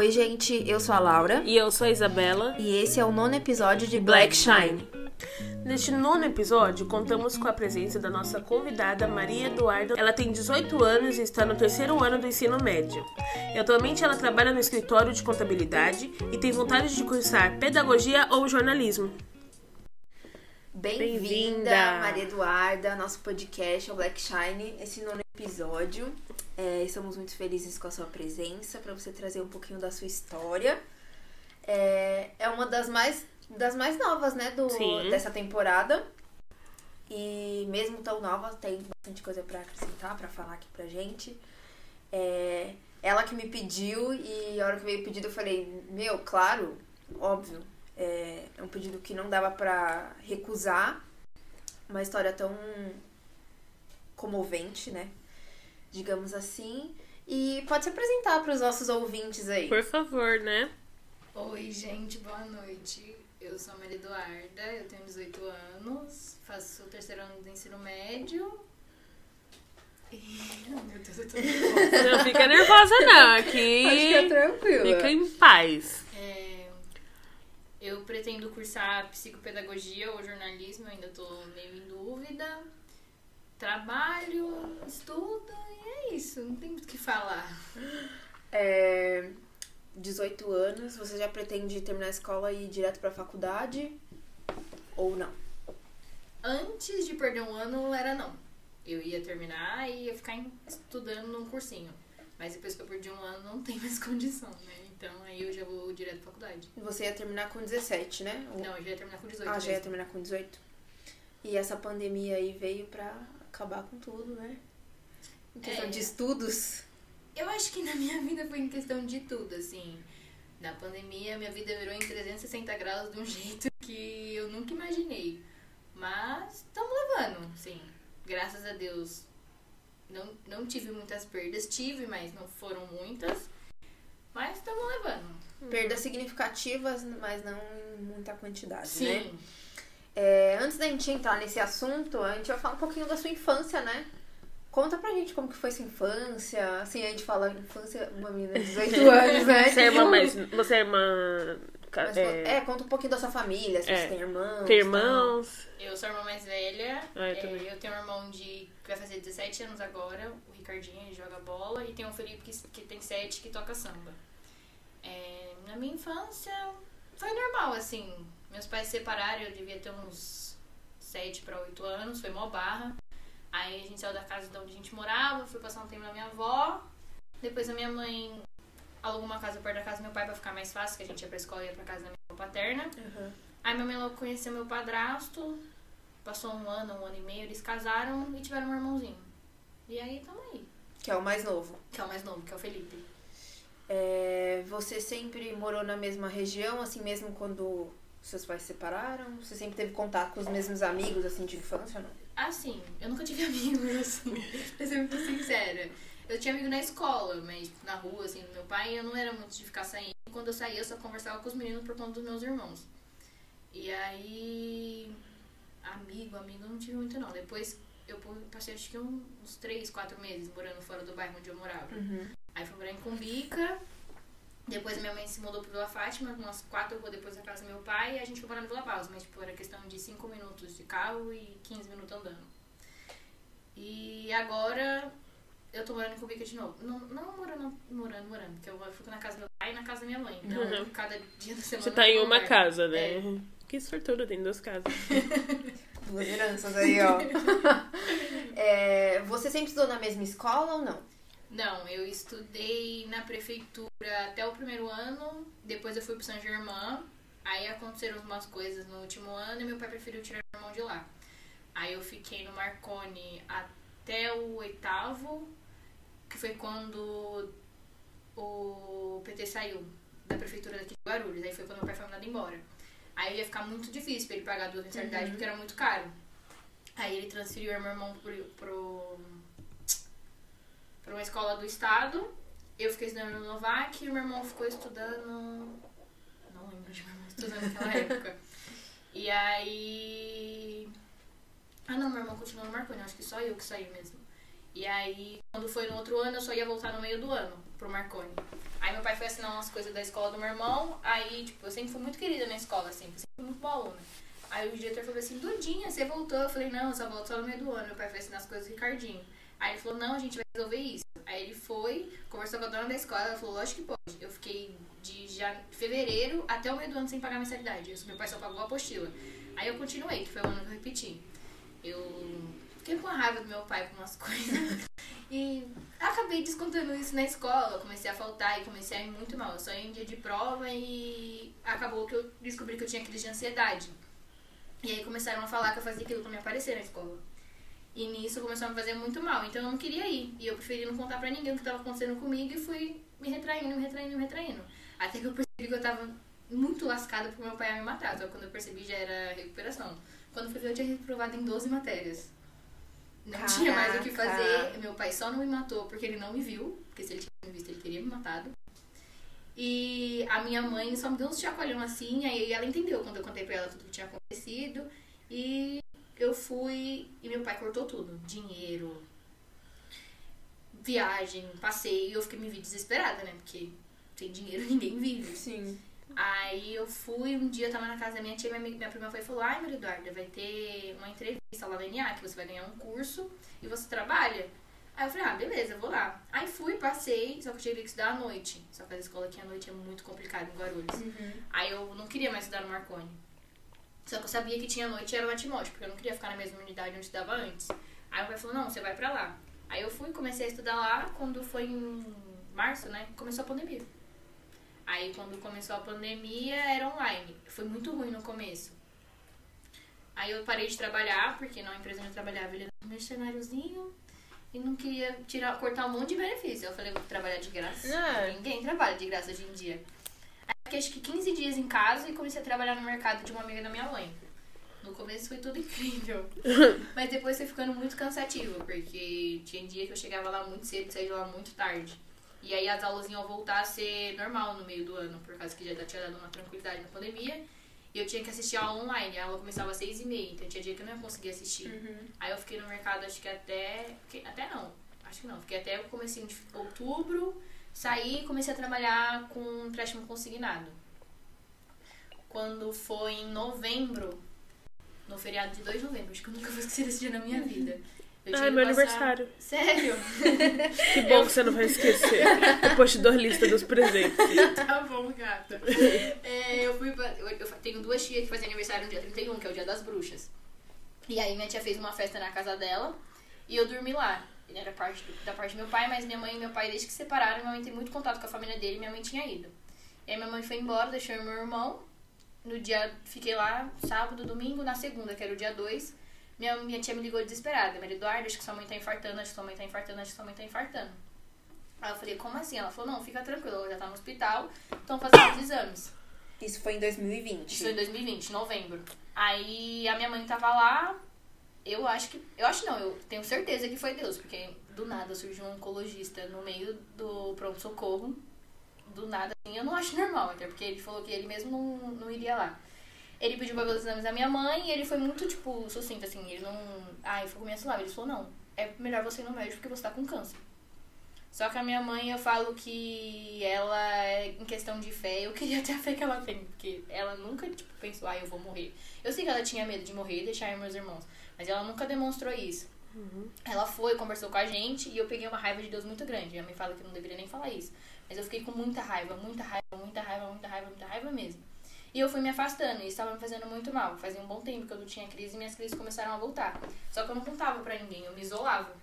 Oi, gente, eu sou a Laura E eu sou a Isabela. e esse é o nono episódio de Black Shine. Neste nono episódio, contamos com a presença da nossa convidada Maria Eduarda. Ela tem 18 anos e está no terceiro ano do ensino médio. E atualmente ela trabalha no escritório de contabilidade e tem vontade de cursar pedagogia ou jornalismo. Bem-vinda, Bem-vinda. Maria Eduarda, ao nosso podcast, ao Black Shine, esse nono episódio. É, estamos muito felizes com a sua presença, para você trazer um pouquinho da sua história. É, é uma das mais, das mais novas, né, do, Sim. dessa temporada. E mesmo tão nova, tem bastante coisa para acrescentar, para falar aqui pra gente. É, ela que me pediu e a hora que veio o pedido eu falei, meu, claro, óbvio. É, é um pedido que não dava pra recusar. Uma história tão comovente, né? Digamos assim. E pode se apresentar para os nossos ouvintes aí. Por favor, né? Oi, gente, boa noite. Eu sou a Maria Eduarda, eu tenho 18 anos, faço o terceiro ano do ensino médio. E... Oh, meu Deus, eu tô nervosa. Não fica nervosa, não. Aqui. Fica tranquila. Fica em paz. É, Eu pretendo cursar psicopedagogia ou jornalismo, eu ainda tô meio em dúvida. Trabalho, estudo e é isso, não tem muito o que falar. É, 18 anos, você já pretende terminar a escola e ir direto pra faculdade? Ou não? Antes de perder um ano, era não. Eu ia terminar e ia ficar estudando num cursinho. Mas depois que eu perdi um ano, não tem mais condição, né? Então aí eu já vou direto pra faculdade. Você ia terminar com 17, né? Ou- Não, eu já ia terminar com 18 Ah, já ia terminar com 18? E essa pandemia aí veio pra acabar com tudo, né? Em questão É. de estudos. Eu acho que na minha vida foi em questão de tudo, assim. Na pandemia, minha vida virou em 360 graus de um jeito que eu nunca imaginei. Mas estamos levando, sim. Graças a Deus. Não, não tive muitas perdas. Tive, mas não foram muitas. Mas estamos levando. Perdas significativas, mas não em muita quantidade, Sim. né? É, antes da gente entrar nesse assunto, a gente vai falar um pouquinho da sua infância, né? Conta pra gente como que foi sua infância. Assim, a gente fala infância, uma menina de 18 anos, né? Você é irmã mais. Você é irmã. Mas, é, é, conta um pouquinho da sua família, se É. você tem irmãos. Tem irmãos? Eu sou a irmã mais velha. Ah, eu É, eu tenho um irmão de que vai fazer 17 anos agora, o Ricardinho, ele joga bola, e tem o Felipe que, que tem 7 que toca samba. É, na minha infância foi normal, assim. Meus pais se separaram, eu devia ter uns 7 para 8 anos, foi mó barra. Aí a gente saiu da casa de onde a gente morava, fui passar um tempo na minha avó. Depois a minha mãe alugou uma casa perto da casa do meu pai pra ficar mais fácil, que a gente ia pra escola e ia pra casa da minha avó paterna. Uhum. Aí minha mãe logo conheceu meu padrasto, passou um ano, um ano e meio, eles casaram e tiveram um irmãozinho. E aí tamo aí. Que é o mais novo. Que é o mais novo, que é o Felipe. É, você sempre morou na mesma região, assim mesmo quando seus pais se separaram? Você sempre teve contato com os mesmos amigos, assim, de infância ou não? Assim, eu nunca tive amigos, assim, pra ser muito sincera. Eu tinha amigo na escola, mas na rua, assim, do meu pai, eu não era muito de ficar saindo. Quando eu saía, eu só conversava com os meninos por conta dos meus irmãos. E aí, amigo, amigo, eu não tive muito não. Depois eu passei acho que uns 3, 4 meses morando fora do bairro onde eu morava. Aí fui morar em Cumbica. Depois minha mãe se mudou pro Vila Fátima, umas quatro ruas depois da casa do meu pai, e a gente foi morar no Vila Paus. Mas, tipo, era questão de 5 minutos de carro e 15 minutos andando. E agora eu tô morando em Cumbica de novo. Não, não morando, morando, morando, porque eu fico na casa do meu pai e na casa da minha mãe. Então, Uhum. cada dia da semana. Você tá em uma lugar. casa, né? É. Que sortudo, tem duas casas. Duas heranças aí, ó. É, você sempre estudou na mesma escola ou não? Não, eu estudei na prefeitura até o primeiro ano, depois eu fui pro São Germain, aí aconteceram umas coisas no último ano e meu pai preferiu tirar meu irmão de lá. Aí eu fiquei no Marconi até o oitavo, que foi quando o PT saiu da prefeitura daqui de Guarulhos, aí foi quando meu pai foi mandado embora. Aí ia ficar muito difícil pra ele pagar duas mensalidades porque era muito caro. Aí ele transferiu meu irmão pro, pro para uma escola do estado. Eu fiquei estudando no Novak e o meu irmão ficou estudando. Não lembro de meu irmão estudando naquela época. E aí. Ah não, meu irmão continuou no Marconi, acho que só eu que saí mesmo. E aí, quando foi no outro ano, eu só ia voltar no meio do ano pro Marconi. Aí meu pai foi assinar umas coisas da escola do meu irmão, aí, tipo, eu sempre fui muito querida na escola, assim, sempre fui muito boa aluna. Aí o diretor falou assim, Dudinha, você voltou? Eu falei, não, eu só volto só no meio do ano. Meu pai foi assinar as coisas do Ricardinho. Aí ele falou, não, a gente vai resolver isso. Aí ele foi, conversou com a dona da escola, ela falou, lógico que pode. Eu fiquei de já fevereiro até o meio do ano sem pagar mensalidade. Meu pai só pagou a apostila. Aí eu continuei, que foi o ano que eu repeti. Eu fiquei com a raiva do meu pai com umas coisas. E acabei descontando isso na escola. Comecei a faltar e comecei a ir muito mal. Eu só ia em dia de prova e acabou que eu descobri que eu tinha crise de ansiedade. E aí começaram a falar que eu fazia aquilo pra me aparecer na escola. E nisso começou a me fazer muito mal. Então eu não queria ir. E eu preferi não contar pra ninguém o que estava acontecendo comigo e fui me retraindo, me retraindo, me retraindo. Até que eu percebi que eu tava muito lascada pro meu pai me matar. Só que quando eu percebi já era recuperação. Quando fui ver, eu tinha reprovado em 12 matérias. Não Caraca. tinha mais o que fazer. Meu pai só não me matou porque ele não me viu. Porque se ele tivesse me visto, ele teria me matado. E a minha mãe só me deu uns chacoalhão assim, aí ela entendeu quando eu contei pra ela tudo que tinha acontecido. E eu fui. E meu pai cortou tudo: dinheiro, viagem, passeio. E eu fiquei me vi desesperada, né? Porque sem dinheiro ninguém vive. Sim. Aí eu fui, um dia eu tava na casa da minha tia, minha, minha prima foi e falou, ai Maria Eduarda, vai ter uma entrevista lá na NA, que você vai ganhar um curso e você trabalha. Aí eu falei, ah, beleza, eu vou lá. Aí fui, passei, só que eu tive que estudar à noite. Só que a escola aqui à noite é muito complicado em Guarulhos. Uhum. Aí eu não queria mais estudar no Marconi. Só que eu sabia que tinha noite e era o Atimote, porque eu não queria ficar na mesma unidade onde estudava antes. Aí o pai falou, não, você vai pra lá. Aí eu fui, comecei a estudar lá, quando foi em março, né, começou a pandemia. Aí quando começou a pandemia era online. Foi muito ruim no começo. Aí eu parei de trabalhar, porque na empresa onde eu trabalhava ele era um mercenáriozinho e não queria tirar, cortar um monte de benefício. Eu falei, vou trabalhar de graça. É. Ninguém trabalha de graça hoje em dia. Fiquei acho que 15 dias em casa e comecei a trabalhar no mercado de uma amiga da minha mãe. No começo foi tudo incrível. Mas depois foi ficando muito cansativo, porque tinha dia que eu chegava lá muito cedo e saía lá muito tarde. E aí as aulas iam voltar a ser normal no meio do ano, por causa que já tinha dado uma tranquilidade na pandemia. E eu tinha que assistir a aula online, a aula começava às seis e meia, então tinha dia que eu não ia conseguir assistir. Uhum. Aí eu fiquei no mercado acho que até. Até não, acho que não. Fiquei até o comecinho de outubro, saí e comecei a trabalhar com empréstimo consignado. Quando foi em novembro, no feriado de 2 de novembro, acho que eu nunca vou esquecer desse dia na minha vida. Eu tive meu passar- aniversário. Sério? Que bom que você não vai esquecer. Dou a lista dos presentes. tá bom, gata. É, eu fui eu, eu tenho duas tias que fazem aniversário no dia 31, que é o dia das bruxas. E aí minha tia fez uma festa na casa dela e eu dormi lá. Ele era parte do- da parte do meu pai, mas minha mãe e meu pai, desde que se separaram, minha mãe tem muito contato com a família dele minha mãe tinha ido. E aí minha mãe foi embora, deixou eu meu irmão. No dia, fiquei lá sábado, domingo, na segunda, que era o dia 2. Minha, minha tia me ligou desesperada. Maria Eduarda, acho que sua mãe tá infartando, acho que sua mãe tá infartando, acho que sua mãe tá infartando. Aí eu falei, como assim? Ela falou, não, fica tranquila, ela já tá no hospital, estão fazendo os exames. Isso foi em 2020. Isso foi em 2020, novembro. Aí a minha mãe tava lá, eu acho que. Eu acho não, eu tenho certeza que foi Deus, porque do nada surgiu um oncologista no meio do pronto-socorro. Do nada, assim, eu não acho normal, até porque ele falou que ele mesmo não, não iria lá. Ele pediu pra ver exames da minha mãe e ele foi muito, tipo, sucinto, assim, ele não. Ai, ficou meio suave. Ele falou, não, é melhor você ir no médico porque você tá com câncer. Só que a minha mãe, eu falo que ela, em questão de fé, eu queria ter a fé que ela tem, porque ela nunca, tipo, pensou, ah, eu vou morrer. Eu sei que ela tinha medo de morrer e deixar meus irmãos, mas ela nunca demonstrou isso. Ela foi, conversou com a gente e eu peguei uma raiva de Deus muito grande. Minha mãe fala que não deveria nem falar isso. Mas eu fiquei com muita raiva, muita raiva, muita raiva, muita raiva, muita raiva mesmo. E eu fui me afastando e estava me fazendo muito mal. Fazia um bom tempo que eu não tinha crise e minhas crises começaram a voltar. Só que eu não contava pra ninguém, eu me isolava.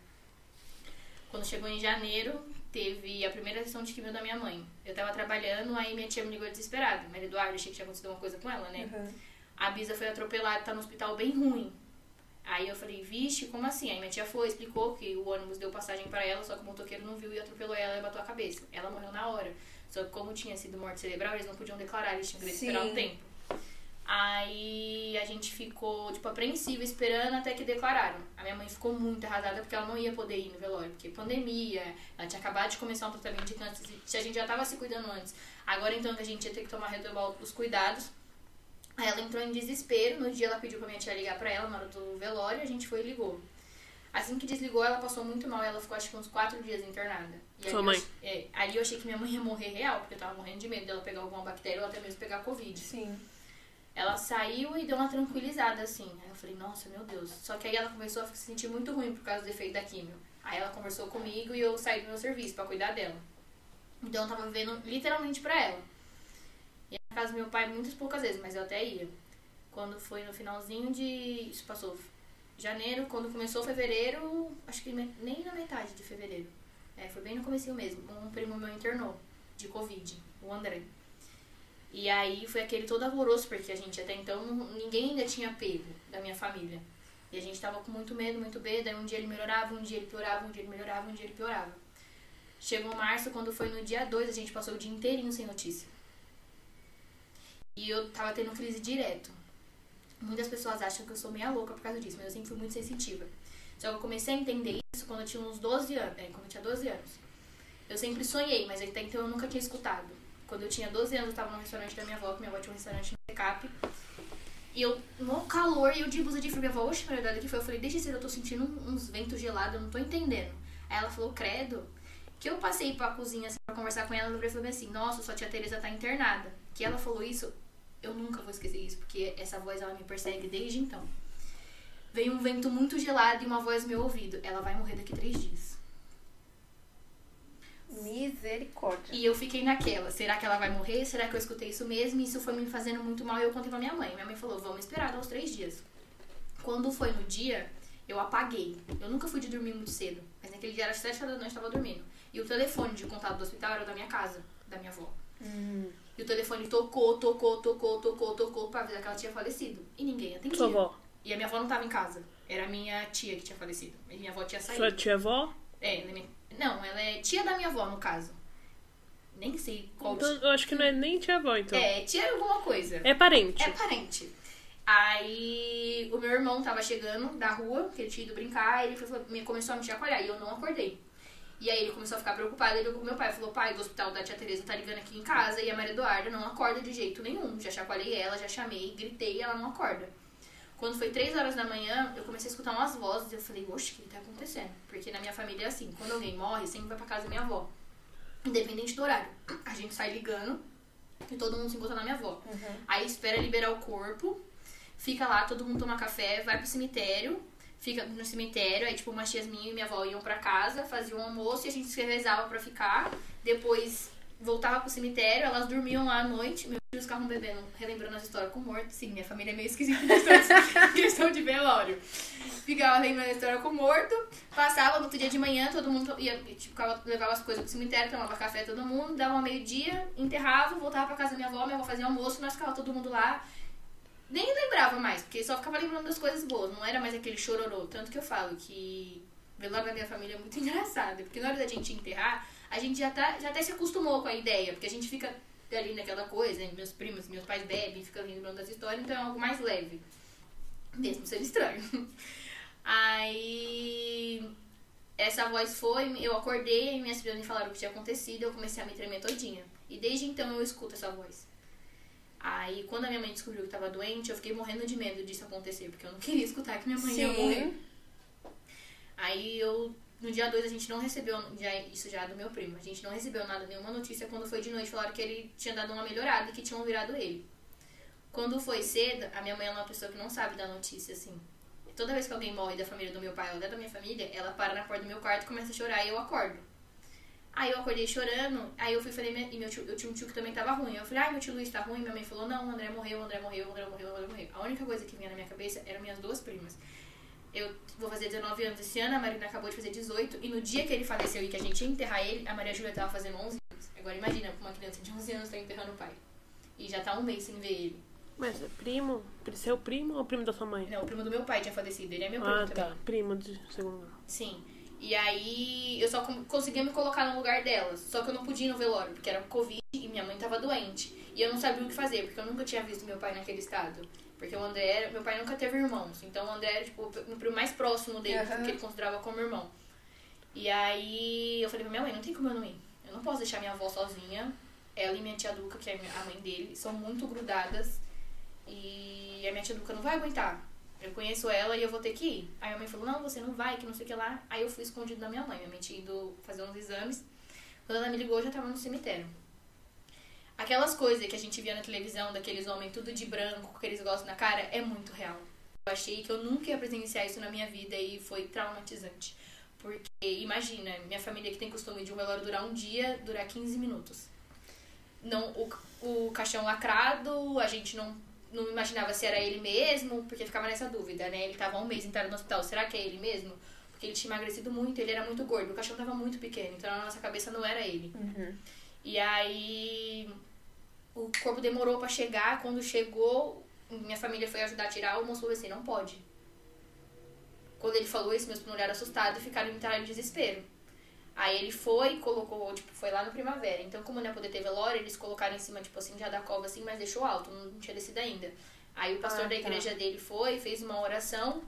Quando chegou em janeiro, teve a primeira sessão de quimio da minha mãe. Eu tava trabalhando, aí minha tia me ligou desesperada. Maria Eduarda, achei que tinha acontecido uma coisa com ela, né? Uhum. A Bisa foi atropelada, tá no hospital bem ruim. Aí eu falei, vixe, como assim? Aí minha tia foi, explicou que o ônibus deu passagem pra ela, só que o motoqueiro não viu e atropelou ela e bateu a cabeça. Ela morreu na hora. Só que como tinha sido morte cerebral, eles não podiam declarar, eles tinham que esperar um tempo. Aí a gente ficou, tipo, apreensiva, esperando até que declararam. A minha mãe ficou muito arrasada porque ela não ia poder ir no velório, porque pandemia, ela tinha acabado de começar um tratamento de câncer, se a gente já tava se cuidando antes. Agora então que a gente ia ter que tomar retomar os cuidados. Aí ela entrou em desespero, no dia ela pediu pra minha tia ligar pra ela na hora do velório, a gente foi e ligou. Assim que desligou, ela passou muito mal. Ela ficou acho que uns quatro dias internada. E Sua mãe? Eu, é, ali eu achei que minha mãe ia morrer real, porque eu tava morrendo de medo dela pegar alguma bactéria ou até mesmo pegar Covid. Sim. Ela saiu e deu uma tranquilizada, assim. Aí eu falei, nossa, meu Deus. Só que aí ela começou a se sentir muito ruim por causa do efeito da químio. Aí ela conversou comigo e eu saí do meu serviço pra cuidar dela. Então eu tava vivendo literalmente pra ela. Casa do meu pai muitas poucas vezes, mas eu até ia. Quando foi no finalzinho de. Isso passou janeiro, quando começou fevereiro, acho que nem na metade de fevereiro. É, foi bem no comecinho mesmo. Um primo meu internou de Covid, o André. E aí foi aquele todo alvoroço, porque a gente até então ninguém ainda tinha pego da minha família. E a gente tava com muito medo, muito medo. Aí um dia ele melhorava, um dia ele piorava, um dia ele melhorava, um dia ele piorava. Chegou março, quando foi no dia 2, a gente passou o dia inteirinho sem notícia. E eu tava tendo crise direto. Muitas pessoas acham que eu sou meia louca por causa disso, mas eu sempre fui muito sensitiva. Só que eu comecei a entender isso quando eu tinha uns 12 anos. É, quando eu tinha 12 anos. Eu sempre sonhei, mas até então eu nunca tinha escutado. Quando eu tinha 12 anos, eu tava no restaurante da minha avó, que minha avó tinha um restaurante no Recap. E eu, no calor, e eu de blusa de frio, minha avó, oxe, na verdade, que foi? Eu falei, desde cedo eu tô sentindo uns ventos gelados, eu não tô entendendo. Aí ela falou, credo. Que eu passei pra cozinha, assim, pra conversar com ela, ela falou assim, nossa, sua tia Tereza tá internada. Que ela falou isso, eu nunca vou esquecer isso, porque essa voz, ela me persegue desde então. Veio um vento muito gelado e uma voz no meu ouvido, ela vai morrer daqui três dias. Misericórdia. E eu fiquei naquela, será que ela vai morrer? Será que eu escutei isso mesmo? Isso foi me fazendo muito mal e eu contei pra minha mãe. Minha mãe falou, vamos esperar os três dias. Quando foi no dia, eu apaguei. Eu nunca fui de dormir muito cedo, mas naquele dia era às sete horas da noite, eu tava dormindo. E o telefone de contato do hospital era da minha casa, da minha avó. Hum. E o telefone tocou, tocou, tocou, tocou, tocou pra avisar que ela tinha falecido. E ninguém atendia. Sua avó. E a minha avó não tava em casa. Era a minha tia que tinha falecido. E minha avó tinha saído. Sua tia-avó? É, é não, ela é tia da minha avó, no caso. Nem sei qual Então, eu acho que não é nem tia-avó, então. É, tia alguma coisa. É parente. É parente. Aí o meu irmão tava chegando da rua, que ele tinha ido brincar, e ele foi- me começou a me chacoalhar e eu não acordei. E aí ele começou a ficar preocupado, ele ligou pro meu pai, falou, pai, do hospital da tia Tereza tá ligando aqui em casa e a Maria Eduarda não acorda de jeito nenhum. Já chacoalhei ela, já chamei, gritei e ela não acorda. Quando foi três horas da manhã, eu comecei a escutar umas vozes e eu falei, oxe, o que tá acontecendo? Porque na minha família é assim, quando alguém morre, sempre vai pra casa da minha avó. Independente do horário. A gente sai ligando e todo mundo se encontra na minha avó. Aí espera liberar o corpo, fica lá, todo mundo toma café, vai pro cemitério, fica no cemitério, aí tipo, umas tias minhas e minha avó iam pra casa, faziam um almoço e a gente se revezava pra ficar. Depois voltava pro cemitério, elas dormiam lá à noite, meus filhos ficavam bebendo, relembrando as histórias com morto. Sim, minha família é meio esquisita questão de, velório. Ficava lembrando a história com morto, passava no outro dia de manhã, todo mundo ia, tipo, levava as coisas pro cemitério, tomava café todo mundo, dava meio-dia, enterrava, voltava pra casa da minha avó, minha avó fazia almoço, nós ficava todo mundo lá. Nem lembrava mais, porque só ficava lembrando das coisas boas, não era mais aquele chororô. Tanto que eu falo que velório da minha família é muito engraçado, porque na hora da gente enterrar, a gente já, tá, já até se acostumou com a ideia, porque a gente fica ali naquela coisa, né? Meus primos, meus pais bebem, ficam lembrando das histórias, então é algo mais leve. Mesmo sendo estranho. Aí essa voz foi, eu acordei, minhas filhas me falaram o que tinha acontecido, eu comecei a me tremer todinha. E desde então eu escuto essa voz. Aí quando a minha mãe descobriu que tava doente, eu fiquei morrendo de medo disso acontecer, porque eu não queria escutar que minha mãe ia Sim. morrer. Aí eu, no dia 2 a gente não recebeu, já, isso já é do meu primo, a gente não recebeu nada, nenhuma notícia. Quando foi de noite, falaram que ele tinha dado uma melhorada e que tinham virado ele. Quando foi cedo, a minha mãe é uma pessoa que não sabe da notícia, assim. Toda vez que alguém morre da família do meu pai ou da minha família, ela para na porta do meu quarto, começa a chorar e eu acordo. Aí eu acordei chorando, aí eu fui falei, minha- e meu tio, eu tinha um tio que também tava ruim. Eu falei, ai, meu tio Luiz tá ruim. Minha mãe falou, não, o André morreu, o André morreu, o André morreu, o André morreu. A única coisa que vinha na minha cabeça eram minhas duas primas. Eu vou fazer 19 anos esse ano, a Marina acabou de fazer 18, e no dia que ele faleceu e que a gente ia enterrar ele, a Maria Júlia tava fazendo 11 anos. Agora imagina, uma criança de 11 anos tá enterrando o pai. E já tá um mês sem ver ele. Mas é primo? Seu primo ou primo da sua mãe? Não, o primo do meu pai tinha falecido, ele é meu primo ah, também. tá. Primo de segundo. Sim. E aí eu só conseguia me colocar no lugar delas. Só que eu não podia ir no velório, porque era Covid e minha mãe tava doente. E eu não sabia o que fazer, porque eu nunca tinha visto meu pai naquele estado. Porque o André era. Meu pai nunca teve irmãos. Então o André era, tipo, o primo mais próximo dele, Aham. que ele considerava como irmão. E aí eu falei pra minha mãe, não tem como eu não ir. Eu não posso deixar minha avó sozinha. Ela e minha tia Duca, que é a mãe dele, são muito grudadas. E a minha tia Duca não vai aguentar. Eu conheço ela e eu vou ter que ir. Aí a mãe falou, não, você não vai, que não sei o que lá. Aí eu fui escondido da minha mãe. Minha mãe tinha ido fazer uns exames. Quando ela me ligou, eu já tava no cemitério. Aquelas coisas que a gente via na televisão, daqueles homens tudo de branco, com aqueles gostos na cara, é muito real. Eu achei que eu nunca ia presenciar isso na minha vida e foi traumatizante. Porque, imagina, minha família que tem costume de um velório durar um dia, durar 15 minutos. Não, o, o caixão lacrado, a gente não, não imaginava se era ele mesmo, porque ficava nessa dúvida, né? Ele tava um mês internado no hospital, será que é ele mesmo? Porque ele tinha emagrecido muito, ele era muito gordo, o caixão tava muito pequeno, então na nossa cabeça não era ele. Uhum. E aí o corpo demorou para chegar, quando chegou, minha família foi ajudar a tirar, o moço falou assim, não pode. Quando ele falou isso, meus primos olharam assustados e ficaram em desespero. Aí ele foi, colocou, tipo, foi lá no Primavera. Então, como não ia poder ter velório, eles colocaram em cima, tipo assim, já da cova, assim, mas deixou alto, não tinha descido ainda. Aí o pastor Ah, da tá. igreja dele foi, fez uma oração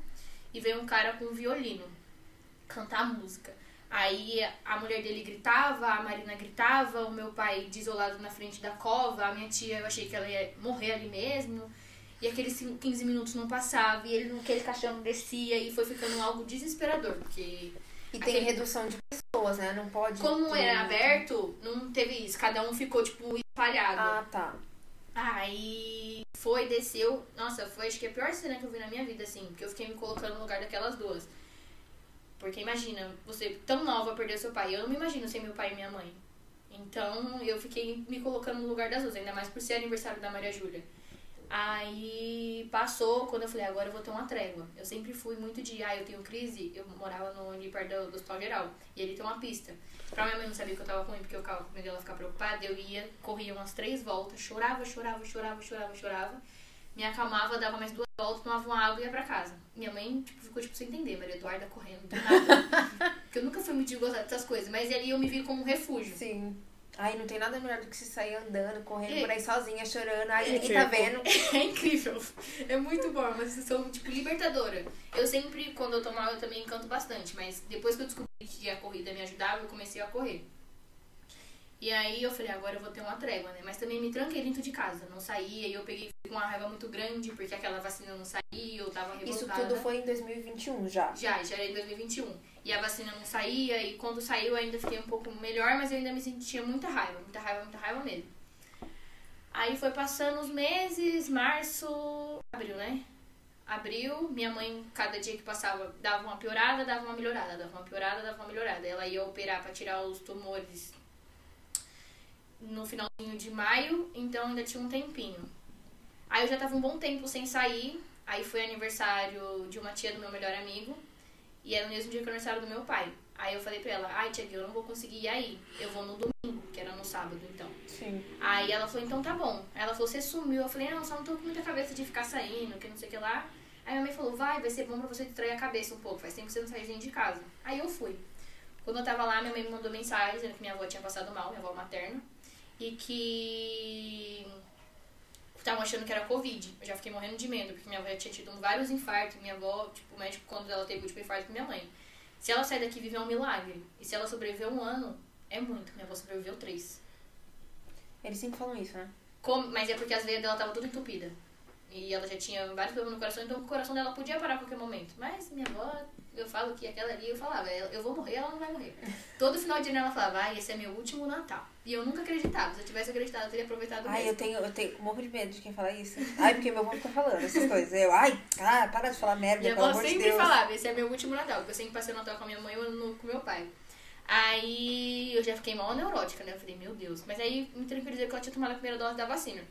e veio um cara com um violino cantar música. Aí a mulher dele gritava, a Marina gritava, o meu pai desolado na frente da cova, a minha tia, eu achei que ela ia morrer ali mesmo. E aqueles cin- 15 minutos não passavam, e ele naquele caixão descia, e foi ficando algo desesperador, porque E tem Aquele- redução de pessoas, né? Não pode. como era aberto, não teve isso, cada um ficou, tipo, espalhado. Ah, tá. Aí foi, desceu. Nossa, foi acho que a pior cena que eu vi na minha vida, assim, porque eu fiquei me colocando no lugar daquelas duas. Porque imagina, você tão nova perder seu pai. Eu não me imagino sem meu pai e minha mãe. Então eu fiquei me colocando no lugar das duas, ainda mais por ser aniversário da Maria Júlia. Aí passou, quando eu falei, agora eu vou ter uma trégua. Eu sempre fui muito de, ah, eu tenho crise. Eu morava no, ali perto do, do Hospital Geral. E ele tem uma pista. Pra minha mãe não saber que eu tava ruim, porque eu ficava com medo dela ficar preocupada, eu ia, corria umas três voltas, chorava, chorava, chorava, chorava, chorava. Me acalmava, dava mais duas voltas, tomava uma água e ia pra casa. Minha mãe tipo, ficou tipo sem entender, Maria Eduarda correndo do nada. porque eu nunca fui muito de gostar dessas coisas, mas ali eu me vi como um refúgio. Sim. Ai, não tem nada melhor do que se sair andando, correndo E- por aí sozinha, chorando. Ai, E ninguém tá vendo. É incrível. É muito bom, é uma sensação, tipo, libertadora. Eu sempre, quando eu tomava, eu também canto bastante, mas depois que eu descobri que a corrida me ajudava, eu comecei a correr. E aí eu falei, agora eu vou ter uma trégua, né? Mas também me tranquei dentro de casa, não saía, e eu peguei com uma raiva muito grande, porque aquela vacina não saía, eu tava Isso revoltada. tudo foi em 2021 já. Já, já era em 2021. E a vacina não saía, e quando saiu ainda fiquei um pouco melhor, mas eu ainda me sentia muita raiva, muita raiva, muita raiva mesmo. Aí foi passando os meses, março, abril, né? Abril, minha mãe, cada dia que passava, dava uma piorada, dava uma melhorada, dava uma piorada, dava uma melhorada. Ela ia operar pra tirar os tumores no finalzinho de maio, então ainda tinha um tempinho. Aí eu já tava um bom tempo sem sair, aí foi aniversário de uma tia do meu melhor amigo, e era no mesmo dia que o aniversário do meu pai. Aí eu falei pra ela, ai tia, eu não vou conseguir ir aí, eu vou no domingo, que era no sábado então. Sim. Aí ela falou, então tá bom. Ela falou, você sumiu. Eu falei, não, só não tô com muita cabeça de ficar saindo, que não sei o que lá. Aí minha mãe falou, vai, vai ser bom pra você distrair a cabeça um pouco, faz tempo que você não sai dentro de casa. Aí eu fui. Quando eu tava lá, minha mãe me mandou mensagem dizendo que minha avó tinha passado mal, minha avó materna, e que estavam achando que era Covid. Eu já fiquei morrendo de medo, porque minha avó tinha tido vários infartos. Minha avó, tipo, o médico, quando ela teve o último infarto com minha mãe. Se ela sair daqui, viver um milagre. E se ela sobreviver um ano, é muito. Minha avó sobreviveu três. Eles sempre falam isso, né? Como- mas é porque as veias dela estavam tudo entupida. E ela já tinha vários problemas no coração, então o coração dela podia parar a qualquer momento. Mas minha avó, eu falo que aquela ali, eu falava, "Eu- eu vou morrer, ela não vai morrer. Todo final de ano ela falava, ai, esse é meu último Natal. E eu nunca acreditava. Se eu tivesse acreditado, eu teria aproveitado Ai, mesmo. eu tenho, eu tenho morro de medo de quem fala isso. Ai, porque meu avô fica falando essas coisas. Eu, ai, ah, para de falar merda, Minha pelo avó amor de sempre Deus. falava, esse é meu último Natal, porque eu sempre passei o Natal com a minha mãe e o ano novo com meu pai. Aí eu já fiquei mal neurótica, né? Eu falei, meu Deus. Mas aí me tranquilizei que ela tinha tomado a primeira dose da vacina.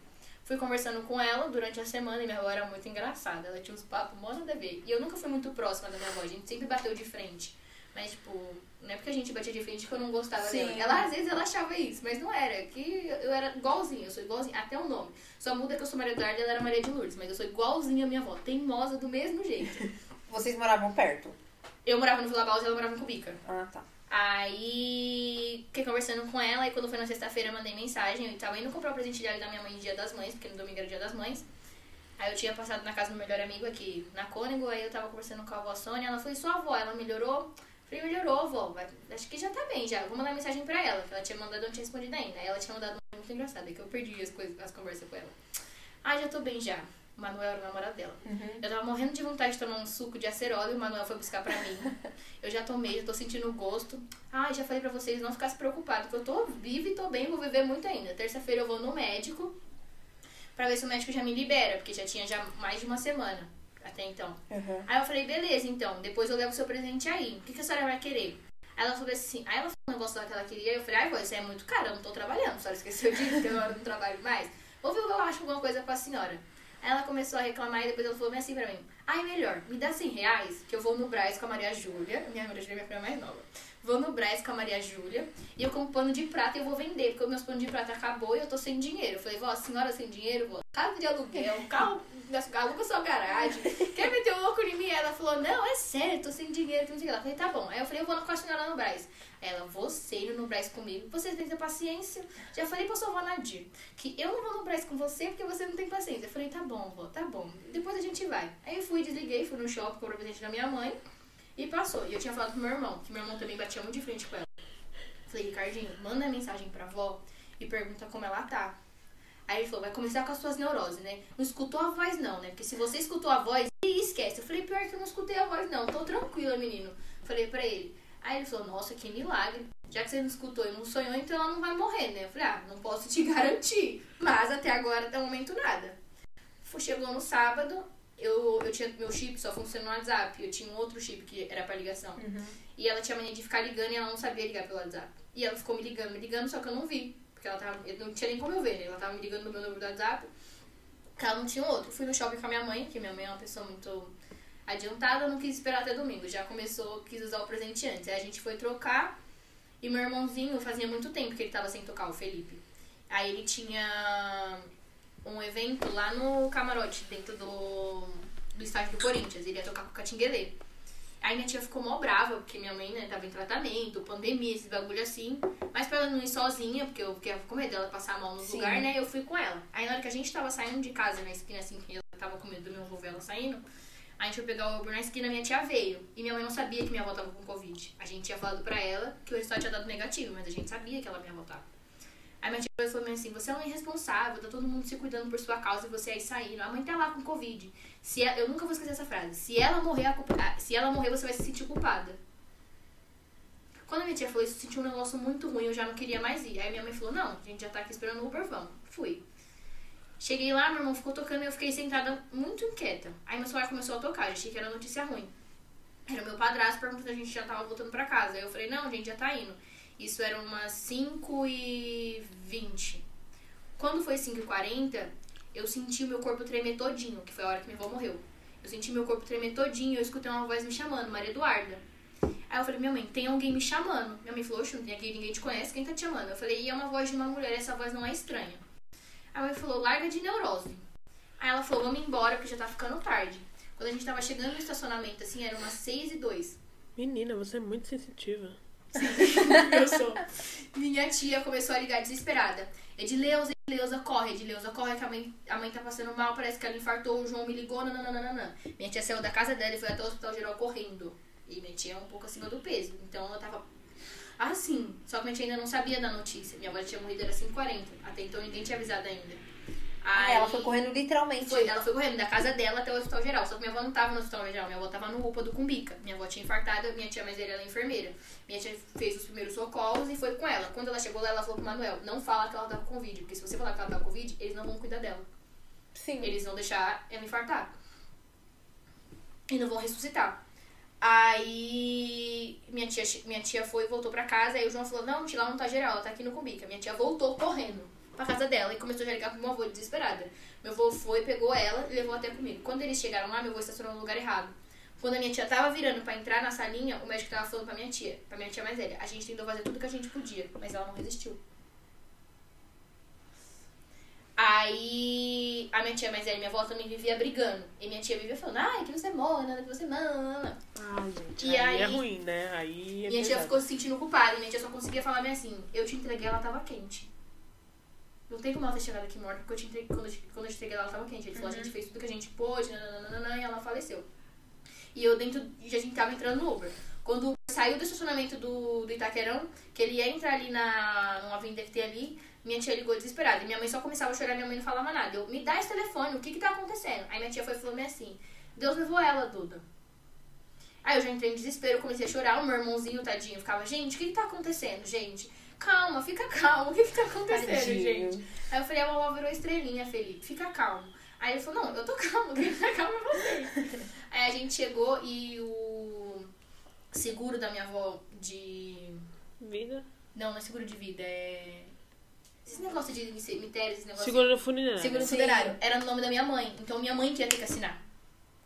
Fui conversando com ela durante a semana e minha avó era muito engraçada. Ela tinha uns papos mó nada a ver. E eu nunca fui muito próxima da minha avó, a gente sempre bateu de frente. Mas, tipo, não é porque a gente batia de frente que eu não gostava Sim. dela. Ela, às vezes, ela achava isso, mas não era. Que eu era igualzinha, eu sou igualzinha, até o nome. Só muda que eu sou Maria Eduarda e ela era Maria de Lourdes, mas eu sou igualzinha a minha avó, teimosa do mesmo jeito. Vocês moravam perto? Eu morava no Vila Baus e ela morava em Cubica. Ah, tá. Aí fiquei conversando com ela e quando foi na sexta-feira mandei mensagem. Eu tava indo comprar o presente e da minha mãe no dia das mães, porque no domingo era dia das mães. Aí eu tinha passado na casa do meu melhor amigo aqui na Cônego, aí eu tava conversando com a avó Sônia, ela foi sua avó, ela melhorou? Falei, melhorou, vai- acho que já tá bem já. Vou mandar mensagem pra ela, que ela tinha mandado, eu não tinha respondido ainda. Ela tinha mandado uma muito engraçada, que eu perdi as coisas, as conversas com ela. Ah, já tô bem já. O Manuel era o namorado dela. Eu tava morrendo de vontade de tomar um suco de acerola e o Manuel foi buscar pra mim. Eu já tomei, já tô sentindo o gosto. Ai, já falei pra vocês não ficar se preocupados, porque eu tô viva e tô bem, vou viver muito ainda. Terça-feira eu vou no médico pra ver se o médico já me libera, porque já tinha já mais de uma semana até então. Uhum. Aí eu falei, beleza, então, depois eu levo o seu presente aí. O que, que a senhora vai querer? Aí ela falou assim, aí ela falou um negócio lá que ela queria, eu falei, ai, pô, isso é muito caro, eu não tô trabalhando, a senhora esqueceu disso, que agora eu não trabalho mais. Vou ver se eu acho alguma coisa pra senhora. Aí ela começou a reclamar e depois ela falou assim pra mim, ai, melhor, me dá 100 reais, que eu vou no Braz com a Maria Júlia, minha Maria Júlia é minha prima mais nova. Vou no Braz com a Maria Júlia e eu compro pano de prata e eu vou vender, porque o meu pano de prata acabou e eu tô sem dinheiro. Eu falei, vó, a senhora sem dinheiro, vó, casa de aluguel, carro, aluga sua garagem, quer meter o louco em mim? Ela falou, não, é sério, tô sem dinheiro, que não sei o que. Eu falei, tá bom. Aí eu falei, eu vou com a senhora no Braz. Ela, você indo no Braz comigo, você tem que ter paciência. Já falei pra sua avó Nadir que eu não vou no Braz com você porque você não tem paciência. Eu falei, tá bom, vó, tá bom. Depois a gente vai. Aí eu fui, desliguei, fui no shopping, comprei presente da minha mãe e passou. E eu tinha falado pro meu irmão, que meu irmão também batia muito de frente com ela. Falei, Ricardinho, manda mensagem pra avó e pergunta como ela tá. Aí ele falou, vai começar com as suas neuroses, né? Não escutou a voz não, né? Porque se você escutou a voz, esquece. Eu falei, pior que eu não escutei a voz não, tô tranquila, menino. Falei pra ele. Aí ele falou, nossa, que milagre. Já que você não escutou e não sonhou, então ela não vai morrer, né? Eu falei, ah, não posso te garantir. Mas até agora, até o momento, nada. Chegou no sábado, eu, eu tinha meu chip só funciona no WhatsApp. Eu tinha um outro chip que era pra ligação. E ela tinha mania de ficar ligando e ela não sabia ligar pelo WhatsApp. E ela ficou me ligando, me ligando, só que eu não vi. Porque ela tava. Eu não tinha nem como eu ver, né? Ela tava me ligando no meu número do WhatsApp. Que ela não tinha um outro. Fui no shopping com a minha mãe, que minha mãe é uma pessoa muito adiantada, eu não quis esperar até domingo. Já começou, quis usar o presente antes. Aí a gente foi trocar. E meu irmãozinho fazia muito tempo que ele tava sem tocar, o Felipe. Aí ele tinha um evento lá no camarote, dentro do, do estádio do Corinthians. Ele ia tocar com o Catinguelê. Aí minha tia ficou mó brava, porque minha mãe, né, tava em tratamento, pandemia, esse bagulho assim. Mas pra ela não ir sozinha, porque eu fiquei com medo dela passar mal no Sim. lugar, né, eu fui com ela. Aí na hora que a gente tava saindo de casa, na esquina, assim, que eu tava com medo do meu avô ver ela saindo, a gente foi pegar o Uber na esquina, minha tia veio. E minha mãe não sabia que minha avó tava com Covid. A gente tinha falado pra ela que o resultado tinha dado negativo, mas a gente sabia que ela minha avó tava. Aí minha tia falou assim, você é uma irresponsável, tá todo mundo se cuidando por sua causa e você aí saindo. A mãe tá lá com Covid. Se ela- eu nunca vou esquecer essa frase. Se ela morrer, a culpa- ah, se ela morrer, você vai se sentir culpada. Quando a minha tia falou isso, eu senti um negócio muito ruim, eu já não queria mais ir. Aí minha mãe falou, não, a gente já tá aqui esperando o Uber, vamos. Fui. Cheguei lá, meu irmão ficou tocando e eu fiquei sentada muito inquieta. Aí meu celular começou a tocar, achei que era notícia ruim. Era meu padrasto perguntando se a gente já tava voltando pra casa. Aí eu falei, não, a gente já tá indo. Isso era umas 5 e 20. Quando foi 5 e 40, eu senti o meu corpo tremer todinho, que foi a hora que minha avó morreu. Eu senti meu corpo tremer todinho eu escutei uma voz me chamando, Maria Eduarda. Aí eu falei, minha mãe, tem alguém me chamando. Minha mãe falou, oxe, não tem aqui, ninguém te conhece, quem tá te chamando? Eu falei, e é uma voz de uma mulher, essa voz não é estranha. A mãe falou, larga de neurose. Aí ela falou, vamos embora, porque já tá ficando tarde. Quando a gente tava chegando no estacionamento, assim, era umas 6 e 2. Menina, você é muito sensitiva. Eu sou. Minha tia começou a ligar desesperada. Edileuza, Edileuza, corre, Edileuza, corre, que a mãe, a mãe tá passando mal, parece que ela infartou, o João me ligou, nananana. Minha tia saiu da casa dela e foi até o hospital geral correndo. E minha tia é um pouco acima do peso. Então ela tava assim. Só que minha tia ainda não sabia da notícia. Minha avó tinha morrido, era 5h40. Até então ninguém tinha avisado ainda. Ah, ela foi correndo literalmente. Foi, ela foi correndo da casa dela até o hospital geral. Só que minha avó não tava no hospital geral, minha avó tava no UPA do Cumbica. Minha avó tinha infartado, minha tia mais velha ela é enfermeira. Minha tia fez os primeiros socorros e foi com ela. Quando ela chegou lá, ela falou pro Manuel: não fala que ela tá com Covid, porque se você falar que ela tá com Covid, eles não vão cuidar dela. Sim. Eles vão deixar ela infartar. E não vão ressuscitar. Aí minha tia, minha tia foi e voltou pra casa. Aí o João falou: Não, tia, lá não tá geral, ela tá aqui no Cumbica. Minha tia voltou correndo pra casa dela e começou a ligar pro meu avô desesperada. Meu avô foi, pegou ela e levou até comigo. Quando eles chegaram lá, meu avô estacionou no lugar errado. Quando a minha tia tava virando pra entrar na salinha, o médico tava falando pra minha tia, pra minha tia mais velha. A gente tentou fazer tudo que a gente podia, mas ela não resistiu. Aí a minha tia mais velha e minha avó também vivia brigando. E minha tia vivia falando, ai, que você morre, nada que você manda. Ai, gente. E aí, é aí- ruim, né? Aí é minha tia ficou se sentindo culpada. E minha tia só conseguia falar bem assim, eu te entreguei, ela tava quente. Não tem como ela ter chegado aqui morta, porque eu te entreguei, quando, eu te, quando eu te entreguei ela, ela tava quente. Ele falou, a gente fez tudo que a gente pôde, nananana, e ela faleceu. E eu dentro, e a gente tava entrando no Uber. Quando saiu do estacionamento do, do Itaquerão, que ele ia entrar ali na, numa avenida que tem ali, Minha tia ligou desesperada. E minha mãe só começava a chorar, minha mãe não falava nada. Eu, me dá esse telefone, o que que tá acontecendo? Aí minha tia foi e falou assim: Deus levou ela, Duda. Aí eu já entrei em desespero, comecei a chorar. O meu irmãozinho, tadinho, ficava: Gente, o que que tá acontecendo, gente? Calma, fica calmo, o que que tá acontecendo, Tadinho. gente? Aí eu falei: A vovó virou estrelinha, Felipe, fica calmo. Aí ele falou: Não, eu tô calmo, quem tá calmo é você. Aí a gente chegou e o seguro da minha avó de. Vida. Não, não é seguro de vida, é. Esse negócio de cemitério, esse negócio. Seguro funerário. Seguro funerário. Era no nome da minha mãe. Então minha mãe que ia ter que assinar.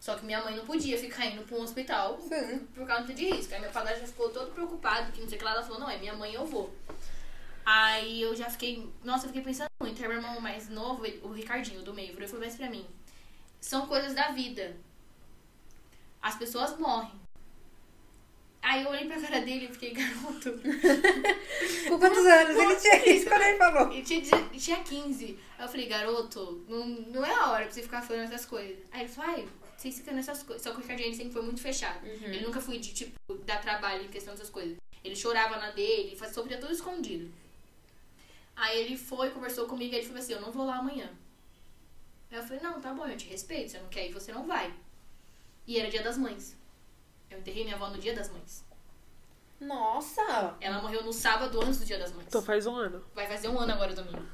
Só que minha mãe não podia ficar indo pra um hospital Sim. por causa de risco. Aí meu padrasto já ficou todo preocupado, que não sei o que lá. Ela falou, não, é minha mãe, eu vou. Aí eu já fiquei... Nossa, eu fiquei pensando muito. Aí meu irmão mais novo, ele- o Ricardinho, do meio, virou e falou mais pra mim. São coisas da vida. As pessoas morrem. Aí eu olhei pra cara dele e fiquei, garoto... Com quantos anos ele tinha isso quando ele falou? E tinha, tinha 15. Aí eu falei, garoto, não, não é a hora pra você ficar falando essas coisas. Aí ele falou, ai, vocês ficam nessas coisas. Só que o ele sempre foi muito fechado. Ele nunca foi de, tipo, dar trabalho em questão dessas coisas. Ele chorava na dele, fazia sofria tudo escondido. Aí ele foi, conversou comigo e ele falou assim, eu não vou lá amanhã. Aí eu falei, não, tá bom, eu te respeito, você não quer ir, você não vai. E era dia das mães. Eu enterrei minha avó no dia das mães. Nossa! Ela morreu no sábado antes do dia das mães. Então faz um ano. Vai fazer um ano agora, domingo.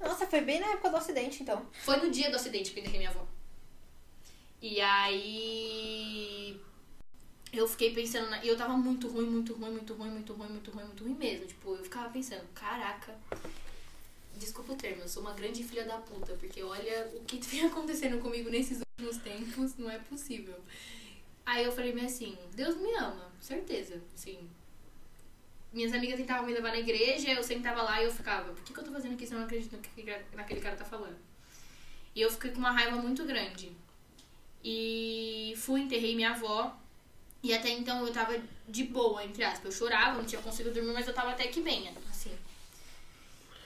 Nossa, foi bem na época do acidente, então. Foi no dia do acidente que eu enterrei minha avó. E aí. Eu fiquei pensando. Na... E eu tava muito ruim, muito ruim, muito ruim, muito ruim, muito ruim, muito ruim mesmo. Tipo, eu ficava pensando, caraca. Desculpa o termo, eu sou uma grande filha da puta, porque olha o que vem acontecendo comigo nesses últimos tempos, não é possível. Aí eu falei bem assim, Deus me ama, certeza. Assim, minhas amigas tentavam me levar na igreja, eu sentava lá e eu ficava, por que, que eu tô fazendo aqui se eu não acredito no que naquele cara tá falando? E eu fiquei com uma raiva muito grande. E fui, enterrei minha avó. E até então eu tava de boa, entre aspas. Eu chorava, não tinha conseguido dormir, mas eu tava até que bem, assim.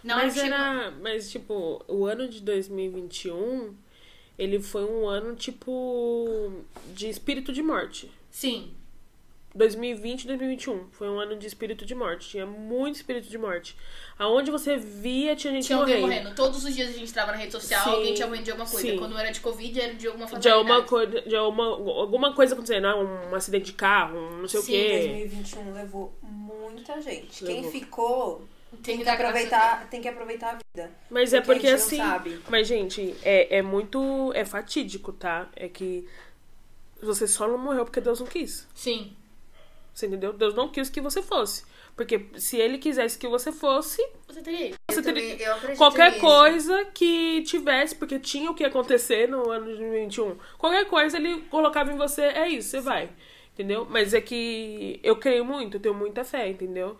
Hora mas chegou- era. Mas, tipo, o ano de 2021, ele foi um ano, tipo. de espírito de morte. Sim, 2020 e 2021 foi um ano de espírito de morte. Tinha muito espírito de morte. Aonde você via, tinha gente tinha alguém morrendo. morrendo. Todos os dias a gente tava na rede social, Sim, alguém tinha morrido de alguma coisa. sim. Quando era de Covid, era de alguma De fatalidade. alguma, coisa, de alguma, alguma coisa acontecendo, ah, um acidente de carro, um não sei Sim, o quê. 2021 levou muita gente. Levou. Quem ficou Tem tem que aproveitar, tem que aproveitar a vida. Mas é Porque porque a gente assim. não sabe. Mas, gente, é, é muito. É fatídico, tá? É que você só não morreu porque Deus não quis. Sim. Você entendeu? Deus não quis que você fosse. Porque se ele quisesse que você fosse, Você teria. você Eu teria. também- Qualquer nisso. coisa que tivesse, porque tinha o que acontecer no ano de 2021. Qualquer coisa ele colocava em você, é isso, você vai. Entendeu? Mas é que eu creio muito, eu tenho muita fé, entendeu?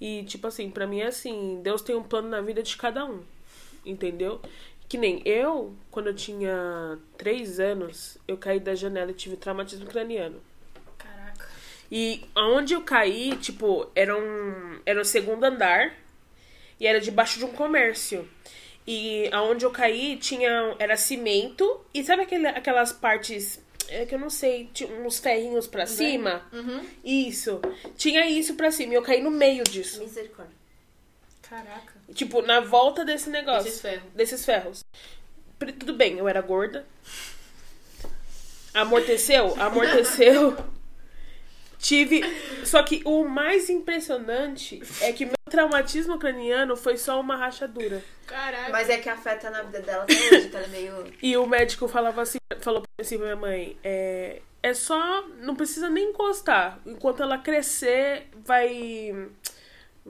E, tipo assim, pra mim é assim, Deus tem um plano na vida de cada um. Entendeu? Que nem eu, quando eu tinha três anos, eu caí da janela e tive traumatismo craniano. E aonde eu caí, tipo, era um, era o segundo andar e era debaixo de um comércio. E aonde eu caí tinha era cimento e sabe aquele, aquelas partes é que eu não sei, tinha uns ferrinhos pra cima? Uhum. Isso. Tinha isso pra cima e eu caí no meio disso. Misericórdia. Caraca. Tipo, na volta desse negócio. Esses ferros. Desses ferros. Tudo bem, eu era gorda. Amorteceu? Amorteceu. Tive. Só que o mais impressionante é que meu traumatismo craniano foi só uma rachadura. Caraca. Mas é que afeta na vida dela até hoje, tá meio. E o médico falava assim, falou assim pra minha mãe, é, é só, não precisa nem encostar. Enquanto ela crescer, vai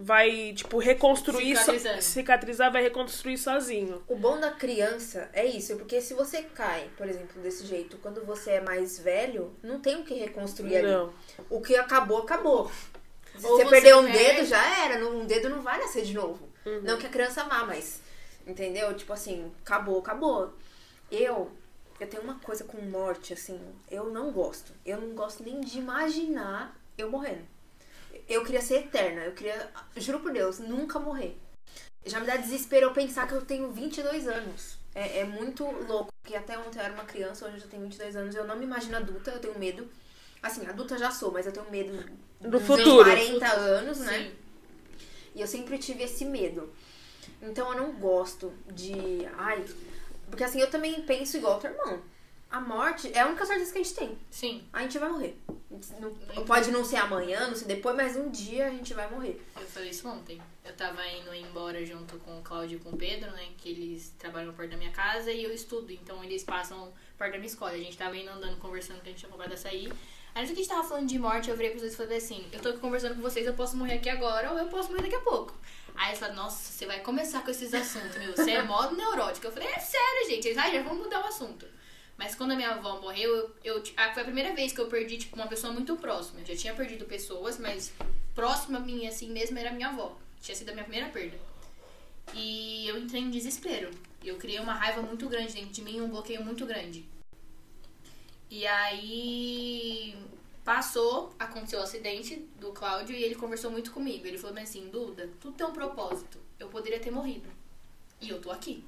vai tipo reconstruir, so- Cicatrizando. cicatrizar, vai reconstruir sozinho. O bom da criança é isso, porque se você cai, por exemplo, desse jeito, quando você é mais velho, não tem o que reconstruir ali. Não. O que acabou, acabou. Se Ou você, você perdeu um perde- dedo, já era. Um dedo não vai nascer de novo. Uhum. Não que a criança vá, mas. Entendeu? Tipo assim, acabou, acabou. Eu. Eu tenho uma coisa com morte, assim. Eu não gosto. Eu não gosto nem de imaginar eu morrendo. Eu queria ser eterna. Eu queria. Juro por Deus, nunca morrer. Já me dá desespero eu pensar que eu tenho 22 anos. É, é muito louco. Porque até ontem eu era uma criança, hoje eu já tenho 22 anos. Eu não me imagino adulta, eu tenho medo. Assim, adulta já sou, mas eu tenho medo Do futuro. 40 anos, né? Sim. E eu sempre tive esse medo. Então eu não gosto de. Ai. Porque assim, eu também penso igual o teu irmão. A morte é a única certeza que a gente tem. Sim. A gente vai morrer. Não- pode não ser amanhã, não ser depois, mas um dia a gente vai morrer. Eu falei isso ontem. Eu tava indo embora junto com o Cláudio e com o Pedro, né? Que eles trabalham perto da minha casa e eu estudo. Então eles passam perto da minha escola. A gente tava indo andando, conversando, que a gente tinha acabado de sair. Aí no que a gente tava falando de morte, eu virei pra vocês e falei assim, eu tô aqui conversando com vocês, eu posso morrer aqui agora ou eu posso morrer daqui a pouco. Aí eles falaram, nossa, você vai começar com esses assuntos, meu, você é modo neurótico. Eu falei, é sério, gente. Eles, ah, já vamos mudar o assunto. Mas quando a minha avó morreu, eu, eu, ah, foi a primeira vez que eu perdi, tipo, uma pessoa muito próxima. Eu já tinha perdido pessoas, mas próxima a mim, assim mesmo, era minha avó. Tinha sido a minha primeira perda. E eu entrei em desespero. Eu criei uma raiva muito grande dentro de mim, um bloqueio muito grande. E aí passou, aconteceu o acidente do Cláudio e ele conversou muito comigo. Ele falou bem assim, Duda, tudo tem um propósito. Eu poderia ter morrido. E eu tô aqui.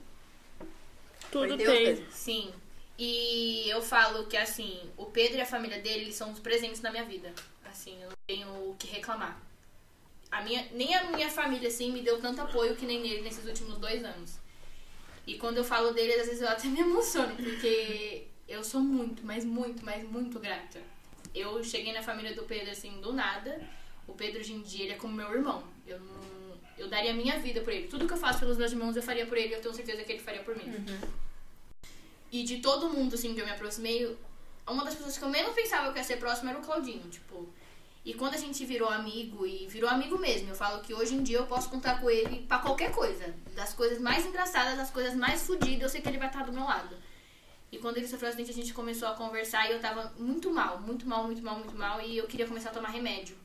Tudo Deus tem. Sim. E eu falo que assim, o Pedro e a família dele eles são os presentes na minha vida. Assim, eu não tenho o que reclamar. A minha, nem a minha família, assim, me deu tanto apoio que nem ele nesses últimos dois anos. E quando eu falo dele, às vezes eu até me emociono, porque eu sou muito, mas muito, mas muito grata. Eu cheguei na família do Pedro, assim, do nada. O Pedro, hoje em dia, ele é como meu irmão. Eu não... Eu daria minha vida por ele. Tudo que eu faço pelos meus irmãos, eu faria por ele. Eu tenho certeza que ele faria por mim. E de todo mundo, assim, que eu me aproximei, uma das pessoas que eu menos pensava que ia ser próximo era o Claudinho, tipo. E quando a gente virou amigo, e virou amigo mesmo, eu falo que hoje em dia eu posso contar com ele pra qualquer coisa. Das coisas mais engraçadas, das coisas mais fodidas, eu sei que ele vai estar do meu lado. E quando ele sofreu acidente, a gente começou a conversar e eu tava muito mal, muito mal, muito mal, muito mal. E eu queria começar a tomar remédio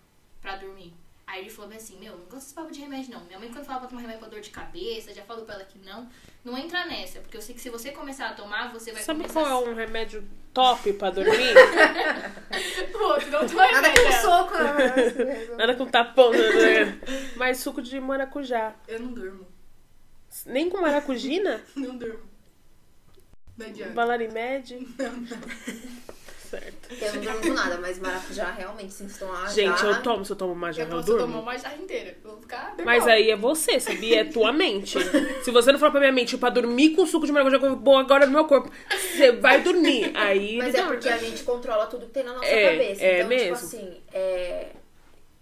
pra dormir. Aí ele falou bem assim, meu, não gosto desse papo de remédio não. Minha mãe quando fala pra tomar remédio pra dor de cabeça, já falou pra ela que não. Não entra nessa, porque eu sei que se você começar a tomar, você vai Sabe começar qual é um remédio top pra dormir? outro, não toma Nada remédio. com soco, né? Nada com tapão, né? Mas suco de maracujá. Eu não durmo. Nem com maracujina? Não durmo. Não adianta. Valarimed? Certo. Eu não durmo com nada, mas maracujá realmente, se tomar Gente, já... eu tomo, se eu tomo uma Eu jarra, eu tomar durmo. uma jarra inteira. Eu vou ficar Mas normal. aí é você, sabia? É tua mente. Se você não falar pra minha mente pra dormir com suco de maracujá eu vou agora no meu corpo, você vai dormir. Aí. Mas é dorme. porque a gente controla tudo que tem na nossa É, cabeça. é então, mesmo. tipo assim, é...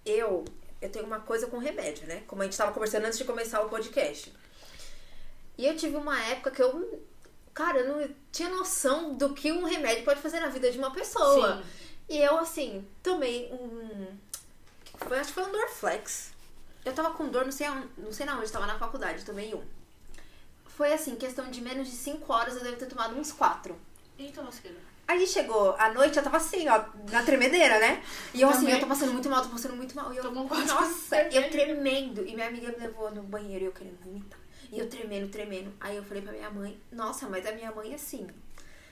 eu, eu tenho uma coisa com remédio, né? Como a gente tava conversando antes de começar o podcast. E eu tive uma época que eu, cara, eu não tinha noção do que um remédio pode fazer na vida de uma pessoa. Sim. E eu, assim, tomei um. Foi, acho que foi um Dorflex. Eu tava com dor, não sei, não sei na onde, tava na faculdade, tomei um. Foi assim, questão de menos de 5 horas, eu devo ter tomado uns 4. Eita, lasqueira. Aí chegou a noite, eu tava assim, ó, na tremedeira, né? E eu assim, Também. eu tô passando muito mal, tô passando muito mal. E eu, Tomou nossa, eu tremendo. E minha amiga me levou no banheiro e eu querendo vomitar. E eu tremendo, tremendo. Aí eu falei pra minha mãe, nossa, mas a minha mãe assim.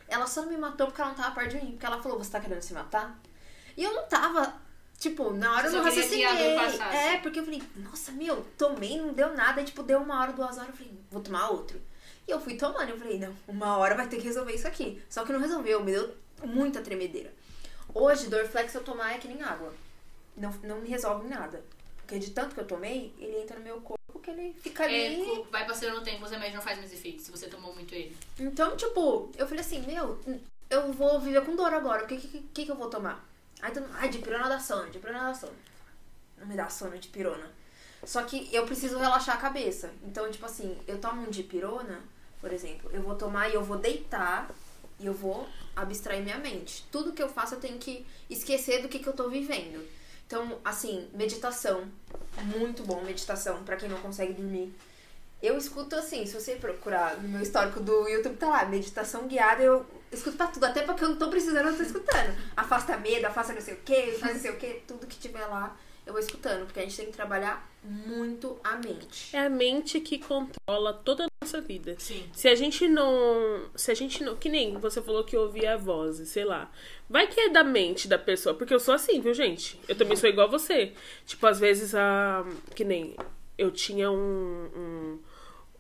Ela só não me matou porque ela não tava perto de mim. Porque ela falou, você tá querendo se matar? E eu não tava. Tipo, na hora eu não raciocinei. É, porque eu falei, nossa, meu, tomei, não deu nada. Aí, tipo, deu uma hora, duas horas, eu falei, vou tomar outro. E eu fui tomando, eu falei, não, uma hora vai ter que resolver isso aqui. Só que não resolveu, me deu muita tremedeira. Hoje, Dorflex, eu tomar é que nem água. Não, não me resolve nada. Porque de tanto que eu tomei, ele entra no meu corpo que ele fica ali. É, vai passando o tempo, os remédios não faz mais efeito se você tomou muito ele. Então, tipo, eu falei assim, meu, eu vou viver com dor agora. O que, que, que, que eu vou tomar? Aí, todo mundo, ai, de pirona dá sono, de pirona dá sono. Não me dá sono de pirona. Só que eu preciso relaxar a cabeça. Então, tipo assim, eu tomo um de pirona, por exemplo, eu vou tomar e eu vou deitar e eu vou abstrair minha mente. Tudo que eu faço eu tenho que esquecer do que, que eu tô vivendo. Então, assim, meditação. Muito bom meditação pra quem não consegue dormir. Eu escuto assim, se você procurar no meu histórico do YouTube, tá lá, meditação guiada, eu escuto pra tudo, até porque eu não tô precisando, eu tô escutando. Afasta medo, afasta não sei o que, faz não sei o que, tudo que tiver lá, eu vou escutando, porque a gente tem que trabalhar muito a mente. É a mente que controla toda a nossa vida. Sim. Se a gente não. Se a gente não. Que nem você falou que ouvia a voz, sei lá. Vai que é da mente da pessoa. Porque eu sou assim, viu, gente? Eu também sou igual a você. Tipo, às vezes a. Que nem. Eu tinha um. um,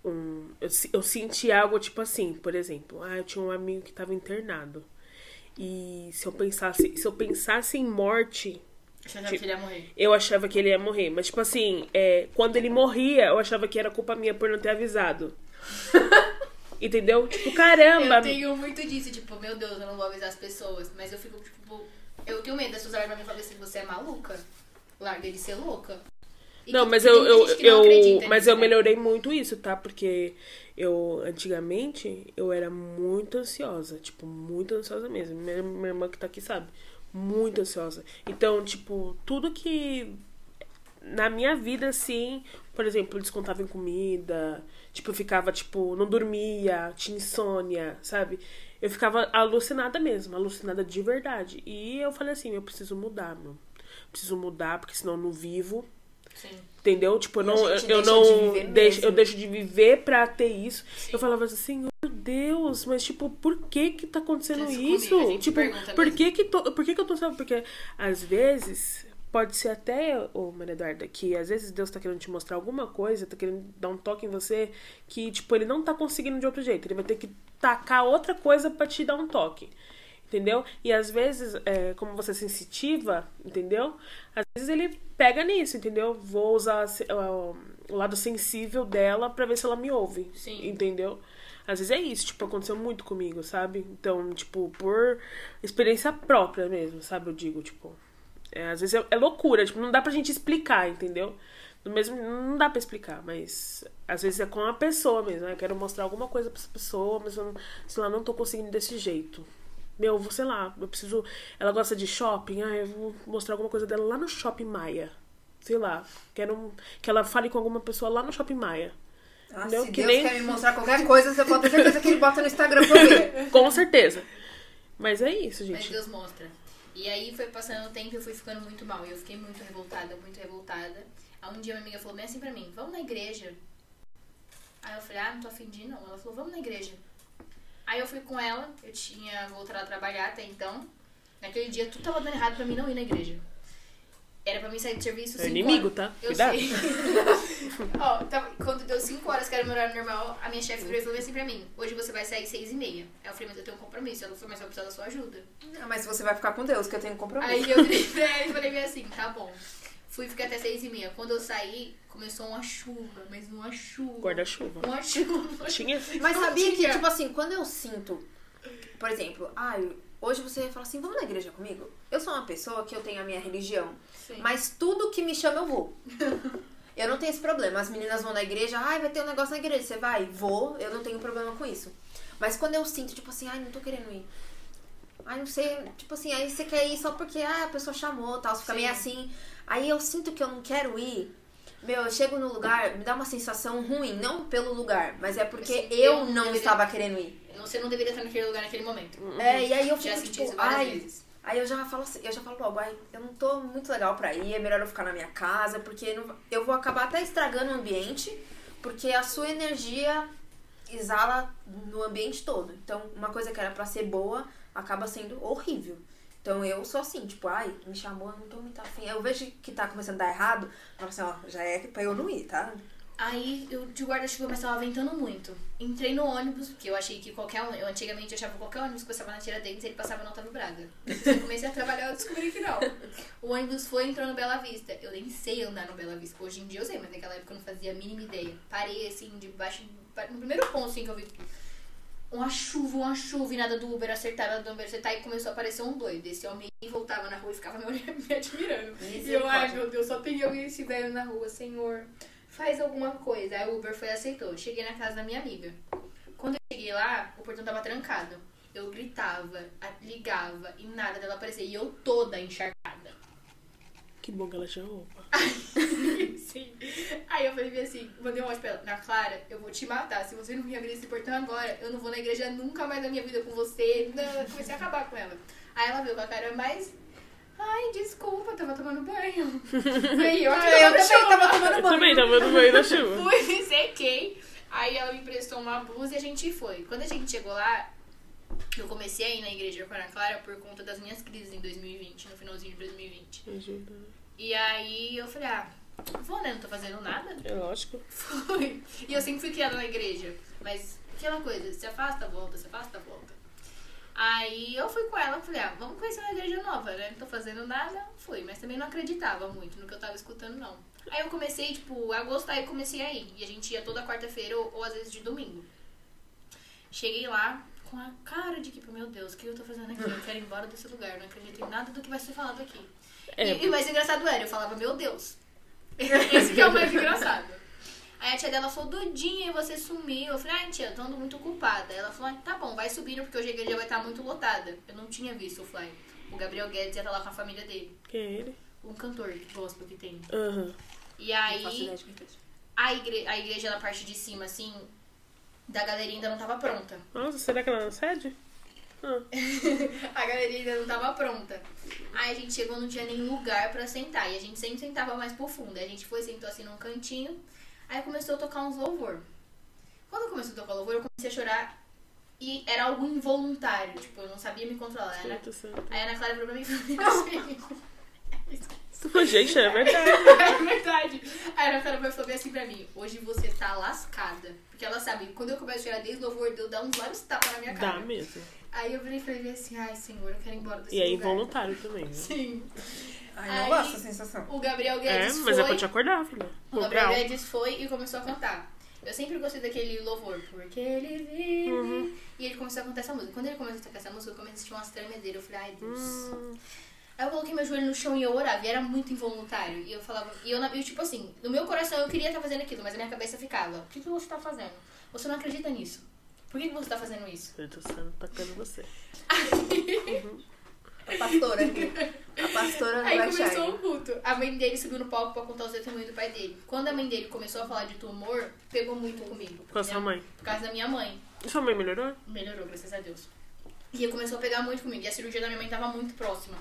um- eu, eu senti algo tipo assim, por exemplo. Ah, eu tinha um amigo que tava internado. E se eu pensasse. Se eu pensasse em morte, Você achava Tipo, que ele ia morrer. Eu achava que ele ia morrer. Mas, tipo assim, é, quando ele morria, eu achava que era culpa minha por não ter avisado. Entendeu? Tipo, caramba. Eu tenho muito disso, tipo, meu Deus, eu não vou avisar as pessoas. Mas eu fico, tipo, eu tenho medo das pessoas olharem pra mim e falarem assim, você é maluca? Larga de ser louca. E Não, que mas eu, eu, eu, mas nisso, eu né? melhorei muito isso, tá? Porque eu, antigamente, eu era muito ansiosa. Tipo, muito ansiosa mesmo. Minha, minha irmã que tá aqui sabe. Muito ansiosa. Então, tipo, tudo que. Na minha vida, assim, por exemplo, descontava em comida. Tipo, eu ficava, tipo, não dormia, tinha insônia, sabe? Eu ficava alucinada mesmo, alucinada de verdade. E eu falei assim, eu preciso mudar, meu. Preciso mudar, porque senão eu não vivo. Sim. Entendeu? Tipo, eu não, eu não de deixo, mesmo. eu deixo de viver pra ter isso. Sim. Eu falava assim, Deus, mas tipo, por que que tá acontecendo Isso comigo, tipo, por mesmo. que que por que que eu tô sabendo? Porque às vezes pode ser até, ô Maria Eduarda, que às vezes Deus tá querendo te mostrar alguma coisa, tá querendo dar um toque em você que tipo, ele não tá conseguindo de outro jeito. Ele vai ter que tacar outra coisa pra te dar um toque. Entendeu? E às vezes, é, como você é sensitiva, entendeu? Às vezes ele pega nisso, entendeu? Vou usar o lado sensível dela pra ver se ela me ouve. Sim. Entendeu? Às vezes é isso, tipo, aconteceu muito comigo, sabe? Então, tipo, por experiência própria mesmo, sabe? Eu digo, tipo. é, às vezes é, é loucura, tipo, não dá pra gente explicar, entendeu? No mesmo, não dá pra explicar, mas às vezes é com a pessoa mesmo. né? Eu quero mostrar alguma coisa pra essa pessoa, mas eu sei lá, não tô conseguindo desse jeito. Meu, vou, sei lá, eu preciso. Ela gosta de shopping, ah, eu vou mostrar alguma coisa dela lá no shopping Maia. Sei lá. Quero que ela fale com alguma pessoa lá no shopping Maia. Ah, Entendeu? se Que Deus nem- quer me mostrar qualquer coisa, você pode ter certeza que ele bota no Instagram pra ver. Com certeza. Mas é isso, Mas gente. Deus mostra. E aí foi passando o tempo e eu fui ficando muito mal. E eu fiquei muito revoltada, muito revoltada. Aí um dia minha amiga falou bem assim pra mim, vamos na igreja. Aí eu falei, ah, não tô afim de ir não. Ela falou, vamos na igreja. Aí eu fui com ela, eu tinha voltado a trabalhar até então. Naquele dia tudo tava dando errado pra mim não ir na igreja. Era pra mim sair de serviço É cinco inimigo, horas. tá? Eu Cuidado. sei. Ó, tava- quando deu 5 horas que era meu horário normal, a minha chefe virou e falou assim pra mim, hoje você vai sair 6 e meia. Aí eu falei, mas eu tenho um compromisso. Ela falou, mas eu vou precisar da sua ajuda. Ah, Mas você vai ficar com Deus, que eu tenho compromisso. Aí eu virei pra ela e falei assim, tá bom. Fui ficar até seis e meia. Quando eu saí, começou uma chuva, mas uma chuva. Guarda-chuva. Uma chuva. Tinha? Mas Não sabia que, tipo assim, quando eu sinto, por exemplo, ai, hoje você fala assim, vamos na igreja comigo? Eu sou uma pessoa que eu tenho a minha religião, Sim. mas tudo que me chama eu vou. Eu não tenho esse problema. As meninas vão na igreja, ai, vai ter um negócio na igreja. Você vai? Vou, eu não tenho problema com isso. Mas quando eu sinto, tipo assim, ai, não tô querendo ir. Ai, não sei, tipo assim, aí você quer ir só porque ah, a pessoa chamou tal, você fica Sim. meio assim. Aí eu sinto que eu não quero ir. Meu, eu chego no lugar, me dá uma sensação ruim, não pelo lugar, mas é porque eu eu não estava querendo ir. Você não deveria estar naquele lugar naquele momento. É, e aí eu fico tipo, isso várias ai, vezes. Aí eu já falo assim, eu já falo logo, ai, eu não tô muito legal pra ir, é melhor eu ficar na minha casa, porque não- eu vou acabar até estragando o ambiente, porque a sua energia exala no ambiente todo. Então, uma coisa que era pra ser boa acaba sendo horrível. Então eu sou assim, tipo, ai, me chamou, eu não tô muito afim. Eu vejo que tá começando a dar errado, eu falo assim, ó, já é pra eu não ir, tá? Aí eu de guarda-chuva, mas tava ventando muito. Entrei no ônibus, porque eu achei que qualquer ônibus, eu antigamente achava que qualquer ônibus que passava na Tiradentes, ele passava no Otávio Braga. Eu comecei a trabalhar, eu descobri que não. O ônibus foi e entrou no Bela Vista. Eu nem sei andar no Bela Vista. Hoje em dia eu sei, mas naquela época eu não fazia a mínima ideia. Parei assim, debaixo, no primeiro ponto assim que eu vi. Uma chuva, uma chuva, e nada do Uber acertar, nada do Uber acertar, e começou a aparecer um doido. Esse homem voltava na rua e ficava me, olhando, me admirando. E eu, ai meu Deus, só eu e esse velho na rua, senhor. Faz alguma coisa. Aí o Uber foi e aceitou. Cheguei na casa da minha amiga. Quando eu cheguei lá, o portão tava trancado. Eu gritava, ligava e nada dela aparecer. E eu toda encharcada. Que bom que ela tinha roupa. Sim. Aí eu falei assim, mandei um áudio pra ela. Na Clara, eu vou te matar. Se você não me abrir esse portão agora, eu não vou na igreja nunca mais na minha vida com você. Não, eu comecei a acabar com ela. Aí ela viu com a cara mais... Ai, desculpa, eu tava tomando banho. Falei, eu, Ah, eu também tava tomando Eu banho. também tava no meio da chuva. Fui, me sequei. Aí ela me emprestou uma blusa e a gente foi. Quando a gente chegou lá, eu comecei a ir na igreja com a Ana Clara por conta das minhas crises em 2020, no finalzinho de 2020. Ajuda. E aí eu falei, ah, vou né, não tô fazendo nada. É lógico. Fui. E eu sempre fui criada na igreja. Mas aquela coisa, se afasta, volta, se afasta, volta. Aí eu fui com ela, falei, ah, vamos conhecer uma igreja nova, né? Não tô fazendo nada, fui. Mas também não acreditava muito no que eu tava escutando, não. Aí eu comecei, tipo, a gostar e comecei a ir. E a gente ia toda quarta-feira ou, ou às vezes de domingo. Cheguei lá com a cara de que, meu Deus, o que eu tô fazendo aqui? Eu quero ir embora desse lugar, não acredito em nada do que vai ser falado aqui. É. E, e o mais engraçado era, eu falava, meu Deus. Esse que é o mais engraçado. Aí a tia dela falou, Dudinha, e você sumiu. Eu falei, ai tia, tô andando muito ocupada. Ela falou, ah, tá bom, vai subindo porque hoje a igreja vai estar muito lotada. Eu não tinha visto o fly. O Gabriel Guedes ia estar lá com a família dele. Quem é ele? Um cantor gospel que tem. Aham. E aí, a, igre a igreja na parte de cima, assim, da galeria ainda não tava pronta. Nossa, será que ela não cede? Ah. a galeria ainda não tava pronta. Aí a gente chegou, não tinha nenhum lugar pra sentar. E a gente sempre sentava mais pro fundo. Aí a gente foi, sentou assim num cantinho. Aí começou a tocar uns louvor. Quando começou a tocar louvor, eu comecei a chorar. E era algo involuntário. Tipo, eu não sabia me controlar. Era... Aí a Ana Clara virou pra mim e falou assim... Gente, é verdade. É verdade. Aí a Ana Clara falar assim pra mim: hoje você tá lascada. Porque ela sabe, quando eu começo a chorar desde o louvor, Deus dá uns vários tapas na minha cara. Dá mesmo. Aí eu virei e falei assim: ai, senhor, eu quero ir embora desse E é lugar. involuntário também, né? Sim. Ai, não Aí- gosto dessa sensação. O Gabriel É, Guedes mas foi. é pra te acordar, filha. O Gabriel Real. Guedes foi e começou a cantar. Eu sempre gostei daquele louvor, porque ele vive. Uhum. E ele começou a cantar essa música. Quando ele começou a cantar essa música, eu comecei a sentir umas tremedeiras. Eu falei, ai Deus. Hum, Aí eu coloquei meu joelho no chão e eu orava. E era muito involuntário. E eu falava. E eu, eu, tipo assim, no meu coração eu queria estar fazendo aquilo, mas a minha cabeça ficava: O que, que você tá fazendo? Você não acredita nisso. Por que, que você tá fazendo isso? Espírito Santo tacando você. A pastora aqui. A pastora Aí começou achar. o culto. A mãe dele subiu no palco pra contar os testemunhos do pai dele. Quando a mãe dele começou a falar de tumor, pegou muito comigo. Com a sua Minha- mãe. Por causa da minha mãe. E sua mãe melhorou? Melhorou, graças a Deus. E ele começou a pegar muito comigo. E a cirurgia da minha mãe tava muito próxima.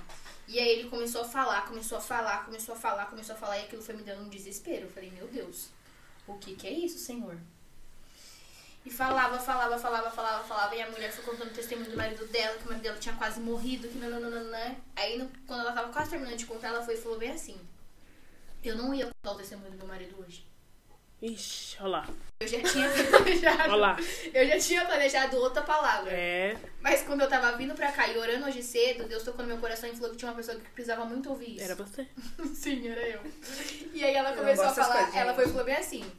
E aí ele começou a falar, começou a falar, começou a falar, começou a falar. E aquilo foi me dando um desespero. Eu falei, meu Deus, o que que é isso, Senhor? E falava, falava, falava, falava, falava. E a mulher foi contando o testemunho do marido dela, que o marido dela tinha quase morrido, que nananana. Aí no- quando ela tava quase terminando de contar, ela foi e falou bem assim. Eu não ia contar o testemunho do meu marido hoje. Ixi, olha lá. Eu já tinha planejado. Olha lá. Eu já tinha planejado outra palavra. É. Mas quando eu tava vindo pra cá e orando hoje cedo, Deus tocou no meu coração e falou que tinha uma pessoa que precisava muito ouvir isso. Era você. Sim, era eu. E aí ela começou a falar, ela gente. foi e falou bem assim: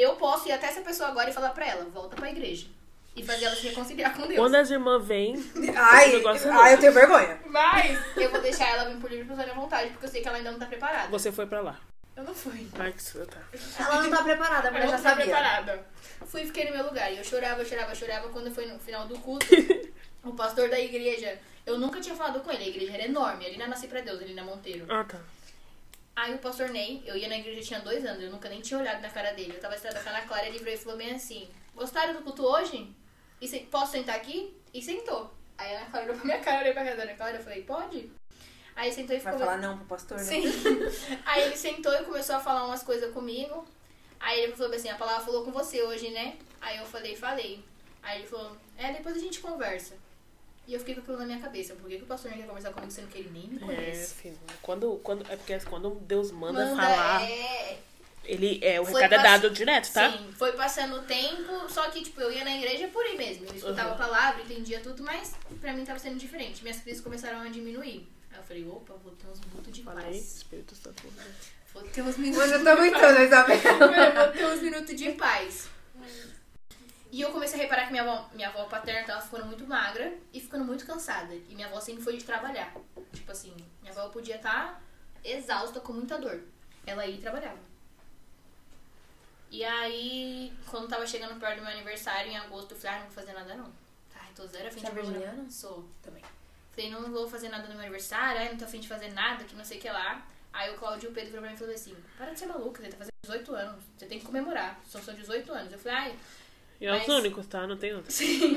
Eu posso ir até essa pessoa agora e falar pra ela, volta pra igreja. E fazer ela se reconciliar com Deus. Quando as irmãs vêm, Ai, negócio é ai, eu tenho vergonha. Mas eu vou deixar ela vir por livre e vontade, porque eu sei que ela ainda não tá preparada. você foi pra lá. Eu não fui. Ai, que você tá. Ela não tá preparada, mas Eu já não tava sabia. preparada. Fui e fiquei no meu lugar. E eu chorava, chorava, chorava. Quando foi no final do culto, o pastor da igreja, eu nunca tinha falado com ele. A igreja era enorme, ali na Nasci pra Deus, ali na Monteiro. Ah, tá. Aí o pastor Ney, eu ia na igreja tinha dois anos, eu nunca nem tinha olhado na cara dele. Eu tava sentada com a Ana Clara, ele virou e falou bem assim: Gostaram do culto hoje? E se- posso sentar aqui? E sentou. Aí a Ana Clara olhou pra minha cara, eu olhei pra cara da Ana Clara, eu falei: Pode? Aí sentou e Vai ficou. falar não pro pastor, né? Sim. Aí ele sentou e começou a falar umas coisas comigo. Aí ele falou assim, a palavra falou com você hoje, né? Aí eu falei, falei. Aí ele falou, é, depois a gente conversa. E eu fiquei com aquilo na minha cabeça. Por que, que o pastor não quer conversar comigo sendo que ele nem me É, conhece? filho. Quando, quando, é porque quando Deus manda, Manda, falar, é. ele, é, o Foi recado é pass- dado direto, tá? Sim, foi passando o tempo, só que, tipo, eu ia na igreja por aí mesmo. Eu escutava Uhum. a palavra, entendia tudo, mas pra mim tava sendo diferente. Minhas crises começaram a diminuir. Aí eu falei, opa, vou ter uns minutos de Falei, paz. Espírito Santo. Vou ter uns minutos Hoje eu tô aguentando, Isabel. Eu vou ter uns minutos de paz. E eu comecei a reparar que minha avó, minha avó paterna tava ficando muito magra e ficando muito cansada. E minha avó sempre foi de trabalhar. Tipo assim, minha avó podia estar exausta, com muita dor. Ela ia e trabalhava. E aí, quando tava chegando perto do meu aniversário, em agosto, eu falei, ah, não vou fazer nada não. Ai, tô zero a fim Você é de comemorar. virginiana? Sou. Também. Falei, não vou fazer nada no meu aniversário, ai, não tô afim de fazer nada, que não sei o que lá. Aí o Claudio e o Pedro virou pra mim e falou assim, para de ser maluca, você tá fazendo 18 anos, você tem que comemorar, são seus 18 anos. Eu falei, ai, E é os Mas- únicos, tá? Não tem outro. sim.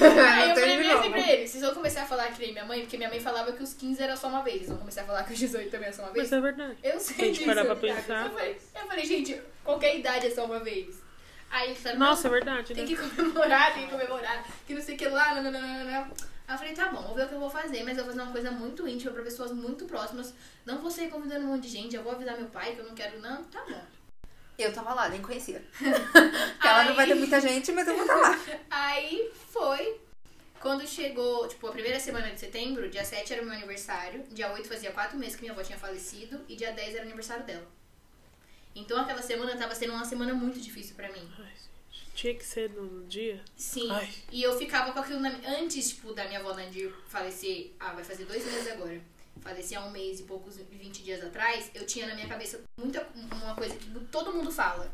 Aí eu falei assim pra ele, se eu começar a falar que nem minha mãe, porque minha mãe falava que os 15 era só uma vez, eles vão começar a falar que os 18 também é só uma vez. Mas é verdade. Eu sei Se a gente disso. parar pra pensar. Eu falei, eu falei, gente, qualquer idade é só uma vez. Aí ele falou, Nossa, é verdade, tem né? que comemorar, tem que comemorar, que não sei o que lá, nananana. Aí eu falei, tá bom, vou ver o que eu vou fazer, mas eu vou fazer uma coisa muito íntima pra pessoas muito próximas. Não vou sair convidando um monte de gente, eu vou avisar meu pai que eu não quero, não, tá bom. Eu tava lá, nem conhecia. Porque ela não vai ter muita gente, mas eu vou estar lá. Aí foi. Quando chegou, tipo, a primeira semana de setembro, dia 7 era o meu aniversário, dia 8 fazia 4 meses que minha avó tinha falecido e dia 10 era o aniversário dela. Então aquela semana tava sendo uma semana muito difícil pra mim. Ai, gente, tinha que ser no dia. Sim. Ai. E eu ficava com aquilo na... antes, tipo, da minha avó Nadir falecer, ah, vai fazer dois meses agora. Falecer há um mês e poucos 20 dias atrás, eu tinha na minha cabeça muita uma coisa que todo mundo fala.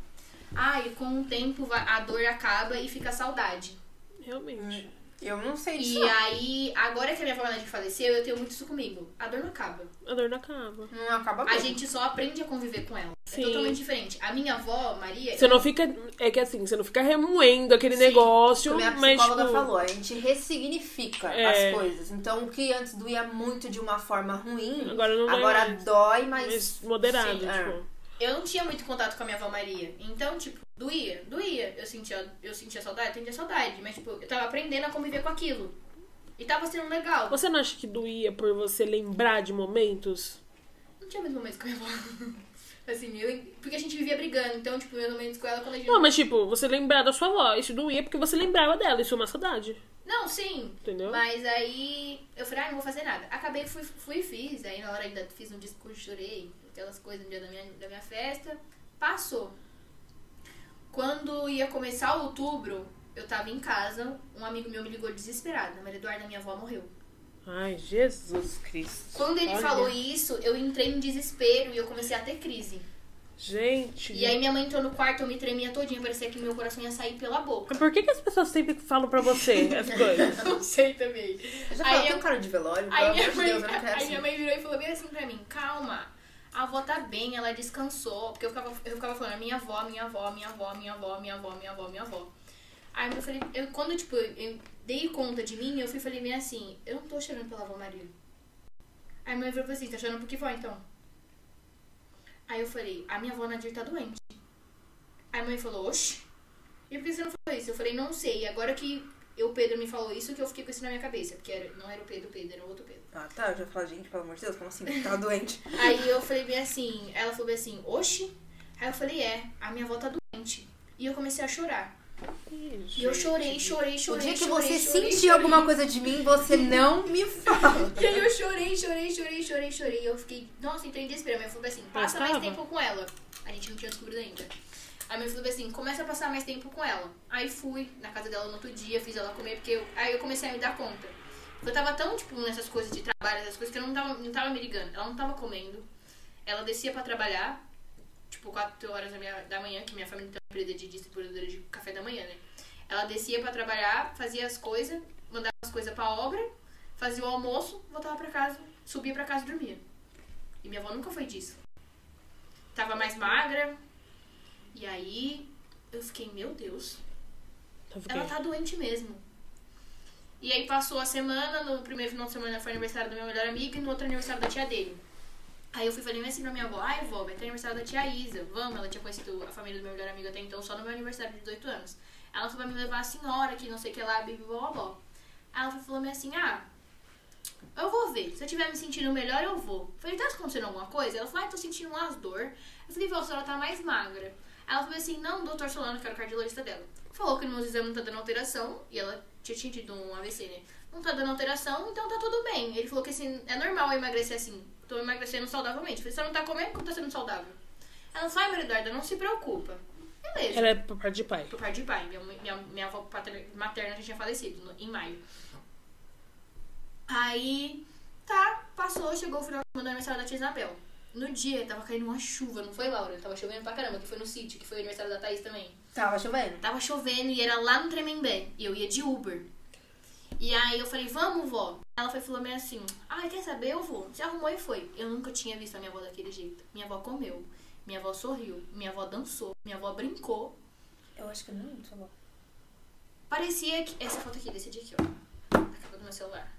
Ah, e com o tempo a dor acaba e fica a saudade. Realmente. Eu não sei disso. E não. aí, agora que a minha avó Nadir faleceu, eu tenho muito isso comigo. A dor não acaba. A dor não acaba. Não acaba A mesmo. gente só aprende a conviver com ela. Sim. É totalmente diferente. A minha avó, Maria. Você não fica. É que assim, você não fica remoendo aquele Sim. negócio, Como a mas. psicóloga Tipo, falou, a gente ressignifica É. as coisas. Então, o que antes doía muito de uma forma ruim, Agora não dói agora mais. dói, mas... mais moderado, Sim, é. Eu não tinha muito contato com a minha avó Maria. Então, tipo, doía, doía. Eu sentia, eu sentia saudade, sentia saudade. Mas, tipo, eu tava aprendendo a conviver com aquilo. E tava sendo legal. Você não acha que doía por você lembrar de momentos? Não tinha meus momentos com a minha avó. Assim, eu, porque a gente vivia brigando. Então, tipo, meus momentos com ela quando a gente. Não, mas tipo, você lembrar da sua avó, isso doía porque você lembrava dela, isso é uma saudade. Não, sim. Entendeu? Mas aí eu falei, ah, não vou fazer nada. Acabei, fui, fui e fiz. Aí na hora ainda fiz um discurso, chorei, aquelas coisas no dia da minha, da minha festa. Passou. Quando ia começar outubro, eu tava em casa, um amigo meu me ligou desesperado. A Maria Eduarda, minha avó, morreu. Ai, Jesus Cristo. Quando ele Olha. falou isso, eu entrei em desespero e eu comecei a ter crise. Gente. E aí minha mãe entrou no quarto, eu me tremia todinha, parecia que meu coração ia sair pela boca. Por que, que as pessoas sempre falam pra você as coisas? Não sei também. Eu já Aí falei, eu- tem um cara de velório, Aí pelo minha, amor de mãe, Deus, eu não quero aí assim. minha mãe virou e falou bem assim pra mim, calma, a avó tá bem, ela descansou. Porque eu ficava, eu ficava falando, minha avó, minha avó, minha avó, minha avó, minha avó, minha avó, minha avó. Aí eu falei, eu, quando tipo, eu dei conta de mim, eu fui e falei bem assim, eu não tô chorando pela avó Maria. Aí minha mãe falou assim, tá chorando por que vó então? Aí eu falei, a minha avó Nadir tá doente. Aí a mãe falou, oxe, e por que você não falou isso? Eu falei, não sei, agora que eu, o Pedro me falou isso, que eu fiquei com isso na minha cabeça. Porque era, não era o Pedro, Pedro, era outro Pedro. Ah, tá, eu já falei, gente, pelo amor de Deus, como assim? Tá doente. Aí eu falei bem assim, ela falou bem assim, oxe? Aí eu falei, é, a minha avó tá doente. E eu comecei a chorar. E eu chorei, chorei, O chorei. dia que chorei, você sentir alguma coisa de mim, você não me fala. E aí eu chorei, chorei, chorei, chorei, chorei. Eu fiquei, nossa, entrei em desespero. A minha falou assim, passa mais tempo com ela. A gente não tinha descobrido ainda. A minha falou assim, começa a passar mais tempo com ela. Aí fui na casa dela no outro dia, fiz ela comer, porque eu, aí eu comecei a me dar conta. Eu tava tão, tipo, nessas coisas de trabalho, essas coisas, que eu não tava, não tava me ligando. Ela não tava comendo. Ela descia pra trabalhar, tipo, 4 horas da, minha, da manhã, que minha família tem uma empresa de distribuidora de café da manhã, né? Ela descia pra trabalhar, fazia as coisas, mandava as coisas pra obra, fazia o almoço, voltava pra casa, subia pra casa e dormia. E minha avó nunca foi disso. Tava mais magra. E aí eu fiquei, meu Deus, ela tá doente mesmo. E aí passou a semana, no primeiro final de semana foi aniversário do meu melhor amigo e no outro aniversário da tia dele. Aí eu fui falei assim pra minha avó, ai vó, vai ter aniversário da tia Isa, vamos, ela tinha conhecido a família do meu melhor amigo até então só no meu aniversário de 18 anos. Ela falou pra me levar a senhora, que não sei o que lá, blá, blá. Aí ela falou assim, ah, eu vou ver, se eu estiver me sentindo melhor, eu vou. Eu falei, tá acontecendo alguma coisa? Ela falou, ah, tô sentindo umas dor. Eu falei, vó, a senhora tá mais magra. Ela falou assim, não, doutor Solano, que era o cardiologista dela, falou que nos exames não tá dando alteração, e ela tinha tido um AVC, né? Não tá dando alteração, então tá tudo bem. Ele falou que assim, é normal eu emagrecer assim. Tô emagrecendo saudavelmente. Eu falei, você não tá comendo como tá sendo saudável? Ela falou, ai, Maria Eduarda, não se preocupa. Beleza. Ela é por parte de pai. Por parte de pai. Minha, minha, minha avó materna já tinha falecido no- em maio. Aí, tá, passou, chegou o final do aniversário da tia Isabel. No dia, tava caindo uma chuva, não foi, Laura? Tava chovendo pra caramba, que foi no sítio, que foi o aniversário da Thaís também. Tava chovendo. Tava chovendo e era lá no Tremembé. E eu ia de Uber. E aí eu falei, vamos, vó. Ela foi falou meio assim, ai, quer saber? Eu vou. Se arrumou e foi. Eu nunca tinha visto a minha avó daquele jeito. Minha avó comeu. Minha avó sorriu. Minha avó dançou. Minha avó brincou. Eu acho que eu não lembro, tá bom. Parecia que. Essa foto aqui, desse dia aqui, ó. Capa do meu celular.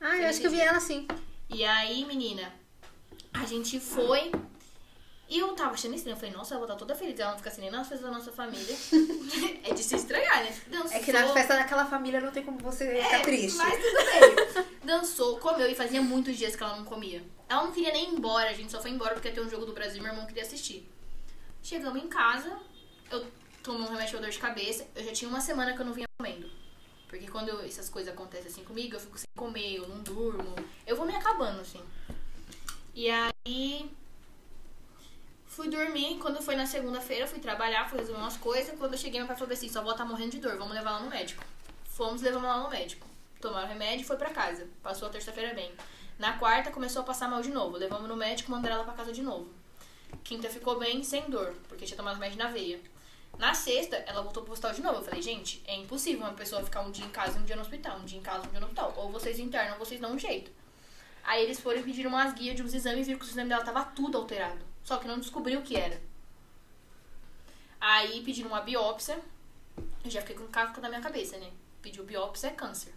Ah, eu acho que eu vi ela sim. E aí, menina, a gente foi. E eu tava achando estranho. Eu falei, nossa, ela vai estar toda feliz. Ela não fica assim nem nas festas da nossa família. é de se estranhar, né? Dançou. É que na festa daquela família não tem como você ficar triste. É, Mas tudo bem. Dançou, comeu e fazia muitos dias que ela não comia. Ela não queria nem ir embora, a gente só foi embora porque ia ter um jogo do Brasil e meu irmão queria assistir. Chegamos em casa, eu tomei um remédio pra dor de cabeça, eu já tinha uma semana que eu não vinha comendo. Porque quando eu- essas coisas acontecem assim comigo, eu fico sem comer, eu não durmo. Eu vou me acabando, assim. E aí. Fui dormir. Quando foi na segunda-feira, fui trabalhar, fui resolver umas coisas. Quando eu cheguei, meu pai falou assim: sua avó tá morrendo de dor, vamos levar ela no médico. Fomos, levamos ela no médico. Tomaram remédio e foi pra casa. Passou a terça-feira bem. Na quarta, começou a passar mal de novo. Levamos no médico, mandaram ela pra casa de novo. Quinta ficou bem, sem dor, porque tinha tomado remédio na veia. Na sexta, ela voltou pro hospital de novo. Eu falei, gente, é impossível uma pessoa ficar um dia em casa e um dia no hospital, um dia em casa e um dia no hospital. Ou vocês internam ou vocês dão um jeito. Aí eles foram e pediram umas guias de uns exames e viram que o exame dela tava tudo alterado. Só que não descobriu o que era. Aí pediram uma biópsia. Eu já fiquei com casca na minha cabeça, né? Pediu biópsia, é câncer.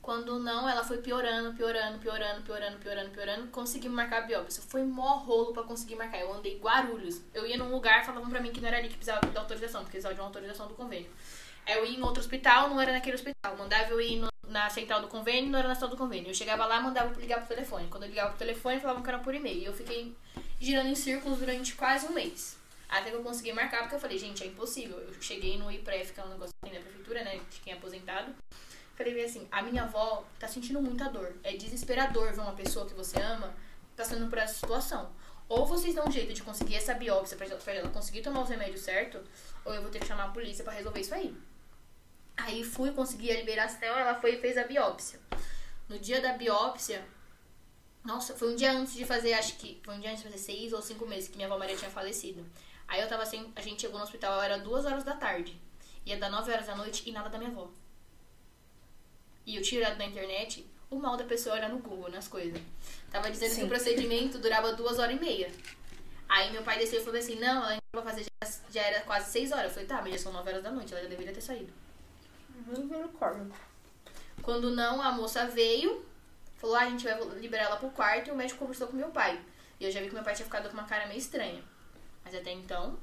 Quando não, ela foi piorando, piorando, piorando, piorando, piorando, piorando. Consegui marcar a biópsia. Foi mó rolo pra conseguir marcar. Eu andei Guarulhos. Eu ia num lugar, falavam pra mim que não era ali que precisava da autorização, porque precisava de uma autorização do convênio. Eu ia em outro hospital, não era naquele hospital. Mandava eu ir no- na central do convênio, não era na central do convênio. Eu chegava lá, mandava ligar pro telefone. Quando eu ligava pro telefone, falavam que era por e-mail. E eu fiquei girando em círculos durante quase um mês. Até que eu consegui marcar, porque eu falei, gente, é impossível. Eu cheguei no IPREF, que é um negócio que tem na prefeitura, né, de quem é aposentado. Falei bem assim, a minha avó tá sentindo muita dor. É desesperador ver uma pessoa que você ama passando por essa situação. Ou vocês dão um jeito de conseguir essa biópsia pra ela- conseguir tomar os remédios certo, ou eu vou ter que chamar a polícia pra resolver isso aí. Aí fui, consegui a liberação, ela foi e fez a biópsia. No dia da biópsia, nossa, foi um dia antes de fazer, acho que foi um dia antes de fazer seis ou cinco meses que minha avó Maria tinha falecido. Aí eu tava sem, a gente chegou no hospital, era duas horas da tarde. Ia dar nove horas da noite e nada da minha avó. E eu tirado da internet, o mal da pessoa era no Google, nas coisas. Tava dizendo que Sim. o procedimento durava duas horas e meia. Aí meu pai desceu e falou assim, não, ela entrou pra fazer já, já era quase seis horas. Eu falei, tá, mas já são nove horas da noite, ela já deveria ter saído. Quando não, a moça veio, falou, ah, a gente vai liberar ela pro quarto e o médico conversou com meu pai. E eu já vi que meu pai tinha ficado com uma cara meio estranha. Mas até então,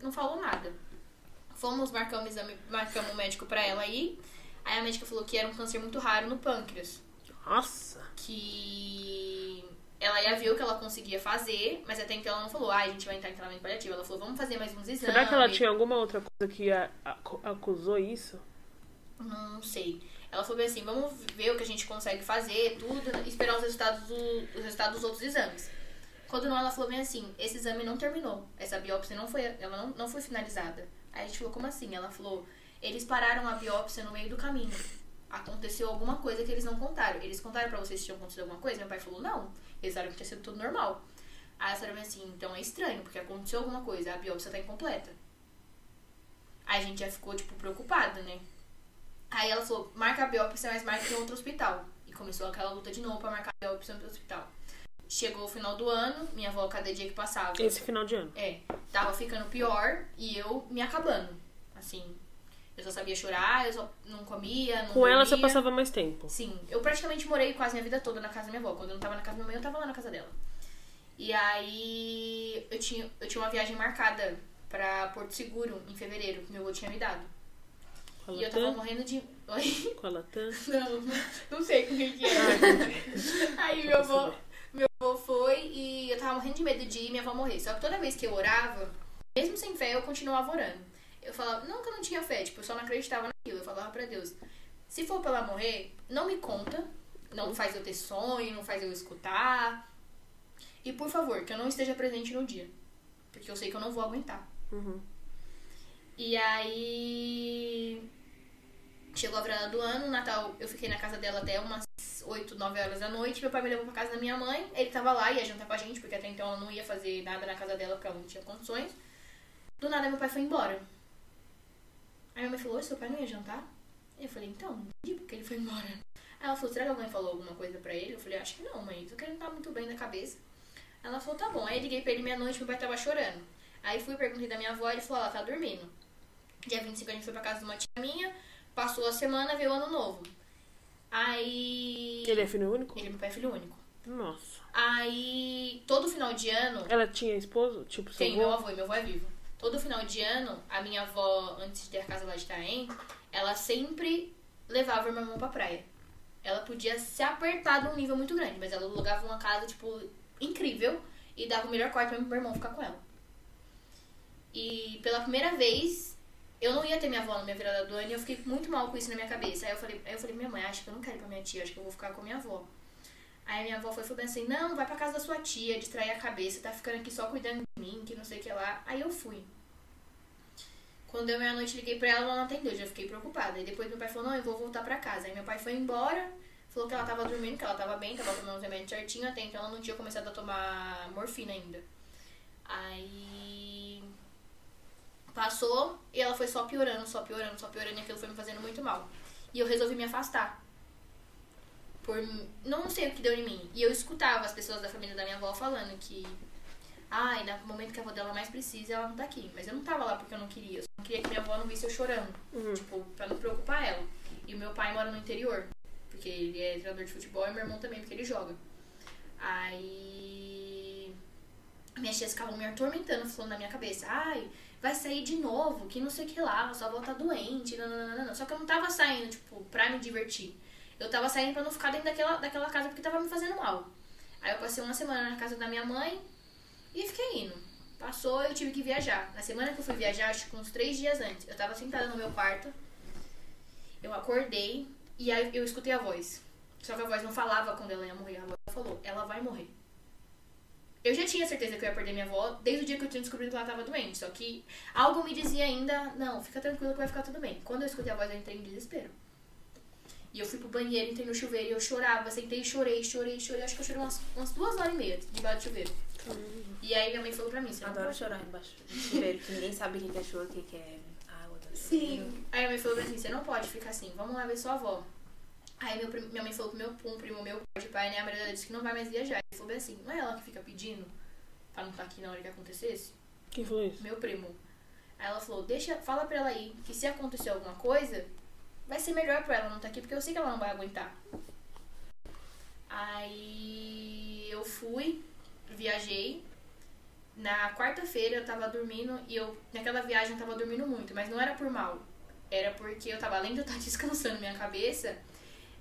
não falou nada. Fomos, marcamos o exame, marcamos o médico pra ela aí. Aí a médica falou que era um câncer muito raro no pâncreas. Nossa. Que ela ia ver o que ela conseguia fazer, mas até então ela não falou, ah, a gente vai entrar em tratamento paliativo. Ela falou, vamos fazer mais uns exames. Será que ela tinha alguma outra coisa que acusou isso? Não sei. Ela falou assim, vamos ver o que a gente consegue fazer, tudo, esperar os resultados, do, os resultados dos outros exames. Quando não, ela falou bem assim, esse exame não terminou. Essa biópsia não foi, ela não, não foi finalizada. Aí a gente falou, como assim? Ela falou, eles pararam a biópsia no meio do caminho. Aconteceu alguma coisa que eles não contaram. Eles contaram pra vocês se tinha acontecido alguma coisa? Meu pai falou, não. Eles falaram que tinha sido tudo normal. Aí ela falou assim, então é estranho, porque aconteceu alguma coisa, a biópsia tá incompleta. Aí a gente já ficou, tipo, preocupada, né? Aí ela falou, marca a biópsia, mas marca em outro hospital. E começou aquela luta de novo pra marcar a biópsia em outro hospital. Chegou o final do ano, minha avó, cada dia que passava, Esse final de ano. é, tava ficando pior e eu me acabando. Assim, eu só sabia chorar, eu só não comia, não Com ela você dormia. passava mais tempo. Sim, eu praticamente morei quase minha vida toda na casa da minha avó. Quando eu não tava na casa da minha mãe, eu tava lá na casa dela. E aí eu tinha, eu tinha uma viagem marcada pra Porto Seguro em fevereiro, que meu avô tinha me dado. Com a E eu tava morrendo de. Oi? Com a Latam? Não, não sei com quem que Ah, era. entendi. Aí meu avô, meu avô foi e eu tava morrendo de medo de ir e minha avó morrer. Só que toda vez que eu orava, mesmo sem fé, eu continuava orando. Eu falava, não que eu não tinha fé, tipo, eu só não acreditava naquilo. Eu falava pra Deus, se for pra ela morrer, não me conta, não faz eu ter sonho, não faz eu escutar. E por favor, que eu não esteja presente no dia. Porque eu sei que eu não vou aguentar. Uhum. E aí. Chegou a virada do ano, Natal, eu fiquei na casa dela até umas 8, 9 horas da noite. Meu pai me levou pra casa da minha mãe. Ele tava lá, ia jantar com a gente, porque até então ela não ia fazer nada na casa dela, porque ela não tinha condições. Do nada, meu pai foi embora. Aí minha mãe falou: "Oi, seu pai não ia jantar? Eu falei: então, não entendi porque ele foi embora. Aí ela falou: será que a mãe falou alguma coisa pra ele? Eu falei: acho que não, mãe, tô querendo estar muito bem na cabeça. Ela falou: tá bom. Aí liguei pra ele meia-noite, meu pai tava chorando. Aí fui perguntei da minha avó, ele falou: ela tá dormindo. Dia 25 a gente foi pra casa de uma tia minha, passou a semana, veio o ano novo. Aí. Ele é filho único? Ele é meu pai filho único. Nossa. Aí, todo final de ano, Ela tinha esposo? Tipo, seu tem meu avô? avô e meu avô é vivo. Todo final de ano, a minha avó, antes de ter a casa lá de Itaém, ela sempre levava o meu irmão pra praia. Ela podia se apertar de um nível muito grande, mas ela alugava uma casa, tipo, incrível e dava o melhor quarto pra meu irmão ficar com ela. E pela primeira vez, eu não ia ter minha avó na minha virada do ano e eu fiquei muito mal com isso na minha cabeça. Aí eu falei, aí eu falei, minha mãe, acho que eu não quero ir pra minha tia, acho que eu vou ficar com a minha avó. Aí minha avó foi e falou assim, não, vai pra casa da sua tia, distrair a cabeça, tá ficando aqui só cuidando de mim, que não sei o que lá. Aí eu fui. Quando deu meia-noite, liguei pra ela, ela não atendeu, já fiquei preocupada. Aí depois meu pai falou, não, eu vou voltar pra casa. Aí meu pai foi embora, falou que ela tava dormindo, que ela tava bem, tava tomando os remédios certinho, até então ela não tinha começado a tomar morfina ainda. Aí passou e ela foi só piorando, só piorando, só piorando, e aquilo foi me fazendo muito mal. E eu resolvi me afastar. Por não sei o que deu em mim. E eu escutava as pessoas da família da minha avó falando que ai, no momento que a avó dela mais precisa, ela não tá aqui. Mas eu não tava lá porque eu não queria. Eu só não queria que minha avó não visse eu chorando. Uhum. Tipo, pra não preocupar ela. E o meu pai mora no interior. Porque ele é treinador de futebol e meu irmão também, porque ele joga. Aí. Minhas tias ficavam me atormentando, falando na minha cabeça, ai, vai sair de novo, que não sei o que lá, sua avó tá doente, não, não, não, não. Só que eu não tava saindo, tipo, pra me divertir. Eu tava saindo pra não ficar dentro daquela, daquela casa porque tava me fazendo mal. Aí eu passei uma semana na casa da minha mãe e fiquei indo. Passou, eu tive que viajar. Na semana que eu fui viajar, acho que uns três dias antes, eu tava sentada no meu quarto, eu acordei e aí eu escutei a voz. Só que a voz não falava quando ela ia morrer, a voz falou, ela vai morrer. Eu já tinha certeza que eu ia perder minha avó desde o dia que eu tinha descobrido que ela tava doente. Só que algo me dizia ainda, não, fica tranquilo que vai ficar tudo bem. Quando eu escutei a voz, eu entrei em desespero. E eu fui pro banheiro, entrei no chuveiro e eu chorava, sentei, chorei, chorei, chorei. Acho que eu chorei umas, umas duas horas e meia debaixo do chuveiro. E aí minha mãe falou pra mim, você não Adoro pode... chorar embaixo do chuveiro, que ninguém sabe o que é choro, o que é água. Sim. Aí minha mãe falou pra mim, você não pode ficar assim, vamos lá ver sua avó. Aí meu, prim- minha mãe falou pro meu um primo meu, pai de pai, né, a Maria disse que não vai mais viajar. Ele falou assim, não é ela que fica pedindo pra não estar aqui na hora que acontecesse? Quem falou isso? Meu primo. Aí ela falou, deixa, fala pra ela aí, que se acontecer alguma coisa, vai ser melhor pra ela não estar aqui, porque eu sei que ela não vai aguentar. Aí eu fui, viajei. Na quarta-feira eu tava dormindo e eu, naquela viagem eu tava dormindo muito, mas não era por mal. Era porque eu tava, além de eu estar descansando minha cabeça,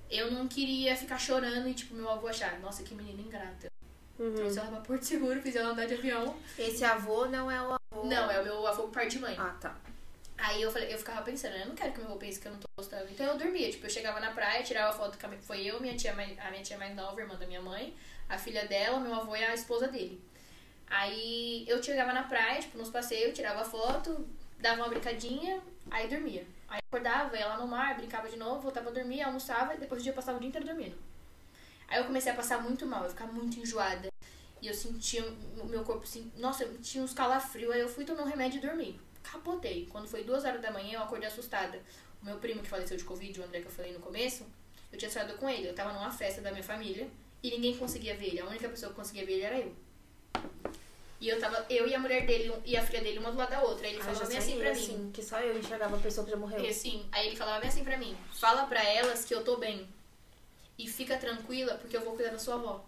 eu não queria ficar chorando e, tipo, meu avô achar, nossa, que menina ingrata. Uhum. Trouxe ela pra Porto Seguro, fiz ela andar de avião. Esse avô não é o avô. Não, é o meu avô por parte de mãe. Ah, tá. Aí eu, falei, eu ficava pensando, eu não quero que meu avô pense que eu não tô gostando. Então eu dormia, tipo, eu chegava na praia, tirava foto com a minha, foi eu, minha tia a minha tia mais nova, irmã da minha mãe, a filha dela, meu avô e a esposa dele. Aí eu chegava na praia, tipo, nos passeios, tirava foto, dava uma brincadinha, aí dormia. Aí acordava, ia lá no mar, brincava de novo, voltava a dormir, almoçava e depois do dia passava o dia inteiro dormindo. Aí eu comecei a passar muito mal, eu ficava muito enjoada. E eu sentia o meu corpo assim, nossa, eu tinha uns calafrios, aí eu fui tomar um remédio e dormi. Capotei. Quando foi duas horas da manhã, eu acordei assustada. O meu primo que faleceu de Covid, o André que eu falei no começo, eu tinha saído com ele. Eu tava numa festa da minha família e ninguém conseguia ver ele. A única pessoa que conseguia ver ele era eu. E eu tava, eu e a mulher dele e a filha dele, uma do lado da outra. Aí ele falava bem assim pra mim. assim, que só eu enxergava a pessoa que já morreu. E assim, aí ele falava bem assim pra mim: fala pra elas que eu tô bem. E fica tranquila porque eu vou cuidar da sua avó.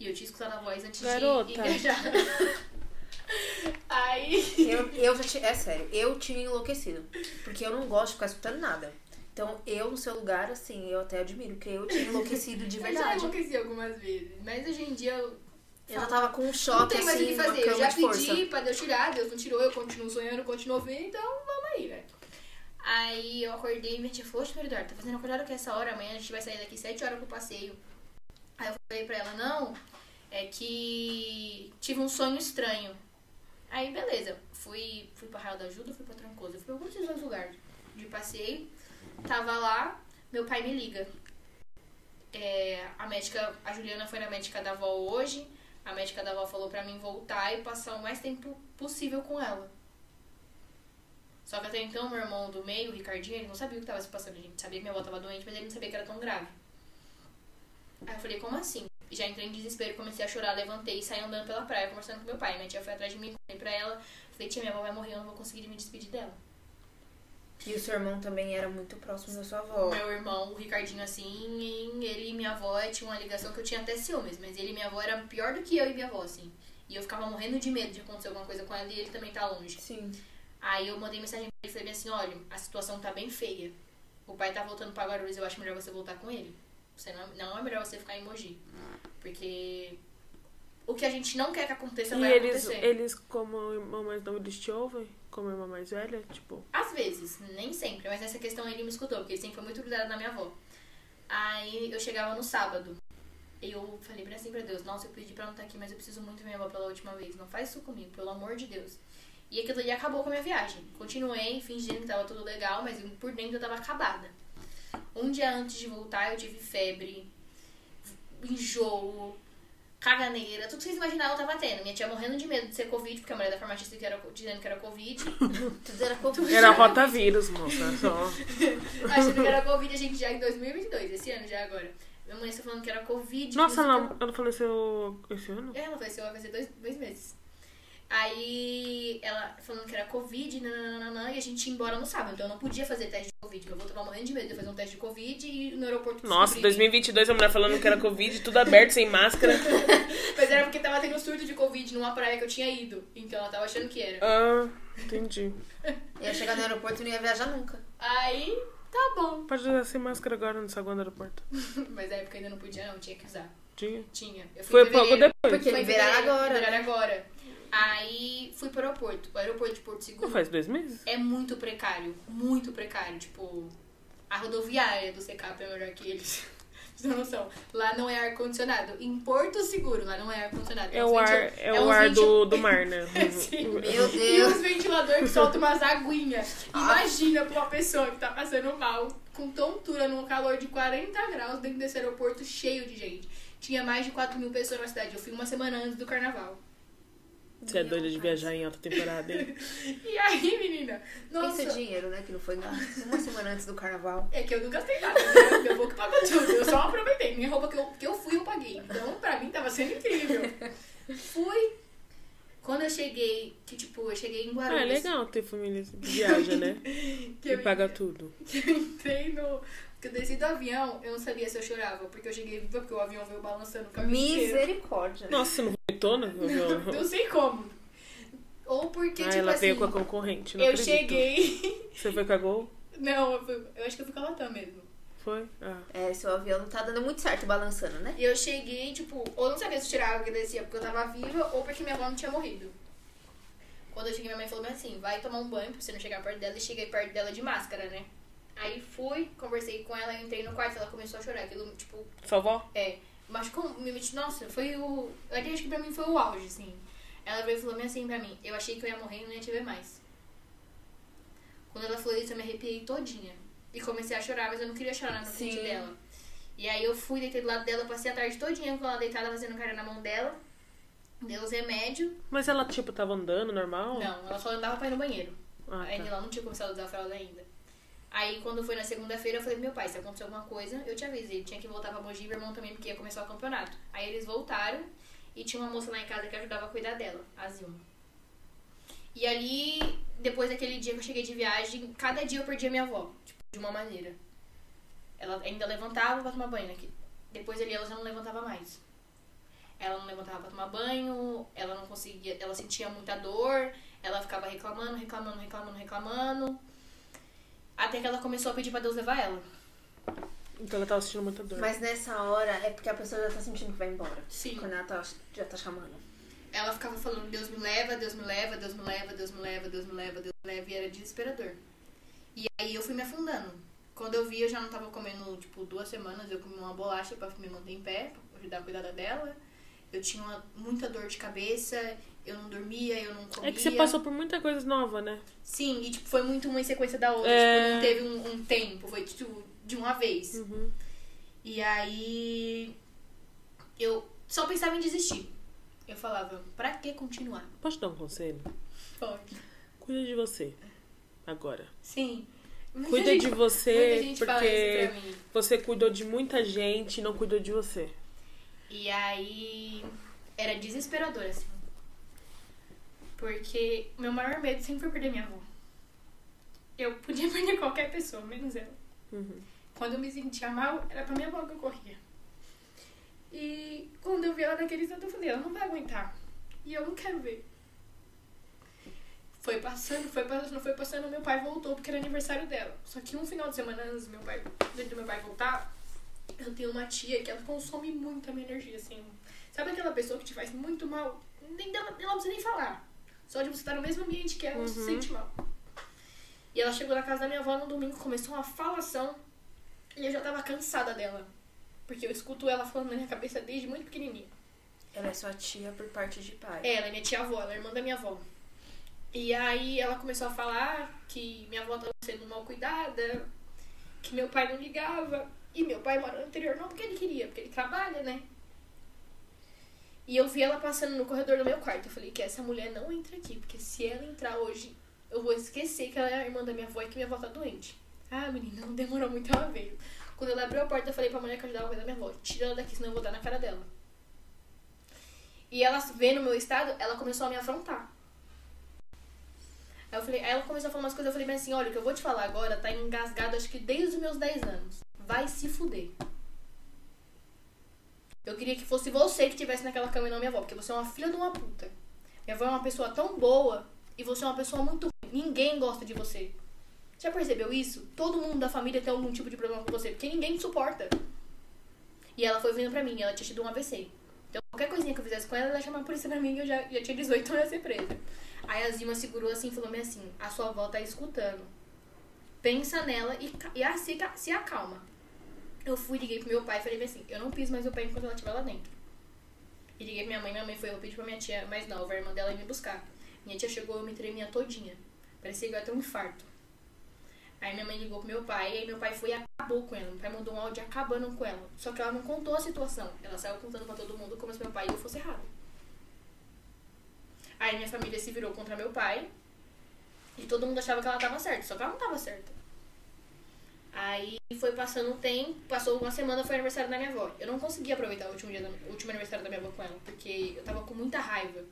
E eu tinha escutado a voz antes Garota. de ir viajar. aí. Eu, eu já tinha. É sério, eu tinha enlouquecido. Porque eu não gosto de ficar escutando nada. Então, eu no seu lugar, assim, eu até admiro, que eu tinha enlouquecido de Eu já verdade. enlouqueci algumas vezes. Mas hoje em dia eu. Eu já tava com um Não choque, tem mais o assim, que fazer. Eu já de força. pedi pra Deus tirar, Deus não tirou, eu continuo sonhando, continuo vendo, então vamos aí, né? Aí eu acordei e minha tia falou, Meridor, tá fazendo acordado que essa hora? Amanhã a gente vai sair daqui 7 horas pro passeio. Aí eu falei pra ela, não, é que tive um sonho estranho. Aí beleza, fui, fui pra Raio da Ajuda, fui pra Trancoso, fui pra alguns dois lugares de passeio. Tava lá, meu pai me liga. É, a médica, a Juliana foi na médica da avó hoje. A médica da avó falou pra mim voltar e passar o mais tempo possível com ela. Só que até então, meu irmão do meio, o Ricardinho, ele não sabia o que tava se passando. A gente sabia que minha avó tava doente, mas ele não sabia que era tão grave. Aí eu falei, como assim? Já entrei em desespero, comecei a chorar, levantei e saí andando pela praia, conversando com meu pai. Minha tia foi atrás de mim, falei pra ela, falei, tia, minha avó vai morrer, eu não vou conseguir me despedir dela. E o seu irmão também era muito próximo da sua avó. Meu irmão, o Ricardinho, assim, ele e minha avó tinha uma ligação que eu tinha até ciúmes, mas ele e minha avó era pior do que eu e minha avó, assim. E eu ficava morrendo de medo de acontecer alguma coisa com ela e ele também tá longe. Sim. Aí eu mandei mensagem pra ele e falei assim, olha, a situação tá bem feia. O pai tá voltando pra Guarulhos, eu acho melhor você voltar com ele. Você não, não é melhor você ficar em Mogi. Porque o que a gente não quer que aconteça E vai eles, acontecer. eles, como irmão mais novo, eles te ouvem? Como irmã mais velha, tipo. Às vezes, nem sempre, mas nessa questão ele me escutou, porque ele sempre foi muito grudado na minha avó. Aí eu chegava no sábado. Eu falei pra assim pra Deus, nossa, eu pedi pra não estar aqui, mas eu preciso muito da minha avó pela última vez. Não faz isso comigo, pelo amor de Deus. E aquilo ali acabou com a minha viagem. Continuei fingindo que tava tudo legal, mas por dentro eu tava acabada. Um dia antes de voltar, eu tive febre, enjoo, caganeira, tudo que vocês imaginaram eu tava tendo. Minha tia morrendo de medo de ser Covid, porque a mulher da farmacista que era, dizendo que era Covid. Tudo era Covid. Era rotavírus, moça. Só. Achando que era Covid, a gente já em 2022, esse ano já agora. Minha mãe está falando que era Covid. Nossa, ela, ela faleceu esse ano? É, ela faleceu, vai fazer dois, dois meses. Aí ela falando que era Covid, nananana, e a gente ia embora no sábado. Então eu não podia fazer teste de Covid, que eu vou tava morrendo de medo de fazer um teste de Covid e no aeroporto Nossa, descobri. 2022 a mulher falando que era Covid, tudo aberto, sem máscara. Mas era porque tava tendo surto de Covid numa praia que eu tinha ido. Então ela tava achando que era. Ah, entendi. Ia chegar no aeroporto e não ia viajar nunca. Aí, tá bom. Pode usar sem máscara agora no saguão do aeroporto. Mas na época ainda não podia, não, tinha que usar. Tinha. Tinha. Eu fui Foi pouco depois. Porque liberaram agora. Liberaram agora. Aí fui pro aeroporto. O aeroporto de Porto Seguro Não faz dois meses? é muito precário. Muito precário. Tipo, a rodoviária do CECAP é melhor que eles. Vocês não noção. Lá não é ar-condicionado. Em Porto Seguro, lá não é ar-condicionado. É uns o ar, é uns o ar do, do mar, né? Sim. Meu E Deus. os ventiladores que soltam umas aguinhas. Ah. Imagina pra uma pessoa que tá passando mal, com tontura, num calor de 40 graus, dentro desse aeroporto cheio de gente. Tinha mais de 4 mil pessoas na cidade. Eu fui uma semana antes do carnaval. Você é doida de viajar em alta temporada, hein? E aí, menina? Nossa. Pensa dinheiro, né? Que não foi nada. Uma semana antes do carnaval. É que eu não gastei nada, né? Meu que pagou tudo. Eu só aproveitei. Minha roupa que eu, que eu fui, eu paguei. Então, pra mim, tava sendo incrível. Fui. Quando eu cheguei, que tipo, eu cheguei em Ah, Guarulhos. é legal ter família que viaja, né? Que E eu, paga tudo. que eu entrei no. Que eu desci do avião, eu não sabia se eu chorava, porque eu cheguei viva, porque o avião veio balançando o caminho inteiro. Misericórdia. Nossa, você não vomitou, né? Não sei como. Ou porque, Ah, tipo ela assim. veio com a concorrente, não eu acredito. cheguei. Você foi com a Gol? Não, eu, fui- eu acho que eu fui com a Latam mesmo. Foi? Ah. É, seu avião não tá dando muito certo balançando, né? E eu cheguei, tipo, ou não sabia se tirava que descia porque eu tava viva, ou porque minha avó não tinha morrido. Quando eu cheguei, minha mãe falou assim, vai tomar um banho pra você não chegar perto dela. E cheguei perto dela de máscara, né? Aí fui, conversei com ela, entrei no quarto, ela começou a chorar. Aquilo, tipo, Sua avó? é, me, me- nossa, foi o, eu acho que pra mim foi o auge, assim. Ela veio e falou assim pra mim, eu achei que eu ia morrer e não ia te ver mais. Quando ela falou isso, eu me arrepiei todinha. E comecei a chorar, mas eu não queria chorar na frente Sim. dela. E aí eu fui, deitei do lado dela, passei a tarde todinha com ela deitada, fazendo cara na mão dela. Dei os remédios. Mas ela, tipo, tava andando normal? Não, ela só andava pra ir no banheiro. Ah, Ainda tá. ela não tinha começado a usar a fralda ainda. Aí quando foi na segunda-feira, eu falei meu pai, se acontecer alguma coisa, eu te aviso. Ele tinha que voltar pra Mogi, meu irmão também, porque ia começar o campeonato. Aí eles voltaram e tinha uma moça lá em casa que ajudava a cuidar dela, a Zilma. E ali, depois daquele dia que eu cheguei de viagem, cada dia eu perdia minha avó, tipo, de uma maneira. Ela ainda levantava pra tomar banho aqui. Depois ali ela já não levantava mais. Ela não levantava pra tomar banho, ela não conseguia, ela sentia muita dor, ela ficava reclamando, reclamando, reclamando, reclamando. Até que ela começou a pedir pra Deus levar ela. Então ela tava sentindo muita dor. Mas nessa hora é porque a pessoa já tá sentindo que vai embora. Sim. Quando ela tá, já tá chamando. Ela ficava falando, Deus me leva, Deus me leva, Deus me leva, Deus me leva, Deus me leva, Deus me leva, e era desesperador. E aí eu fui me afundando. Quando eu vi, eu já não tava comendo, tipo, duas semanas, eu comi uma bolacha pra me manter em pé, pra ajudar a cuidar dela. Eu tinha uma, muita dor de cabeça, eu não dormia, eu não comia. É que você passou por muita coisa nova, né? Sim, e tipo, foi muito uma em sequência da outra. É. Tipo, não teve um, um tempo, foi tipo, de uma vez. Uhum. E aí eu só pensava em desistir. Eu falava, pra que continuar? Posso dar um conselho? Pode. Cuida de você. Agora. Sim. Muita Cuida gente- de você, porque você cuidou de muita gente e não cuidou de você. E aí era desesperador, assim. Porque meu maior medo sempre foi perder minha avó. Eu podia perder qualquer pessoa, menos ela. Uhum. Quando eu me sentia mal, era pra minha avó que eu corria. E quando eu vi ela naquele instante, eu falei, ela não vai aguentar. E eu não quero ver. Foi passando, foi passando, foi passando, meu pai voltou porque era aniversário dela. Só que um final de semana antes meu pai, do meu pai voltar, eu tenho uma tia que ela consome muito a minha energia, assim. Sabe aquela pessoa que te faz muito mal? Nem dela, ela não precisa nem falar. Só de você estar no mesmo ambiente que ela, você se Uhum. sente mal. E ela chegou na casa da minha avó no domingo, começou uma falação. E eu já tava cansada dela. Porque eu escuto ela falando na minha cabeça desde muito pequenininha. Ela é sua tia por parte de pai. Ela é minha tia-avó, ela é irmã da minha avó. E aí ela começou a falar que minha avó estava sendo mal cuidada, que meu pai não ligava. E meu pai mora no interior não porque ele queria, porque ele trabalha, né? E eu vi ela passando no corredor do meu quarto. Eu falei que essa mulher não entra aqui, porque se ela entrar hoje, eu vou esquecer que ela é a irmã da minha avó e que minha avó tá doente. Ah, menina, não demorou muito, ela veio. Quando ela abriu a porta, eu falei pra mulher que ajudava a cuidar da minha avó, tira ela daqui, senão eu vou dar na cara dela. E ela vendo o meu estado, ela começou a me afrontar. Aí eu falei, aí ela começou a falar umas coisas, eu falei bem assim, olha, o que eu vou te falar agora tá engasgado acho que desde os meus 10 anos. Vai se fuder. Eu queria que fosse você que estivesse naquela cama e não minha avó, porque você é uma filha de uma puta. Minha avó é uma pessoa tão boa e você é uma pessoa muito ruim. Ninguém gosta de você. Já percebeu isso? Todo mundo da família tem algum tipo de problema com você, porque ninguém te suporta. E ela foi vindo pra mim, ela tinha tido um AVC. Então, qualquer coisinha que eu fizesse com ela, ela ia chamar a polícia pra mim, que eu já, já tinha 18 e eu ia ser presa. Aí a Zima segurou assim e falou-me assim: a sua avó tá escutando. Pensa nela e, e se, se acalma. Eu fui, liguei pro meu pai e falei assim: eu não piso mais o pé enquanto ela estiver lá dentro. E liguei pra minha mãe, minha mãe foi, eu pedi pra minha tia mais nova, a irmã dela, ir me buscar. Minha tia chegou, eu me tremia todinha. Parecia que eu ia ter um infarto. Aí minha mãe ligou pro meu pai, e aí meu pai foi e acabou com ela. Meu pai mandou um áudio acabando com ela. Só que ela não contou a situação. Ela saiu contando pra todo mundo como se meu pai e eu fosse errado. Aí minha família se virou contra meu pai. E todo mundo achava que ela tava certa, só que ela não tava certa. Aí foi passando o tempo, passou uma semana, foi aniversário da minha avó. Eu não consegui aproveitar o último, dia da- o último aniversário da minha avó com ela, porque eu tava com muita raiva.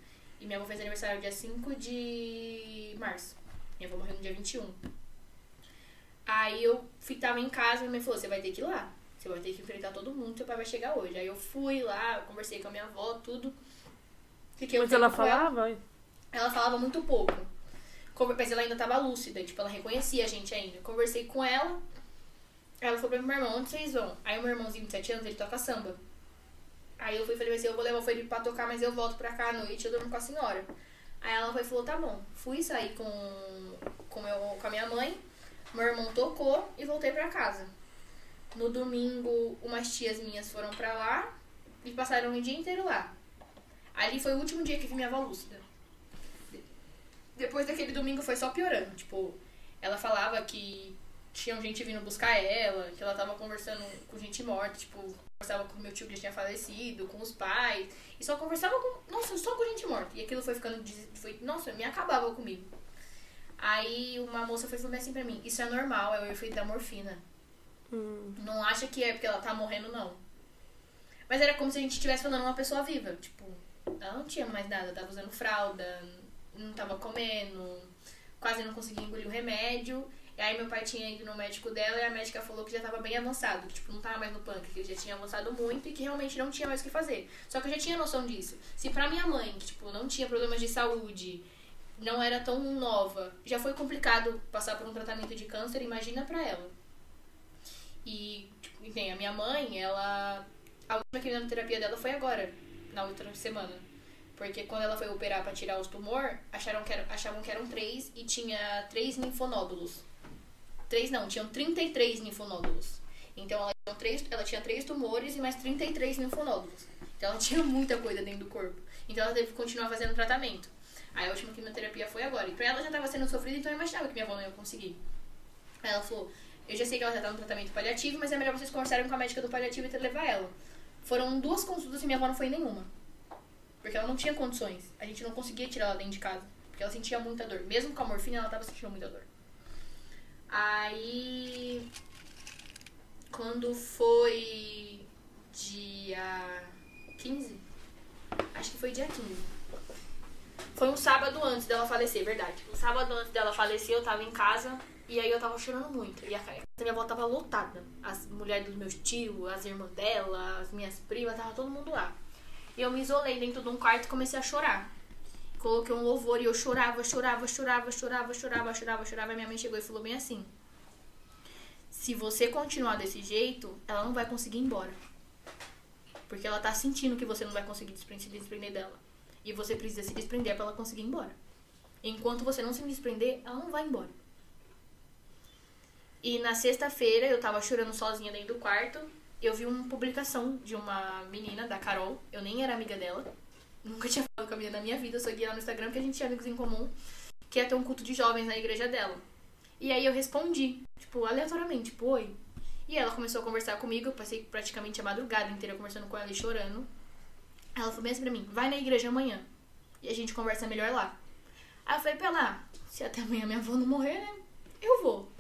E minha avó fez aniversário dia 5 de março. Minha avó morreu no dia 21. Aí eu fi- tava em casa e minha mãe falou: você vai ter que ir lá. Você vai ter que enfrentar todo mundo, seu pai vai chegar hoje. Aí eu fui lá, conversei com a minha avó, tudo. Fiquei um Mas ela com ela. falava? Ela falava muito pouco. Mas ela ainda tava lúcida, tipo, ela reconhecia a gente ainda. Conversei com ela. Ela falou pra meu irmão, onde vocês vão? Aí o meu irmãozinho de 7 anos, ele toca samba. Aí eu fui e falei assim, eu vou levar o Felipe pra tocar, mas eu volto pra cá à noite, eu durmo com a senhora. Aí ela foi e falou, tá bom. Fui sair com, com, meu, com a minha mãe, meu irmão tocou e voltei pra casa. No domingo, umas tias minhas foram pra lá e passaram o dia inteiro lá. Ali foi o último dia que vi minha avó lúcida. Depois daquele domingo foi só piorando. Tipo, ela falava que tinha gente vindo buscar ela, que ela tava conversando com gente morta, tipo, conversava com meu tio que já tinha falecido, com os pais. E só conversava com. Nossa, só com gente morta. E aquilo foi ficando. Foi, nossa, me acabava comigo. Aí uma moça foi falando assim pra mim, isso é normal, é o efeito da morfina. Hum. Não acha que é porque ela tá morrendo, não. Mas era como se a gente estivesse falando uma pessoa viva. Tipo, ela não tinha mais nada, tava usando fralda, não tava comendo, quase não conseguia engolir o remédio. E aí meu pai tinha ido no médico dela e a médica falou que já tava bem avançado, que tipo, não tava mais no pâncreas, que já tinha avançado muito e que realmente não tinha mais o que fazer. Só que eu já tinha noção disso. Se pra minha mãe, que tipo, não tinha problemas de saúde, não era tão nova, já foi complicado passar por um tratamento de câncer, imagina pra ela. E, tipo, enfim, a minha mãe, ela. A última quimioterapia dela foi agora, na outra semana. Porque quando ela foi operar pra tirar os tumor, acharam que era, achavam que eram três e tinha três linfonódulos. Três não, tinham 33 linfonódulos. Então ela tinha, três, ela tinha três tumores e mais 33 linfonódulos. Então ela tinha muita coisa dentro do corpo. Então ela teve que continuar fazendo tratamento. Aí a última quimioterapia foi agora. E pra ela já tava sendo sofrida, então eu imaginava que minha avó não ia conseguir. Aí ela falou, eu já sei que ela já tá no tratamento paliativo, mas é melhor vocês conversarem com a médica do paliativo e levar ela. Foram duas consultas e minha avó não foi nenhuma. Porque ela não tinha condições. A gente não conseguia tirar ela dentro de casa. Porque ela sentia muita dor. Mesmo com a morfina, ela tava sentindo muita dor. Aí. Quando foi dia 15? Acho que foi dia 15. Foi um sábado antes dela falecer, verdade. Um sábado antes dela falecer, eu tava em casa e aí eu tava chorando muito. E a minha avó tava lotada. As mulheres dos meus tios, as irmãs dela, as minhas primas, tava todo mundo lá. E eu me isolei dentro de um quarto e comecei a chorar. Coloquei um louvor e eu chorava, chorava, chorava, chorava, chorava, chorava, chorava. E minha mãe chegou e falou bem assim: Se você continuar desse jeito, ela não vai conseguir ir embora. Porque ela tá sentindo que você não vai conseguir se desprender dela. E você precisa se desprender pra ela conseguir ir embora. Enquanto você não se desprender, ela não vai embora. E na sexta-feira eu tava chorando sozinha dentro do quarto. Eu vi uma publicação de uma menina, da Carol. Eu nem era amiga dela. Nunca tinha falado com a menina na minha vida. Eu segui ela no Instagram porque a gente tinha amigos em comum. Que ia ter um culto de jovens na igreja dela. E aí eu respondi, tipo, aleatoriamente, tipo, oi. E ela começou a conversar comigo. Eu passei praticamente a madrugada inteira conversando com ela e chorando. Ela falou bem assim pra mim, vai na igreja amanhã. E a gente conversa melhor lá. Aí eu falei pra ela, se até amanhã minha avó não morrer, né? Eu vou.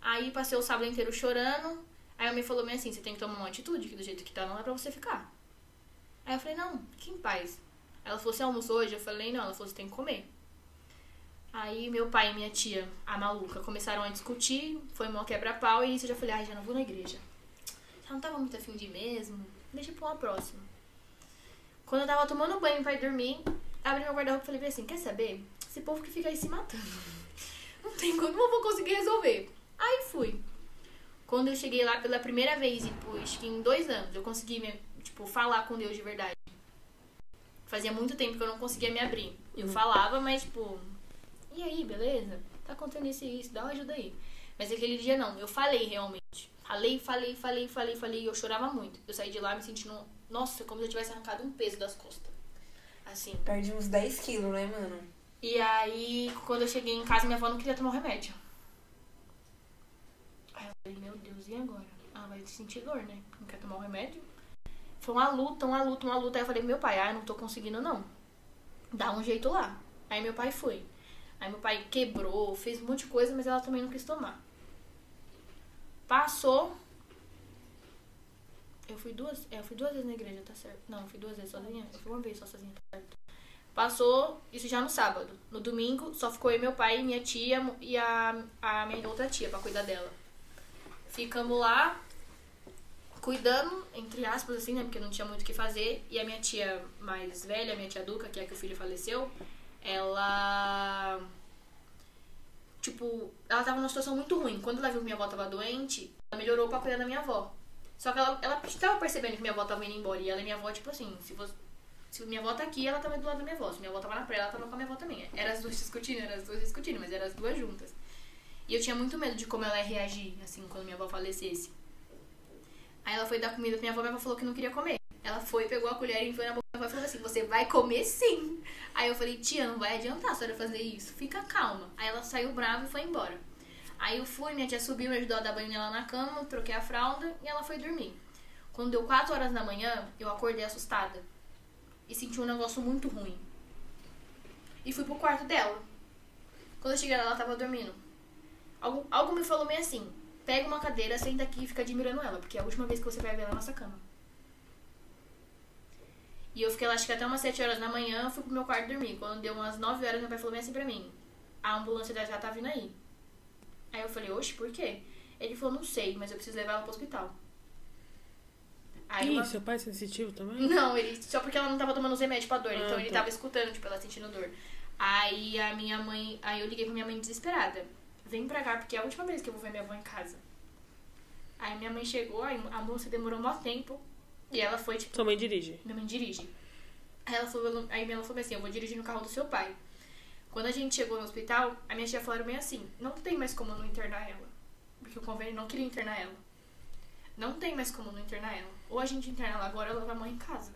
Aí passei o sábado inteiro chorando. Aí a me falou bem assim, você tem que tomar uma atitude, que do jeito que tá não é pra você ficar. Aí eu falei, não, fique em paz. Ela falou, você almoçou hoje? Eu falei, não. Ela falou, você tem que comer. Aí meu pai e minha tia, a maluca, começaram a discutir, foi uma quebra-pau, e isso eu já falei, ai, já não vou na igreja. Já não tava muito afim de ir mesmo, deixa pra uma próxima. Quando eu tava tomando banho pra ir dormir, abri meu guarda-roupa e falei assim, quer saber? Esse povo que fica aí se matando. Não tem como eu vou conseguir resolver. Aí fui. Quando eu cheguei lá pela primeira vez, e tipo, acho que em dois anos, eu consegui, tipo, falar com Deus de verdade. Fazia muito tempo que eu não conseguia me abrir. Eu uhum. falava, mas, tipo, e aí, beleza? Tá acontecendo isso e isso, dá uma ajuda aí. Mas aquele dia não, eu falei realmente. Falei, falei, falei, falei, falei, e eu chorava muito. Eu saí de lá me sentindo nossa, como se eu tivesse arrancado um peso das costas. Assim. Perdi uns 10 quilos, né, mano? E aí, quando eu cheguei em casa, minha avó não queria tomar o remédio. Aí eu falei, meu Deus, e agora? Ah, vai sentir dor, né? Não quer tomar o remédio? Foi uma luta, uma luta, uma luta. Aí eu falei, meu pai, ah, eu não tô conseguindo, não. Dá um jeito lá. Aí meu pai foi. Aí meu pai quebrou, fez um monte de coisa, mas ela também não quis tomar. Passou, eu fui duas. É, eu fui duas vezes na igreja, tá certo? Não, fui duas vezes sozinha. Eu fui uma vez só sozinha, tá certo? Passou isso já no sábado. No domingo, só ficou eu, meu pai, minha tia e a, a minha outra tia pra cuidar dela. Ficamos lá, cuidando, entre aspas, assim, né? Porque não tinha muito o que fazer. E a minha tia mais velha, a minha tia Duca, que é que o filho faleceu, ela. Tipo, ela tava numa situação muito ruim. Quando ela viu que minha avó tava doente, ela melhorou pra cuidar da minha avó. Só que ela, ela estava percebendo que minha avó tava indo embora. E ela e minha avó, tipo assim, se, você, se minha avó tá aqui, ela tava do lado da minha avó. Se minha avó tava na praia, ela tava com a minha avó também. Era as duas discutindo, era as duas discutindo, mas eram as duas juntas. E eu tinha muito medo de como ela ia reagir, assim, quando minha avó falecesse. Aí ela foi dar comida pra minha avó, minha avó falou que não queria comer. Ela foi, pegou a colher e foi na boca da avó e falou assim: Você vai comer sim. Aí eu falei: Tia, não vai adiantar a senhora fazer isso. Fica calma. Aí ela saiu brava e foi embora. Aí eu fui, minha tia subiu, me ajudou a dar banho nela na cama, troquei a fralda e ela foi dormir. Quando deu 4 horas da manhã, eu acordei assustada. E senti um negócio muito ruim. E fui pro quarto dela. Quando eu cheguei lá, ela tava dormindo. Algo, algo me falou meio assim: pega uma cadeira, senta aqui e fica admirando ela, porque é a última vez que você vai ver ela na nossa cama. E eu fiquei lá, acho que até umas 7 horas da manhã, fui pro meu quarto dormir. Quando deu umas 9 horas, meu pai falou assim pra mim: a ambulância já tá vindo aí. Aí eu falei: oxe, por quê? Ele falou: não sei, mas eu preciso levar ela pro hospital. Aí Ih, uma... seu pai é sensitivo também? Não, ele só porque ela não tava tomando os remédios pra dor, ah, então ele tá. tava escutando, tipo, ela sentindo dor. Aí a minha mãe, aí eu liguei pra minha mãe desesperada. Vem pra cá, porque é a última vez que eu vou ver minha avó em casa. Aí minha mãe chegou, a moça demorou um tempo. E ela foi, tipo. Sua mãe dirige? Minha mãe dirige. Aí ela falou, aí ela falou assim, eu vou dirigir no carro do seu pai. Quando a gente chegou no hospital, a minha tia falou bem assim, não tem mais como não internar ela. Porque o convênio não queria internar ela. Não tem mais como não internar ela. Ou a gente interna ela agora ou leva a mãe em casa.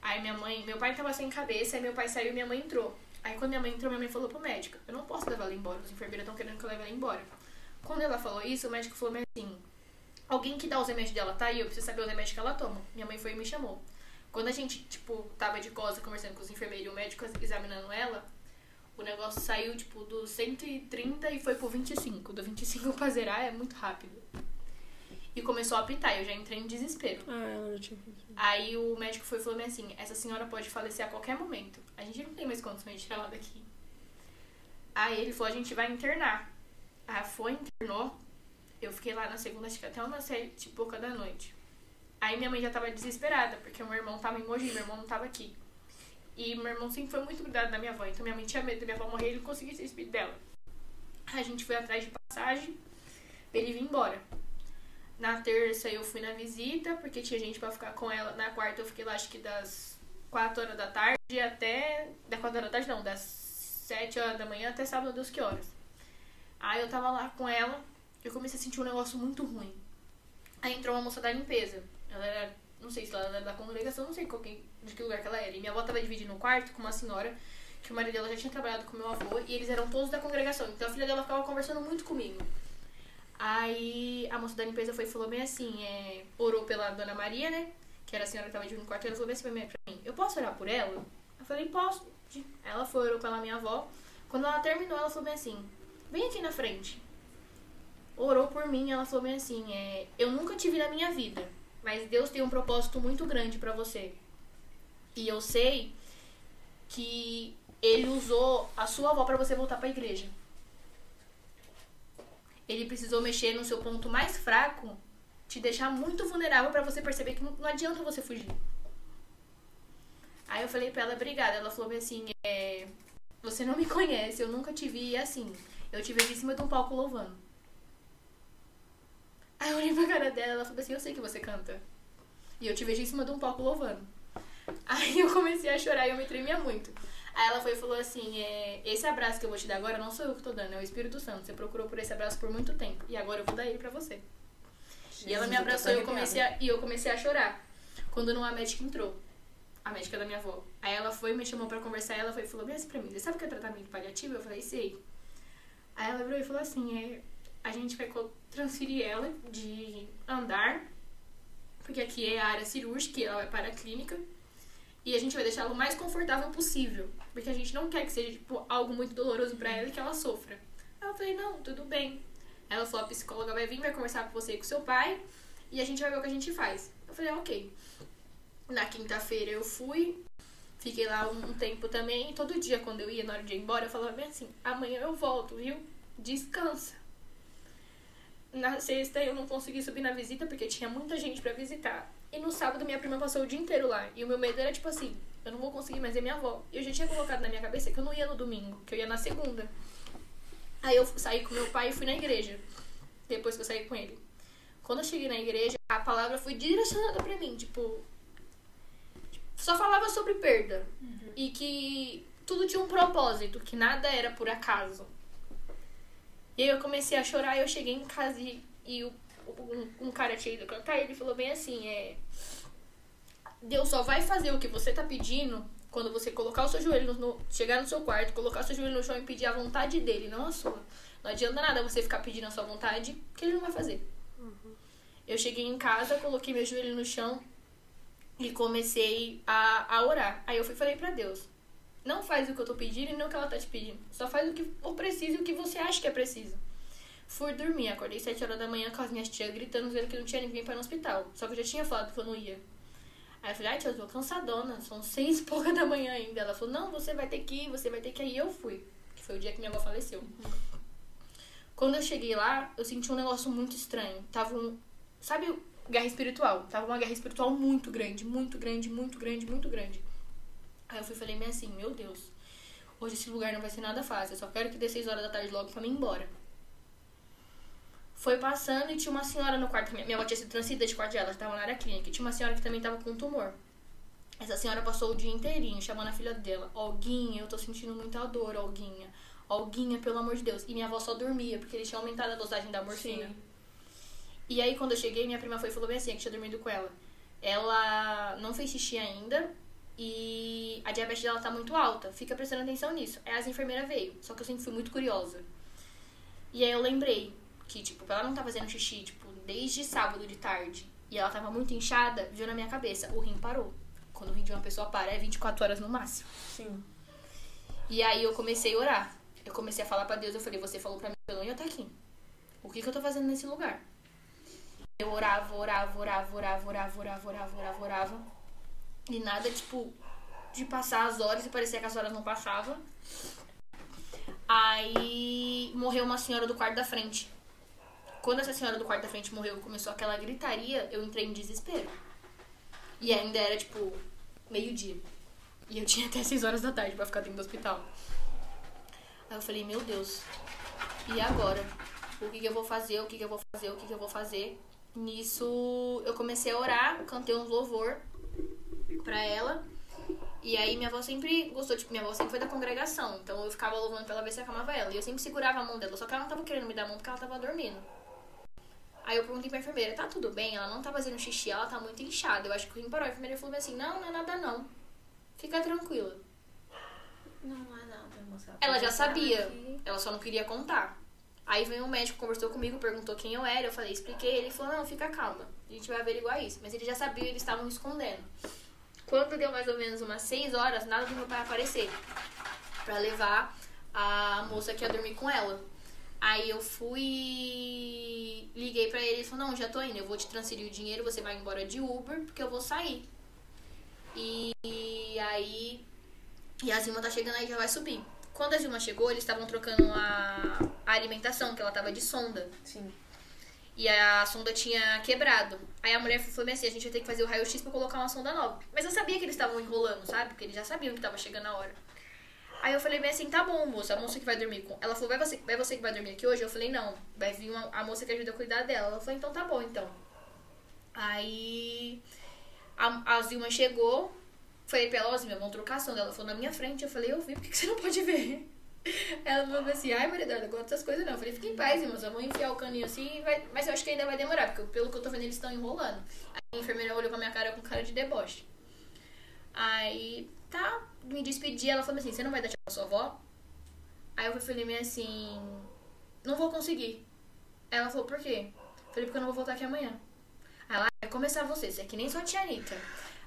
Aí minha mãe, meu pai tava sem cabeça, aí meu pai saiu e minha mãe entrou. Aí quando minha mãe entrou, minha mãe falou pro médico, eu não posso levar ela embora, os enfermeiros estão querendo que eu leve ela embora. Quando ela falou isso, o médico falou assim, alguém que dá os remédios dela tá aí, eu preciso saber os remédios que ela toma. Minha mãe foi e me chamou. Quando a gente, tipo, tava de cosa conversando com os enfermeiros e o médico examinando ela, o negócio saiu, tipo, do 130 e foi pro 25. Do 25 pra zerar é muito rápido e começou a apitar. Eu já entrei em desespero. Ah, ela já tinha Aí o médico foi e falou assim: essa senhora pode falecer a qualquer momento. A gente não tem mais condições de tirar ela daqui. Aí ele falou: a gente vai internar. Aí foi, internou. Eu fiquei lá na segunda, acho que até umas sete e pouca da noite. Aí minha mãe já tava desesperada, porque meu irmão tava em Mogi, meu irmão não tava aqui. E meu irmão sempre foi muito cuidado da minha avó, então minha mãe tinha medo da minha avó morrer e ele não conseguia se despedir dela. A gente foi atrás de passagem pra ele vir embora. Na terça eu fui na visita, porque tinha gente para ficar com ela. Na quarta eu fiquei lá, acho que das 4 horas da tarde até. Da 4 horas da tarde não, das 7 horas da manhã até sábado, Deus que horas. Aí eu tava lá com ela, eu comecei a sentir um negócio muito ruim. Aí entrou uma moça da limpeza. Ela era, não sei se ela era da congregação, não sei qual de que lugar que ela era. E minha avó tava dividindo um quarto com uma senhora que o marido dela já tinha trabalhado com meu avô e eles eram todos da congregação. Então a filha dela ficava conversando muito comigo. Aí a moça da limpeza foi e falou bem assim, é, orou pela dona Maria, né? Que era a senhora que tava dividindo o quarto, e ela falou bem assim pra mim, eu posso orar por ela? Eu falei, posso. Ela foi, orou pela minha avó. Quando ela terminou, ela falou bem assim, vem aqui na frente. Orou por mim, ela falou bem assim, é, eu nunca te vi na minha vida, mas Deus tem um propósito muito grande para você. E eu sei que ele usou a sua avó para você voltar para a igreja. Ele precisou mexer no seu ponto mais fraco, te deixar muito vulnerável para você perceber que não, não, adianta você fugir. Aí eu falei pra ela, obrigada. Ela falou assim, é, você não me conhece, eu nunca te vi assim. Eu te vejo em cima de um palco louvando. Aí eu olhei pra cara dela, ela falou assim, eu sei que você canta. E eu te vejo em cima de um palco louvando. Aí eu comecei a chorar e eu me tremia muito. Aí ela foi e falou assim: é, esse abraço que eu vou te dar agora não sou eu que tô dando, é o Espírito Santo. Você procurou por esse abraço por muito tempo. E agora eu vou dar ele pra você. Jesus, e ela me abraçou e eu, comecei a, e eu comecei a chorar. Quando uma médica entrou. A médica da minha avó. Aí ela foi, me chamou pra conversar. Ela foi e falou: assim pra mim, você sabe o que é tratamento paliativo? Eu falei: Sei. Aí ela virou e falou assim: é, A gente vai transferir ela de andar, porque aqui é a área cirúrgica e ela vai para a clínica. E a gente vai deixar ela o mais confortável possível. Porque a gente não quer que seja, tipo, algo muito doloroso para ela e que ela sofra. Aí eu falei, não, tudo bem. Ela falou, a psicóloga vai vir, vai conversar com você e com seu pai. E a gente vai ver o que a gente faz. Eu falei, ok. Na quinta-feira eu fui. Fiquei lá um, tempo também. E todo dia, quando eu ia, na hora de ir embora, eu falava bem assim, amanhã eu volto, viu? Descansa. Na sexta eu não consegui subir na visita porque tinha muita gente para visitar. E no sábado minha prima passou o dia inteiro lá. E o meu medo era tipo assim, eu não vou conseguir mais ver minha avó. E eu já tinha colocado na minha cabeça que eu não ia no domingo, que eu ia na segunda. Aí eu saí com meu pai e fui na igreja. Depois que eu saí com ele. Quando eu cheguei na igreja, a palavra foi direcionada para mim, tipo, só falava sobre perda uhum. e que tudo tinha um propósito, que nada era por acaso. E aí eu comecei a chorar e eu cheguei em casa e, e o um, um cara tinha ido cantar e ele falou bem assim, é... Deus só vai fazer o que você tá pedindo quando você colocar o seu joelho no, chegar no seu quarto, colocar o seu joelho no chão e pedir a vontade dele, não a sua. Não adianta nada você ficar pedindo a sua vontade, que ele não vai fazer. Uhum. Eu cheguei em casa, coloquei meu joelho no chão e comecei a, a orar. Aí eu fui falei para Deus: Não faz o que eu tô pedindo e não o que ela tá te pedindo. Só faz o que for preciso e o que você acha que é preciso. Fui dormir, acordei 7 horas da manhã com as minhas tias gritando, dizendo que não tinha ninguém para ir no hospital. Só que eu já tinha falado que eu não ia. Aí eu falei, ai tia, eu tô cansadona, são seis e pouca da manhã ainda. Ela falou, não, você vai ter que ir, você vai ter que ir. E eu fui, que foi o dia que minha avó faleceu. Quando eu cheguei lá, eu senti um negócio muito estranho. Tava um. Sabe, guerra espiritual? Tava uma guerra espiritual muito grande, muito grande, muito grande, muito grande. Aí eu fui falei meio assim, meu Deus, hoje esse lugar não vai ser nada fácil. Eu só quero que dê 6 horas da tarde logo pra mim ir embora. Foi passando e tinha uma senhora no quarto. Minha avó tinha sido transferida de quarto dela, estava na área clínica. E tinha uma senhora que também estava com um tumor. Essa senhora passou o dia inteirinho chamando a filha dela. Olguinha, eu tô sentindo muita dor, Olguinha. Olguinha, pelo amor de Deus. E minha avó só dormia, porque eles tinham aumentado a dosagem da morfina. Sim. E aí, quando eu cheguei, minha prima foi e falou bem assim, que tinha dormido com ela. Ela não fez xixi ainda e a diabetes dela tá muito alta. Fica prestando atenção nisso. Aí as enfermeiras veio, só que eu sempre fui muito curiosa. E aí eu lembrei, que, tipo, ela não tá fazendo xixi, tipo, desde sábado de tarde, e ela tava muito inchada, viu na minha cabeça, o rim parou. Quando o rim de uma pessoa para, é 24 horas no máximo. Sim. E aí eu comecei a orar. Eu comecei a falar para Deus, eu falei, você falou pra mim que eu não ia estar aqui. O que que eu tô fazendo nesse lugar? Eu orava, orava, orava, orava, orava, orava, orava, orava, orava. E nada, tipo, de passar as horas e parecia que as horas não passavam. Aí morreu uma senhora do quarto da frente. Quando essa senhora do quarto da frente morreu, começou aquela gritaria, eu entrei em desespero. E ainda era, tipo, meio-dia. E eu tinha até 6 horas da tarde para ficar dentro do hospital. Aí eu falei, meu Deus, e agora? O que, que eu vou fazer? O que, que eu vou fazer? O que, que eu vou fazer? Nisso eu comecei a orar, cantei uns louvor pra ela. E aí minha avó sempre gostou, tipo, minha avó sempre foi da congregação. Então eu ficava louvando pra ela ver se acalmava ela. E eu sempre segurava a mão dela, só que ela não tava querendo me dar a mão porque ela tava dormindo. Aí eu perguntei pra enfermeira, tá tudo bem? Ela não tá fazendo xixi, ela tá muito inchada. Eu acho que o rim parou. A enfermeira falou assim, não, não é nada não. Fica tranquila. Não é nada, moça. Ela já sabia, ela só não queria contar. Aí veio um médico, conversou comigo, perguntou quem eu era, eu falei, expliquei, ele falou, não, fica calma, a gente vai averiguar isso. Mas ele já sabia e eles estavam escondendo. Quando deu mais ou menos umas 6 horas, nada do meu pai aparecer. Pra levar a moça que ia dormir com ela. Aí eu fui. Liguei pra ele e falou: Não, já tô indo, eu vou te transferir o dinheiro, você vai embora de Uber, porque eu vou sair. E aí. E a Zilma tá chegando aí já vai subir. Quando a Zilma chegou, eles estavam trocando a, a alimentação, que ela tava de sonda. Sim. E a sonda tinha quebrado. Aí a mulher falou bem assim, a gente vai ter que fazer o raio-x pra colocar uma sonda nova. Mas eu sabia que eles estavam enrolando, sabe? Porque eles já sabiam que tava chegando a hora. Aí eu falei bem assim, tá bom, moça, a moça que vai dormir com... Ela falou, vai você, vai você que vai dormir aqui hoje? Eu falei, não, vai vir uma, a moça que ajuda a cuidar dela. Ela falou, então tá bom, então. Aí a, a Zilma chegou, falei pra ela, ó, Zilma, vão trocar. Ela falou na minha frente, eu falei, eu vi, por que, que você não pode ver? Ela falou assim, ai, Maria Eduarda, gosto dessas coisas não. Eu falei, fica em paz, irmão, só vão enfiar o caninho assim, vai... mas eu acho que ainda vai demorar, porque pelo que eu tô vendo, eles estão enrolando. Aí a enfermeira olhou pra minha cara com cara de deboche. Aí, tá, me despedi, ela falou assim, você não vai dar tchau pra sua avó? Aí eu falei assim, não vou conseguir. Ela falou, por quê? Eu falei, porque eu não vou voltar aqui amanhã. Aí ela, vai começar você, você é que nem sua tia Anitta.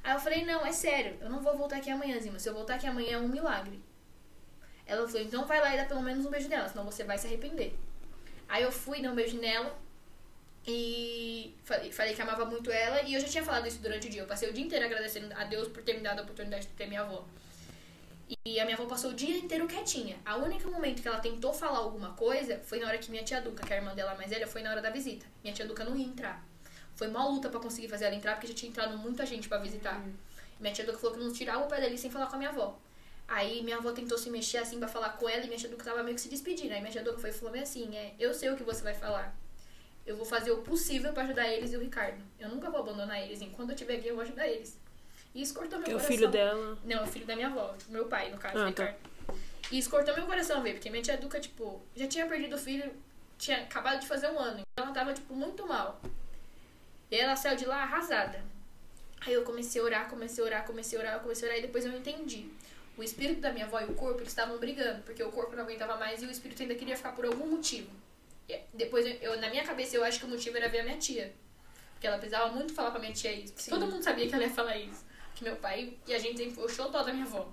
Aí eu falei, não, é sério, eu não vou voltar aqui amanhã, Zima. Se eu voltar aqui amanhã é um milagre. Ela falou, então vai lá e dá pelo menos um beijo nela, senão você vai se arrepender. Aí eu fui, dei um beijo nela e falei, que amava muito ela e eu já tinha falado isso durante o dia. Eu passei o dia inteiro agradecendo a Deus por ter me dado a oportunidade de ter minha avó. E a minha avó passou o dia inteiro quietinha. A única momento que ela tentou falar alguma coisa foi na hora que minha tia Duca, que é a irmã dela mais velha, foi na hora da visita. Minha tia Duca não ia entrar. Foi uma luta pra conseguir fazer ela entrar, porque já tinha entrado muita gente pra visitar. Minha tia Duca falou que não tirava o pé dali sem falar com a minha avó. Aí minha avó tentou se mexer assim pra falar com ela e minha tia Duca tava meio que se despedindo. Aí minha tia Duca foi e falou assim, é, eu sei o que você vai falar. Eu vou fazer o possível pra ajudar eles e o Ricardo. Eu nunca vou abandonar eles. Enquanto eu estiver aqui, eu vou ajudar eles. E isso cortou meu É o coração. filho dela. Não, é o filho da minha avó, meu pai, no caso, Ah, Ricardo. E isso cortou meu coração, ver, porque minha tia Duca, tipo, já tinha perdido o filho, tinha acabado de fazer um ano. Então ela tava, tipo, muito mal. E ela saiu de lá arrasada. Aí eu comecei a orar, comecei a orar, comecei a orar, comecei a orar, e depois eu entendi. O espírito da minha avó e o corpo, eles estavam brigando, porque o corpo não aguentava mais e o espírito ainda queria ficar por algum motivo. E depois, eu, na minha cabeça, eu acho que o motivo era ver a minha tia. Porque ela precisava muito falar pra minha tia isso. Sim. Todo mundo sabia que ela ia falar isso. Que meu pai e a gente foi o todo da minha avó.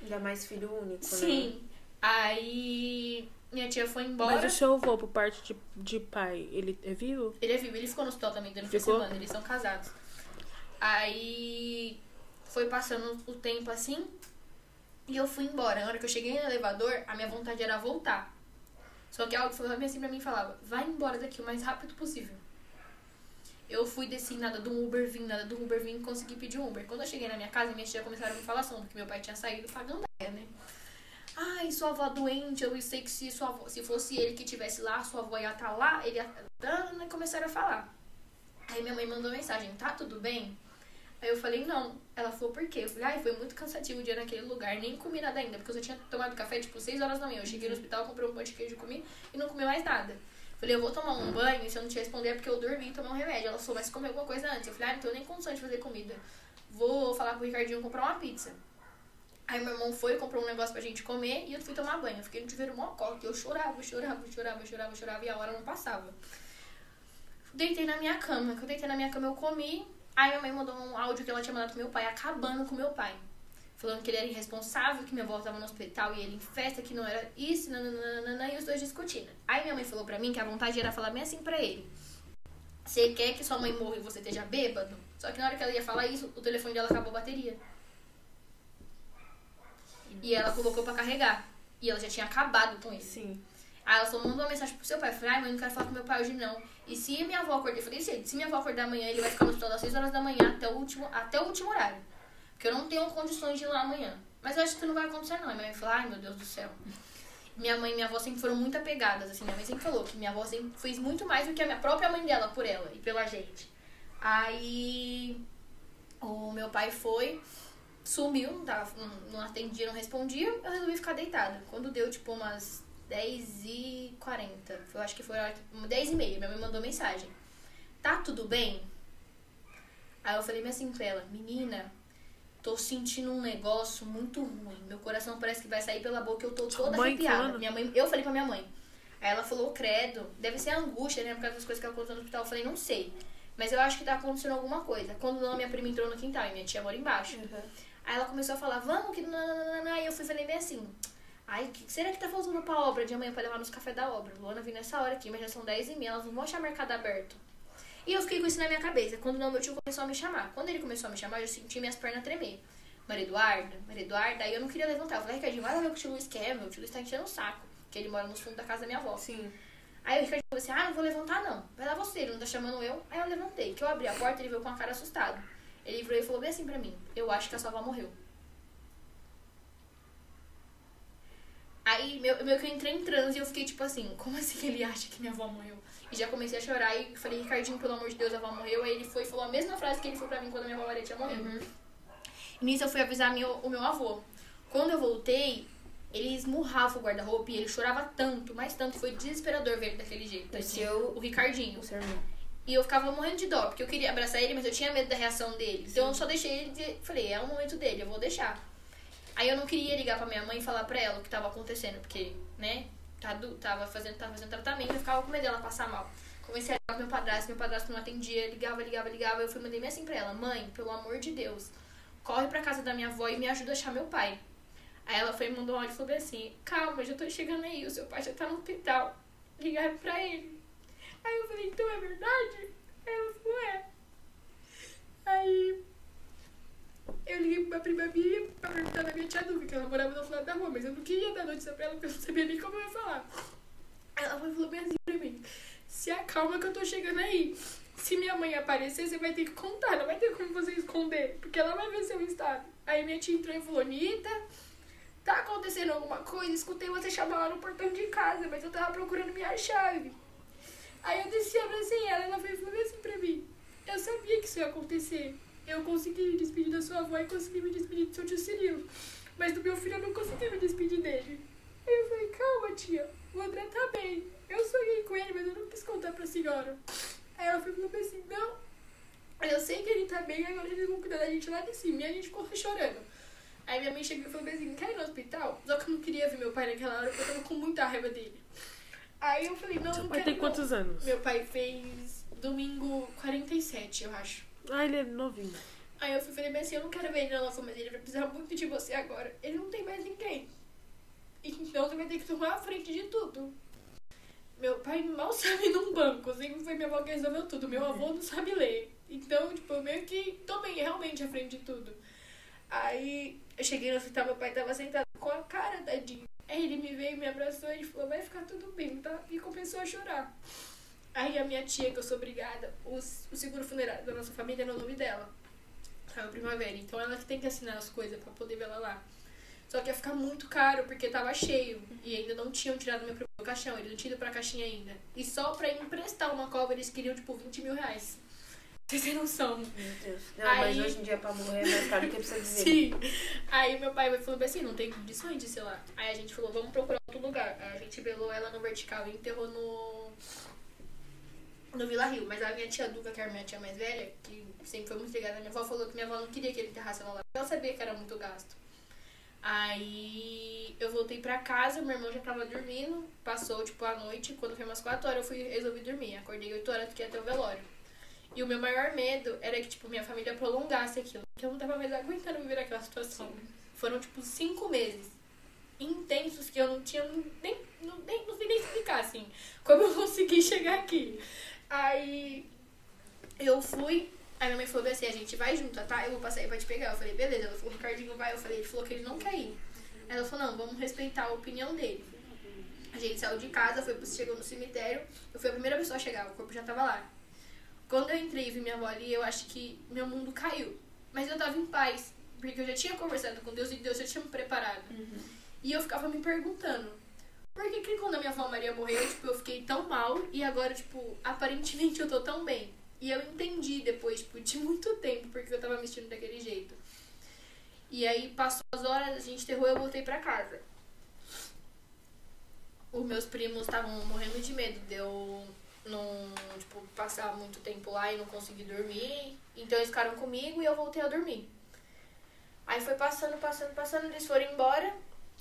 Ainda mais filho único, né? Sim. Aí minha tia foi embora. Mas o seu avô, por parte de, de pai, ele é vivo? Ele é vivo, ele ficou no hospital também durante Ficou? a semana, eles são casados. Aí foi passando o tempo assim e eu fui embora. Na hora que eu cheguei no elevador, a minha vontade era voltar. Só que algo falava assim pra mim falava, vai embora daqui o mais rápido possível. Eu fui, desci, nada do Uber, vim, nada do Uber, vim, consegui pedir um Uber. Quando eu cheguei na minha casa, minhas tias começaram a me falar som, porque meu pai tinha saído pra gandaia, né? Ai, sua avó doente, eu sei que se, sua avó, se fosse ele que tivesse lá, sua avó ia estar lá, ele ia... E começaram a falar. Aí minha mãe mandou mensagem, tá tudo bem? Aí eu falei, não. Ela falou, por quê? Eu falei, ai, foi muito cansativo o dia naquele lugar, nem comi nada ainda, porque eu só tinha tomado café, tipo, 6 horas da manhã. Eu cheguei no hospital, comprei um pão de queijo, comi e não comi mais nada. Falei, eu vou tomar um banho, e se eu não te responder é porque eu dormi e tomei um remédio. Ela falou, mas come alguma coisa antes. Eu falei, ah, não tenho nem condição de fazer comida. Vou falar pro Ricardinho comprar uma pizza. Aí meu irmão foi, comprou um negócio pra gente comer e eu fui tomar banho. Eu fiquei no chuveiro mó que eu chorava, chorava, chorava, chorava, chorava e a hora não passava. Deitei na minha cama. Quando eu deitei na minha cama, eu comi. Aí minha mãe mandou um áudio que ela tinha mandado pro meu pai, acabando com meu pai. Falando que ele era irresponsável, que minha avó tava no hospital e ele em festa, que não era isso, nananana, e os dois discutindo. Aí minha mãe falou pra mim que a vontade era falar bem assim pra ele. Você quer que sua mãe morra e você esteja bêbado? Só que na hora que ela ia falar isso, o telefone dela acabou a bateria. E ela colocou pra carregar. E ela já tinha acabado com isso. Sim. Aí ela só mandou uma mensagem pro seu pai. Falei, ai, mãe, não quero falar com meu pai hoje não. E se minha avó acordar, eu falei, se, se minha avó acordar amanhã, ele vai ficar no hospital das 6 horas da manhã até o último, até o último horário. Porque eu não tenho condições de ir lá amanhã. Mas eu acho que não vai acontecer não. E minha mãe falou, ai, meu Deus do céu. Minha mãe e minha avó sempre foram muito apegadas, assim. Minha mãe sempre falou que minha avó sempre fez muito mais do que a minha própria mãe dela por ela e pela gente. Aí o meu pai foi, sumiu, não, tava, não atendia, não respondia, eu resolvi ficar deitada. Quando deu, tipo, umas 10h40, eu acho que foi 10h30, minha mãe mandou mensagem. Tá tudo bem? Aí eu falei assim pra ela, menina, tô sentindo um negócio muito ruim. Meu coração parece que vai sair pela boca, eu tô toda Mãe arrepiada. falando? Minha mãe, eu falei pra minha mãe. Aí ela falou, credo, deve ser angústia, né? Por causa das coisas que ela contou no hospital. Eu falei, não sei. Mas eu acho que tá acontecendo alguma coisa. Quando a minha prima entrou no quintal e minha tia mora embaixo. Aí ela começou a falar, vamos que nananana. E eu fui falei bem assim. Ai, o que será que tá faltando pra obra de amanhã pra levar nos cafés da obra? Luana vim nessa hora aqui, mas já são 10 e meia, elas não vão achar mercado aberto. E eu fiquei com isso na minha cabeça. Quando não, meu tio começou a me chamar. Quando ele começou a me chamar, eu senti minhas pernas tremer. Maria Eduarda, Maria Eduarda, aí eu não queria levantar. Eu falei, Ricardinho, vai lá ver o que o tio Luiz quer, meu tio Luiz tá enchendo o saco. Porque ele mora no fundo da casa da minha avó. Sim. Aí o Ricardinho falou assim, ah, não vou levantar não. Vai lá você, ele não tá chamando eu. Aí eu levantei. Que eu abri a porta, ele veio com a cara assustado. Ele virou e falou bem assim pra mim, eu acho que a sua avó morreu. Aí, meu, meu que eu entrei em transe e eu fiquei tipo assim, como assim ele acha que minha avó morreu? E já comecei a chorar e falei, Ricardinho, pelo amor de Deus, a avó morreu. Aí ele foi e falou a mesma frase que ele falou pra mim quando a minha avó Maria tinha morrido. E nisso eu fui avisar meu, o meu avô. Quando eu voltei, ele esmurrava o guarda-roupa e ele chorava tanto, mais tanto, foi desesperador ver ele daquele jeito. Assim. o Ricardinho. O seu irmão. E eu ficava morrendo de dó, porque eu queria abraçar ele, mas eu tinha medo da reação dele. Então eu só deixei ele e falei, é o momento dele, eu vou deixar. Aí eu não queria ligar pra minha mãe e falar pra ela o que tava acontecendo, porque, né, tá tava fazendo, tava fazendo tratamento, eu ficava com medo dela passar mal. Comecei a ligar pro meu padrasto, meu padrasto não atendia, ligava, ligava, ligava. Eu fui mandei assim pra ela, mãe, pelo amor de Deus, corre pra casa da minha avó e me ajuda a achar meu pai. Aí ela foi mandou um áudio e falou assim, calma, já tô chegando aí, o seu pai já tá no hospital. Ligaram pra ele. Aí eu falei, então é verdade? Aí ela falou, é. Aí eu liguei pra minha prima minha pra perguntar da minha tia Duca, que ela morava do outro lado da rua, mas eu não queria dar notícia pra ela, porque eu não sabia nem como eu ia falar. Ela foi falou bem assim pra mim, se acalma que eu tô chegando aí. Se minha mãe aparecer, você vai ter que contar, não vai ter como você esconder, porque ela vai ver seu estado. Aí minha tia entrou e falou, Anitta, tá acontecendo alguma coisa? Escutei você chamar lá no portão de casa, mas eu tava procurando minha chave. Aí eu desci, abracei ela, ela veio e falou assim pra mim, eu sabia que isso ia acontecer. Eu consegui me despedir da sua avó e consegui me despedir do seu tio Cirilo. Mas do meu filho eu não consegui me despedir dele. Aí eu falei, calma tia, o André tá bem. Eu sonhei com ele, mas eu não quis contar pra senhora. Aí ela falou assim, não, eu sei que ele tá bem, agora eles vão cuidar da gente lá de cima. E a gente ficou chorando. Aí minha mãe chegou e falou assim, quer ir no hospital? Só que eu não queria ver meu pai naquela hora, porque eu tava com muita raiva dele. Aí eu falei, não, Seu não pai quero tem não. quantos anos? Meu pai fez domingo 47, eu acho. Ah, ele é novinho. Aí eu fui falei bem assim, eu não quero ver ele ela falou, mas ele vai precisar muito de você agora. Ele não tem mais ninguém. Então você vai ter que tomar a frente de tudo. Meu pai mal sabe num banco, sempre foi minha avó que resolveu tudo. Meu avô não sabe ler. Então, tipo, eu meio que tomei realmente a frente de tudo. Aí eu cheguei no hospital, meu pai tava sentado com a cara tadinho. Aí ele me veio, me abraçou e falou, vai ficar tudo bem, tá? E começou a chorar. Aí a minha tia, que eu sou obrigada, os- o seguro funerário da nossa família é no nome dela. Raio Primavera. Então ela que tem que assinar as coisas pra poder ver ela lá. Só que ia ficar muito caro porque tava cheio. E ainda não tinham tirado meu primeiro caixão. Eles não tinham ido pra caixinha ainda. E só pra emprestar uma cova eles queriam tipo 20 mil reais. Vocês têm noção? Meu Deus. Não, mas Aí- hoje em dia pra morrer é mais caro que precisa viver. Sim. Aí meu pai falou assim, não tem condições de sei lá. Aí a gente falou, vamos procurar outro lugar. Aí a gente velou ela no vertical e enterrou no. No Vila Rio. Mas a minha tia Duca, que era a minha tia mais velha, que sempre foi muito ligada à minha avó, falou que minha avó não queria que ele enterrasse ela lá. Ela sabia que era muito gasto. Aí eu voltei pra casa, meu irmão já tava dormindo, passou tipo a noite, quando foi umas 4 horas eu fui resolvi dormir. Acordei 8 horas, fiquei até o velório. E o meu maior medo era que, tipo, minha família prolongasse aquilo. Porque eu não tava mais aguentando viver aquela situação. Foram, tipo, cinco meses intensos que eu não tinha nem, não, nem, não sei nem explicar, assim, como eu consegui chegar aqui. Aí eu fui, aí minha mãe falou assim, a gente vai junto, tá? Eu vou passar aí pra te pegar. Eu falei, beleza. Ela falou, Ricardinho vai. Eu falei, ele falou que ele não quer ir. Ela falou, não, vamos respeitar a opinião dele. A gente saiu de casa, foi, chegou no cemitério. Eu fui a primeira pessoa a chegar, o corpo já tava lá. Quando eu entrei e vi minha avó ali, eu acho que meu mundo caiu. Mas eu tava em paz, porque eu já tinha conversado com Deus e Deus já tinha me preparado. E eu ficava me perguntando, por que, que quando a minha avó Maria morreu, tipo, eu fiquei tão mal e agora, tipo, aparentemente eu tô tão bem? E eu entendi depois, tipo, de muito tempo, porque eu tava me sentindo daquele jeito. E aí passou as horas, a gente enterrou e eu voltei pra casa. Os meus primos estavam morrendo de medo de eu não, tipo, passar muito tempo lá e não conseguir dormir. Então eles ficaram comigo e eu voltei a dormir. Aí foi passando, passando, passando, eles foram embora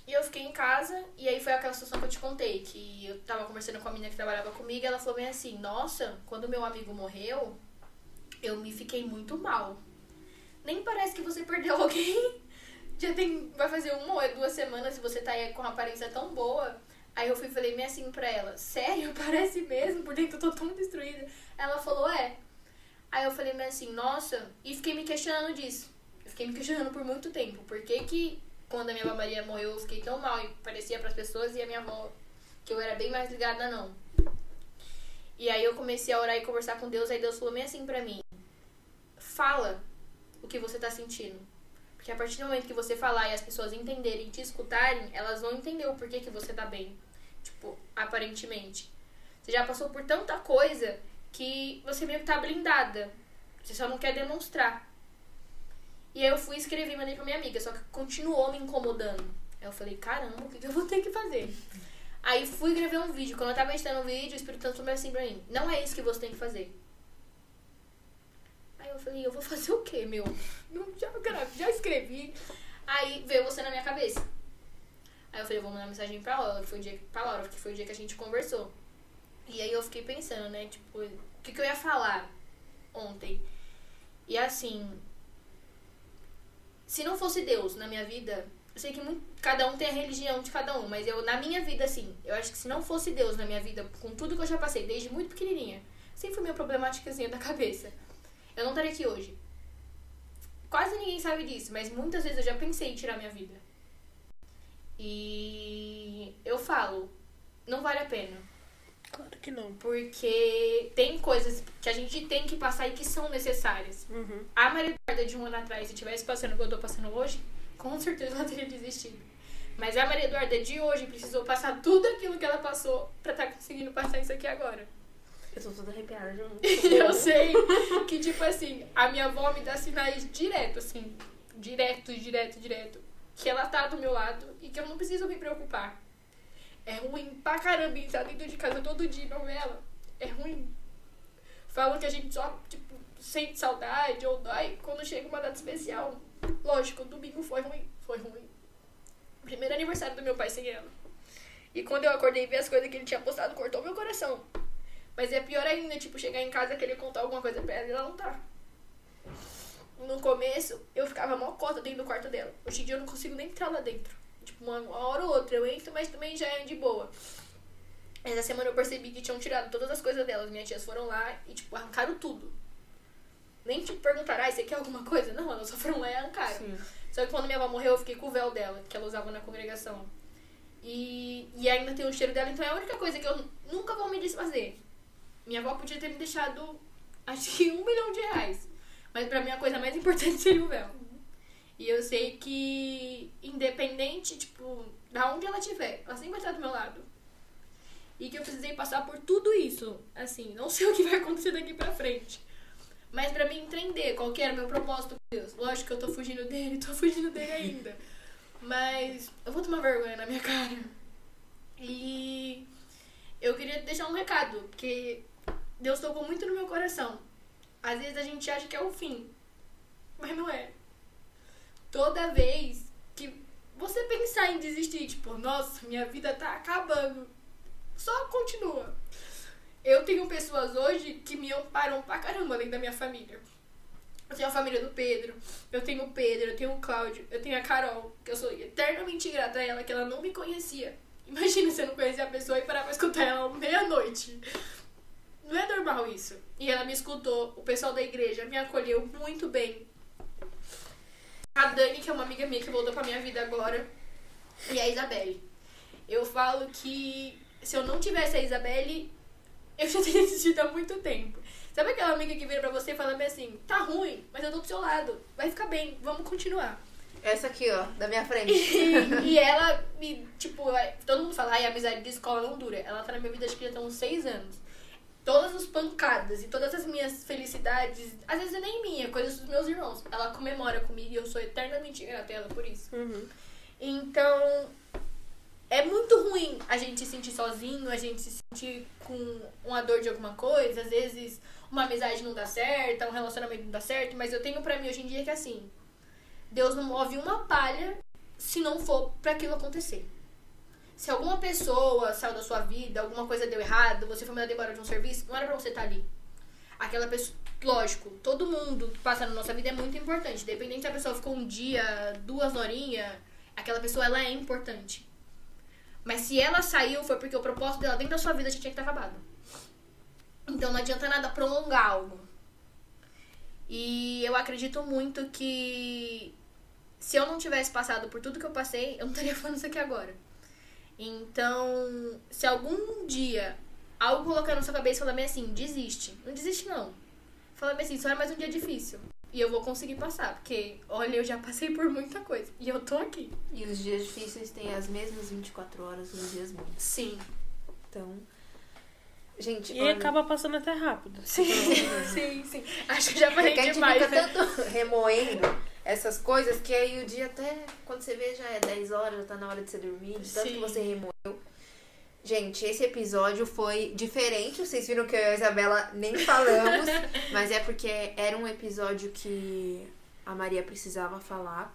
e eu fiquei em casa. E aí foi aquela situação que eu te contei, que eu tava conversando com a menina que trabalhava comigo e ela falou bem assim, nossa, quando meu amigo morreu, eu me fiquei muito mal. Nem parece que você perdeu alguém. Já tem. Vai fazer uma ou duas semanas e você tá aí com uma aparência tão boa. Aí eu fui falei meio assim pra ela, sério? Parece mesmo? Por dentro eu tô tão destruída. Ela falou, é. Aí eu falei meio assim, nossa, e fiquei me questionando disso. Eu fiquei me questionando por muito tempo. Por que que quando a minha avó Maria morreu eu fiquei tão mal e parecia pras pessoas e a minha avó, que eu era bem mais ligada, não. E aí eu comecei a orar e conversar com Deus, aí Deus falou meio assim pra mim, fala o que você tá sentindo. Porque a partir do momento que você falar e as pessoas entenderem e te escutarem, elas vão entender o porquê que você tá bem. Tipo, aparentemente. Você já passou por tanta coisa que você meio que tá blindada. Você só não quer demonstrar. E aí eu fui escrever e mandei pra minha amiga, só que continuou me incomodando. Aí eu falei, caramba, o que, que eu vou ter que fazer? Aí fui gravar um vídeo. Quando eu tava editando o vídeo, o Espírito Santo falou assim pra mim, não é isso que você tem que fazer. Aí eu falei, eu vou fazer o quê, meu? Já, já escrevi. Aí veio você na minha cabeça. Aí eu falei, eu vou mandar mensagem pra Laura, foi o dia, pra Laura, porque foi o dia que a gente conversou. E aí eu fiquei pensando, né, tipo, o que, que eu ia falar ontem? E assim, se não fosse Deus na minha vida, eu sei que muito, cada um tem a religião de cada um, mas eu, na minha vida, assim, eu acho que se não fosse Deus na minha vida, com tudo que eu já passei, desde muito pequenininha, sempre fui meio problemáticazinha da cabeça, eu não estaria aqui hoje. Quase ninguém sabe disso, mas muitas vezes eu já pensei em tirar minha vida. E eu falo, não vale a pena. Claro que não. Porque tem coisas que a gente tem que passar e que são necessárias. Uhum. A Maria Eduarda de um ano atrás, se tivesse passando o que eu tô passando hoje, com certeza ela teria desistido. Mas a Maria Eduarda de hoje precisou passar tudo aquilo que ela passou pra estar tá conseguindo passar isso aqui agora. Eu tô toda arrepiada junto. eu sei que, tipo assim, a minha avó me dá sinais direto, assim. Direto, direto, direto. Que ela tá do meu lado e que eu não preciso me preocupar. É ruim pra caramba estar dentro de casa todo dia novela. É ruim. Falam que a gente só, tipo, sente saudade ou dói quando chega uma data especial. Lógico, o domingo foi ruim. Foi ruim. Primeiro aniversário do meu pai sem ela. E quando eu acordei e vi as coisas que ele tinha postado, cortou meu coração. Mas é pior ainda, tipo, chegar em casa querer contar alguma coisa pra ela e ela não tá. No começo, eu ficava mó cota dentro do quarto dela. Hoje em dia eu não consigo nem entrar lá dentro. Tipo, uma, hora ou outra eu entro, mas também já é de boa. Essa semana eu percebi que tinham tirado todas as coisas delas. Minhas tias foram lá e, tipo, arrancaram tudo. Nem, tipo, perguntaram, ah, você quer alguma coisa? Não, elas só foram lá e arrancaram. Sim. Só que quando minha avó morreu, eu fiquei com o véu dela, que ela usava na congregação. E, e ainda tem o cheiro dela, então é a única coisa que eu nunca vou me desfazer. Minha avó podia ter me deixado, acho que um milhão de reais. Mas pra mim a coisa mais importante seria o véu. E eu sei que, independente, tipo, da onde ela estiver, ela sempre vai estar do meu lado. E que eu precisei passar por tudo isso. Assim, não sei o que vai acontecer daqui pra frente. Mas pra mim entender qual que era o meu propósito com Deus. Lógico que eu tô fugindo dele, tô fugindo dele ainda. Mas eu vou tomar vergonha na minha cara. E eu queria deixar um recado, porque Deus tocou muito no meu coração. Às vezes a gente acha que é o fim, mas não é. Toda vez que você pensar em desistir, tipo, nossa, minha vida tá acabando, só continua. Eu tenho pessoas hoje que me amparam pra caramba dentro da minha família. Eu tenho a família do Pedro, eu tenho o Pedro, eu tenho o Cláudio, eu tenho a Carol, que eu sou eternamente grata a ela, que ela não me conhecia. Imagina você não conhecer a pessoa e parar pra escutar ela meia-noite. Não é normal isso. E ela me escutou, o pessoal da igreja me acolheu muito bem. A Dani, que é uma amiga minha que voltou pra minha vida agora, e a Isabelle. Eu falo que se eu não tivesse a Isabelle, eu já teria desistido há muito tempo. Sabe aquela amiga que vira pra você e fala bem assim, tá ruim, mas eu tô do seu lado, vai ficar bem, vamos continuar. Essa aqui, ó, da minha frente. e, e ela me, tipo, todo mundo fala, ai, a amizade de escola não dura. Ela tá na minha vida acho que já tem uns seis anos todas as pancadas e todas as minhas felicidades, às vezes é nem minha, coisas dos meus irmãos. Ela comemora comigo e eu sou eternamente grata a ela por isso. Uhum. Então, é muito ruim a gente se sentir sozinho, a gente se sentir com uma dor de alguma coisa, às vezes uma amizade não dá certo, um relacionamento não dá certo, mas eu tenho pra mim hoje em dia que é assim, Deus não move uma palha se não for para aquilo acontecer. Se alguma pessoa saiu da sua vida, alguma coisa deu errado, você foi mandado embora de um serviço, não era pra você estar ali. Aquela pessoa, lógico, todo mundo que passa na nossa vida é muito importante. Dependente se a pessoa ficou um dia, duas horinhas, aquela pessoa ela é importante. Mas se ela saiu, foi porque o propósito dela dentro da sua vida já tinha que estar acabado. Então não adianta nada prolongar algo. E eu acredito muito que se eu não tivesse passado por tudo que eu passei, eu não estaria falando isso aqui agora. Então, se algum dia algo colocar na sua cabeça e falar bem assim, desiste. Não desiste não. Fala bem assim, só é mais um dia difícil. E eu vou conseguir passar, porque, olha, eu já passei por muita coisa. E eu tô aqui. E os dias difíceis têm as mesmas 24 horas dos dias bons. Sim. Então. Gente, E olha, acaba passando até rápido. Sim, sim, sim. Acho que já falei porque a gente demais. fica né? tanto remoendo essas coisas que aí o dia até, quando você vê, já é 10 horas, já tá na hora de você dormir, de tanto Sim. que você remoeu. Gente, esse episódio foi diferente. Vocês viram que eu e a Isabela nem falamos, mas é porque era um episódio que a Maria precisava falar.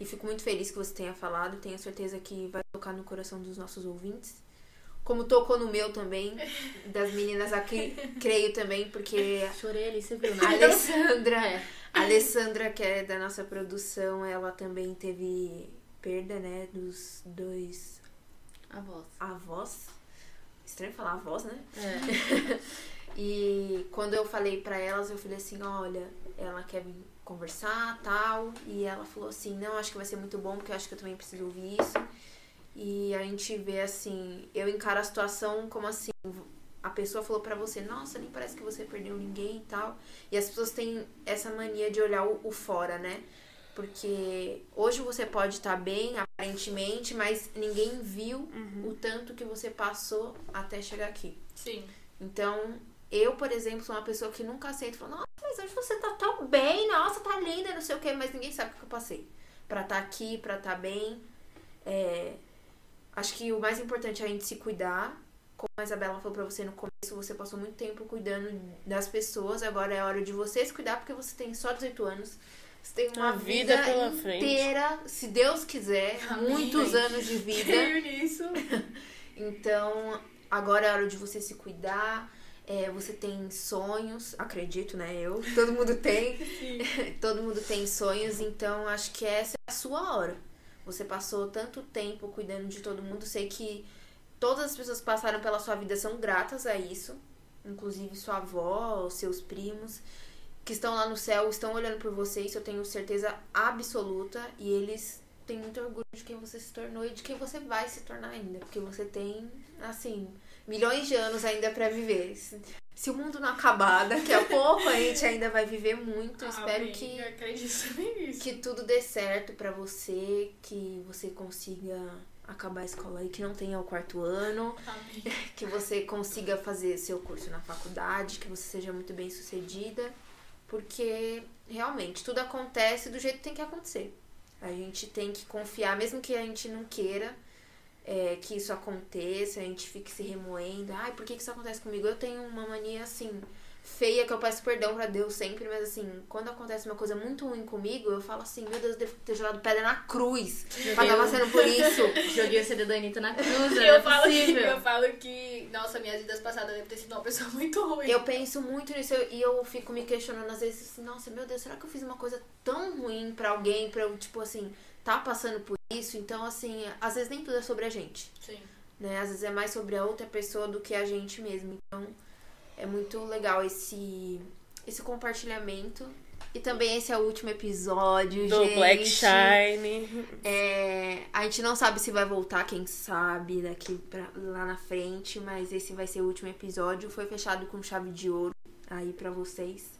E fico muito feliz que você tenha falado. Tenho certeza que vai tocar no coração dos nossos ouvintes. Como tocou no meu também, das meninas aqui, creio também, porque Chorei ali, você viu, a né? Alessandra, É. a Alessandra, que é da nossa produção, ela também teve perda, né, dos dois A voz. avós. Estranho falar avós, né? É. E quando eu falei pra elas, eu falei assim, olha, ela quer vir conversar, tal, e ela falou assim, não, acho que vai ser muito bom, porque eu acho que eu também preciso ouvir isso. E a gente vê assim, eu encaro a situação como assim, a pessoa falou pra você, nossa, nem parece que você perdeu ninguém e tal. E as pessoas têm essa mania de olhar o, o fora, né? Porque hoje você pode estar bem, aparentemente, mas ninguém viu o tanto que você passou até chegar aqui. Sim. Então, eu, por exemplo, sou uma pessoa que nunca aceita falar, nossa, mas hoje você tá tão bem, nossa, tá linda, não sei o quê, mas ninguém sabe o que eu passei. Pra estar aqui, pra estar bem. É, acho que o mais importante é a gente se cuidar. Como a Isabela falou pra você no começo, você passou muito tempo cuidando das pessoas, agora é hora de você se cuidar, porque você tem só 18 anos. Você tem uma A vida vida, pela frente. inteira, se Deus quiser, Amém. muitos anos de vida. Creio nisso. Então, agora é hora de você se cuidar. É, você tem sonhos, acredito, né? Eu. Todo mundo tem. Todo mundo tem sonhos, então acho que essa é a sua hora. Você passou tanto tempo cuidando de todo mundo. Sei que todas as pessoas que passaram pela sua vida são gratas a isso. Inclusive sua avó, seus primos, que estão lá no céu, estão olhando por você. Isso eu tenho certeza absoluta. E eles têm muito orgulho de quem você se tornou e de quem você vai se tornar ainda. Porque você tem, assim, milhões de anos ainda pra viver. Se, o mundo não acabar, daqui a pouco a gente ainda vai viver muito. Eu Espero que que tudo dê certo pra você, que você consiga acabar a escola e que não tenha o quarto ano, Amém. que você consiga fazer seu curso na faculdade, que você seja muito bem sucedida, porque realmente tudo acontece do jeito que tem que acontecer. A gente tem que confiar, mesmo que a gente não queira é, que isso aconteça, a gente fique se remoendo. Ai, por que que isso acontece comigo? Eu tenho uma mania assim, feia, que eu peço perdão pra Deus sempre, mas assim, quando acontece uma coisa muito ruim comigo, eu falo assim, meu Deus, eu devo ter jogado pedra na cruz pra estar passando por isso. Joguei o CD da Anitta na cruz, não Eu é falo, que, eu falo que, nossa, minhas vidas passadas eu devo ter sido uma pessoa muito ruim. Eu penso muito nisso eu- e eu fico me questionando às vezes assim, nossa, meu Deus, será que eu fiz uma coisa tão ruim pra alguém, pra eu, tipo assim, tá passando por isso? Então, assim, às vezes nem tudo é sobre a gente, Sim. né? Às vezes é mais sobre a outra pessoa do que a gente mesmo. Então, é muito legal esse, esse compartilhamento. E também esse é o último episódio, Do gente. Black Shine. É, a gente não sabe se vai voltar, quem sabe, daqui pra, lá na frente, mas esse vai ser o último episódio. Foi fechado com chave de ouro aí pra vocês.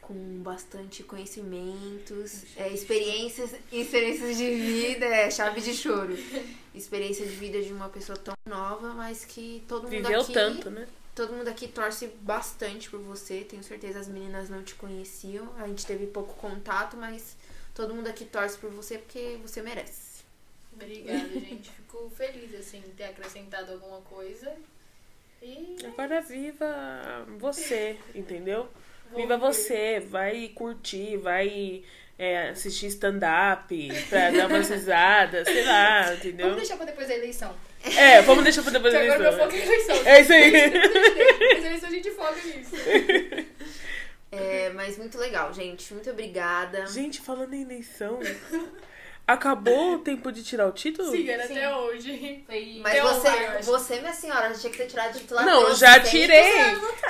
Com bastante conhecimentos, é, experiências, experiências de vida, é, chave de choro. Experiência de vida de uma pessoa tão nova, mas que todo mundo Viveu aqui tanto, né? Todo mundo aqui torce bastante por você. Tenho certeza as meninas não te conheciam. A gente teve pouco contato, mas todo mundo aqui torce por você porque você merece. Obrigada, gente. Fico feliz, assim, de ter acrescentado alguma coisa. E Agora viva você, entendeu? vou Viva ver. você, vai curtir, vai é, assistir stand-up pra dar umas risadas, sei lá, Vamos entendeu? deixar pra depois da eleição. É, vamos deixar pra depois da agora meu eleição. foco é a eleição. É isso aí. Depois eleição a gente foca nisso. É, mas muito legal, gente. Muito obrigada. Gente, falando em eleição, acabou o tempo de tirar o título? Sim, era Sim. até hoje. Foi Mas você, um você, minha senhora, já tinha que ter tirado o titular. Não, já 600 tirei.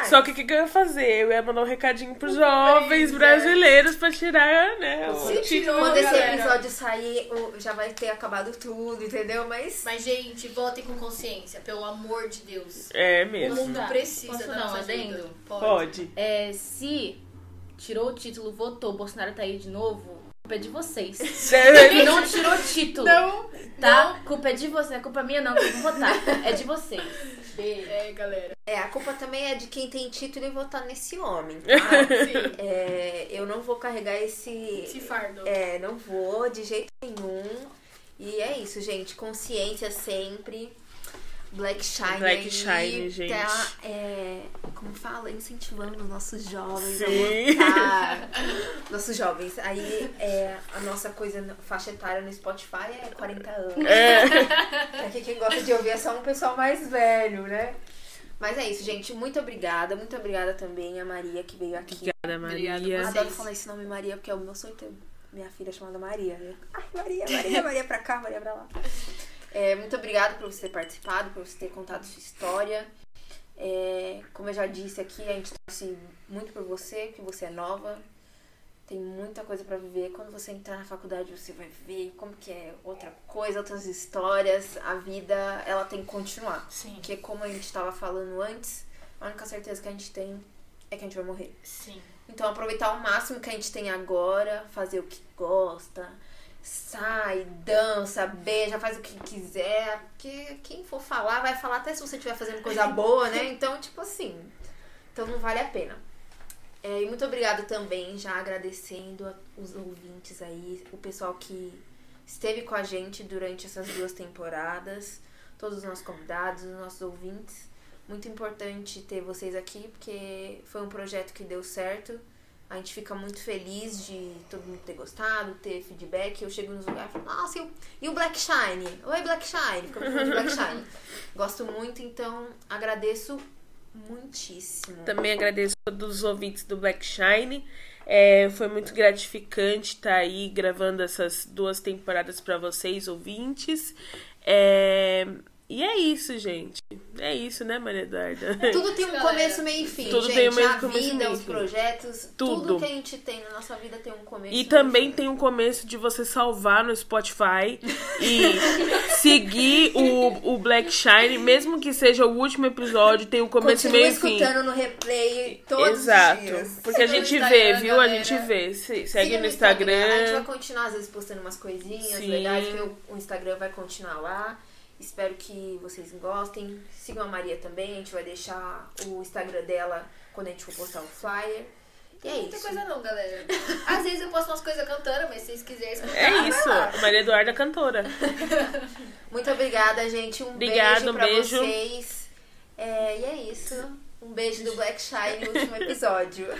Só que o que, que eu ia fazer? Eu ia mandar um recadinho pros jovens é. brasileiros pra tirar, né? O Se título. tirou, Quando esse episódio sair, o- já vai ter acabado tudo, entendeu? Mas. Mas, gente, votem com consciência, pelo amor de Deus. É O mesmo. mundo Tá. precisa Posso da nossa adendo? ajuda. Pode. É, se tirou o título, votou, Bolsonaro tá aí de novo, culpa é de vocês. Ele não tirou o título. Não, Tá? Culpa é de você, a culpa é minha não, que eu vou votar. É de vocês. Beijo. É, galera. É, a culpa também é de quem tem título e votar nesse homem, tá? Sim, É, eu não vou carregar esse. esse fardo. É, não vou de jeito nenhum. E é isso, gente. Consciência sempre. Black Shine Black aí Shine, gente. tá, é, como fala, incentivando os nossos jovens Sim. a votar. nossos jovens. Aí é, a nossa coisa, faixa etária no Spotify é 40 anos. É. Aqui quem gosta de ouvir é só um pessoal mais velho, né? Mas é isso, gente. Muito obrigada. Muito obrigada também a Maria que veio aqui. Obrigada, Obrigada Maria. a Adoro falar esse nome Maria, porque é o meu sonho ter minha filha chamada Maria. Eu, Ai, Maria, Maria, Maria pra cá, Maria pra lá. É, muito obrigada por você ter participado, por você ter contado sua história. É, como eu já disse aqui, a gente torce muito por você, porque você é nova. Tem muita coisa pra viver. Quando você entrar na faculdade, você vai ver como que é outra coisa, outras histórias. A vida, ela tem que continuar. Sim, Porque como a gente estava falando antes, a única certeza que a gente tem é que a gente vai morrer. sim. Então aproveitar o máximo que a gente tem agora, fazer o que gosta, sai, dança, beija, faz o que quiser. Porque quem for falar, vai falar até se você estiver fazendo coisa boa, né? Então, tipo assim. Então não vale a pena. É, e muito obrigada também, já agradecendo os ouvintes aí, o pessoal que esteve com a gente durante essas duas temporadas, todos os nossos convidados, os nossos ouvintes. Muito importante ter vocês aqui, porque foi um projeto que deu certo. A gente fica muito feliz de todo mundo ter gostado, ter feedback. Eu chego nos lugares e falo, nossa, e o, e o Black Shine? Oi, Black Shine. Fica falando de Black Shine. Gosto muito, então agradeço muitíssimo. Também agradeço a todos os ouvintes do Black Shine. É, foi muito gratificante estar aí gravando essas duas temporadas para vocês, ouvintes. É, e é isso, gente. É isso, né, Maria Eduarda? Tudo tem um começo, meio e fim, tudo gente. tem um meio, a começo vida, meio, os fim. projetos, Tudo. tudo. que a gente tem na nossa vida tem um começo. E também fim. tem um começo de você salvar no Spotify e seguir o, o Black Shine, mesmo que seja o último episódio, tem um começo, Continua meio e fim. escutando no replay todos Exato. os dias. Porque a gente Instagram, vê, viu? A galera. gente vê. Se- Segue Siga no A gente vai Instagram. continuar, às vezes, postando umas coisinhas Sim. legais, porque o, o Instagram vai continuar lá. Espero que vocês gostem. Sigam a Maria também, a gente vai deixar o Instagram dela quando a gente for postar o flyer. E é Não tem isso. coisa não, galera. Às vezes eu posto umas coisas cantando, mas se vocês quiserem escutar, É isso. lá. Maria Eduarda é cantora. Muito obrigada, gente. Um Obrigada, beijo um pra beijo. vocês. É, e é isso. Um beijo do Black Shine no último episódio.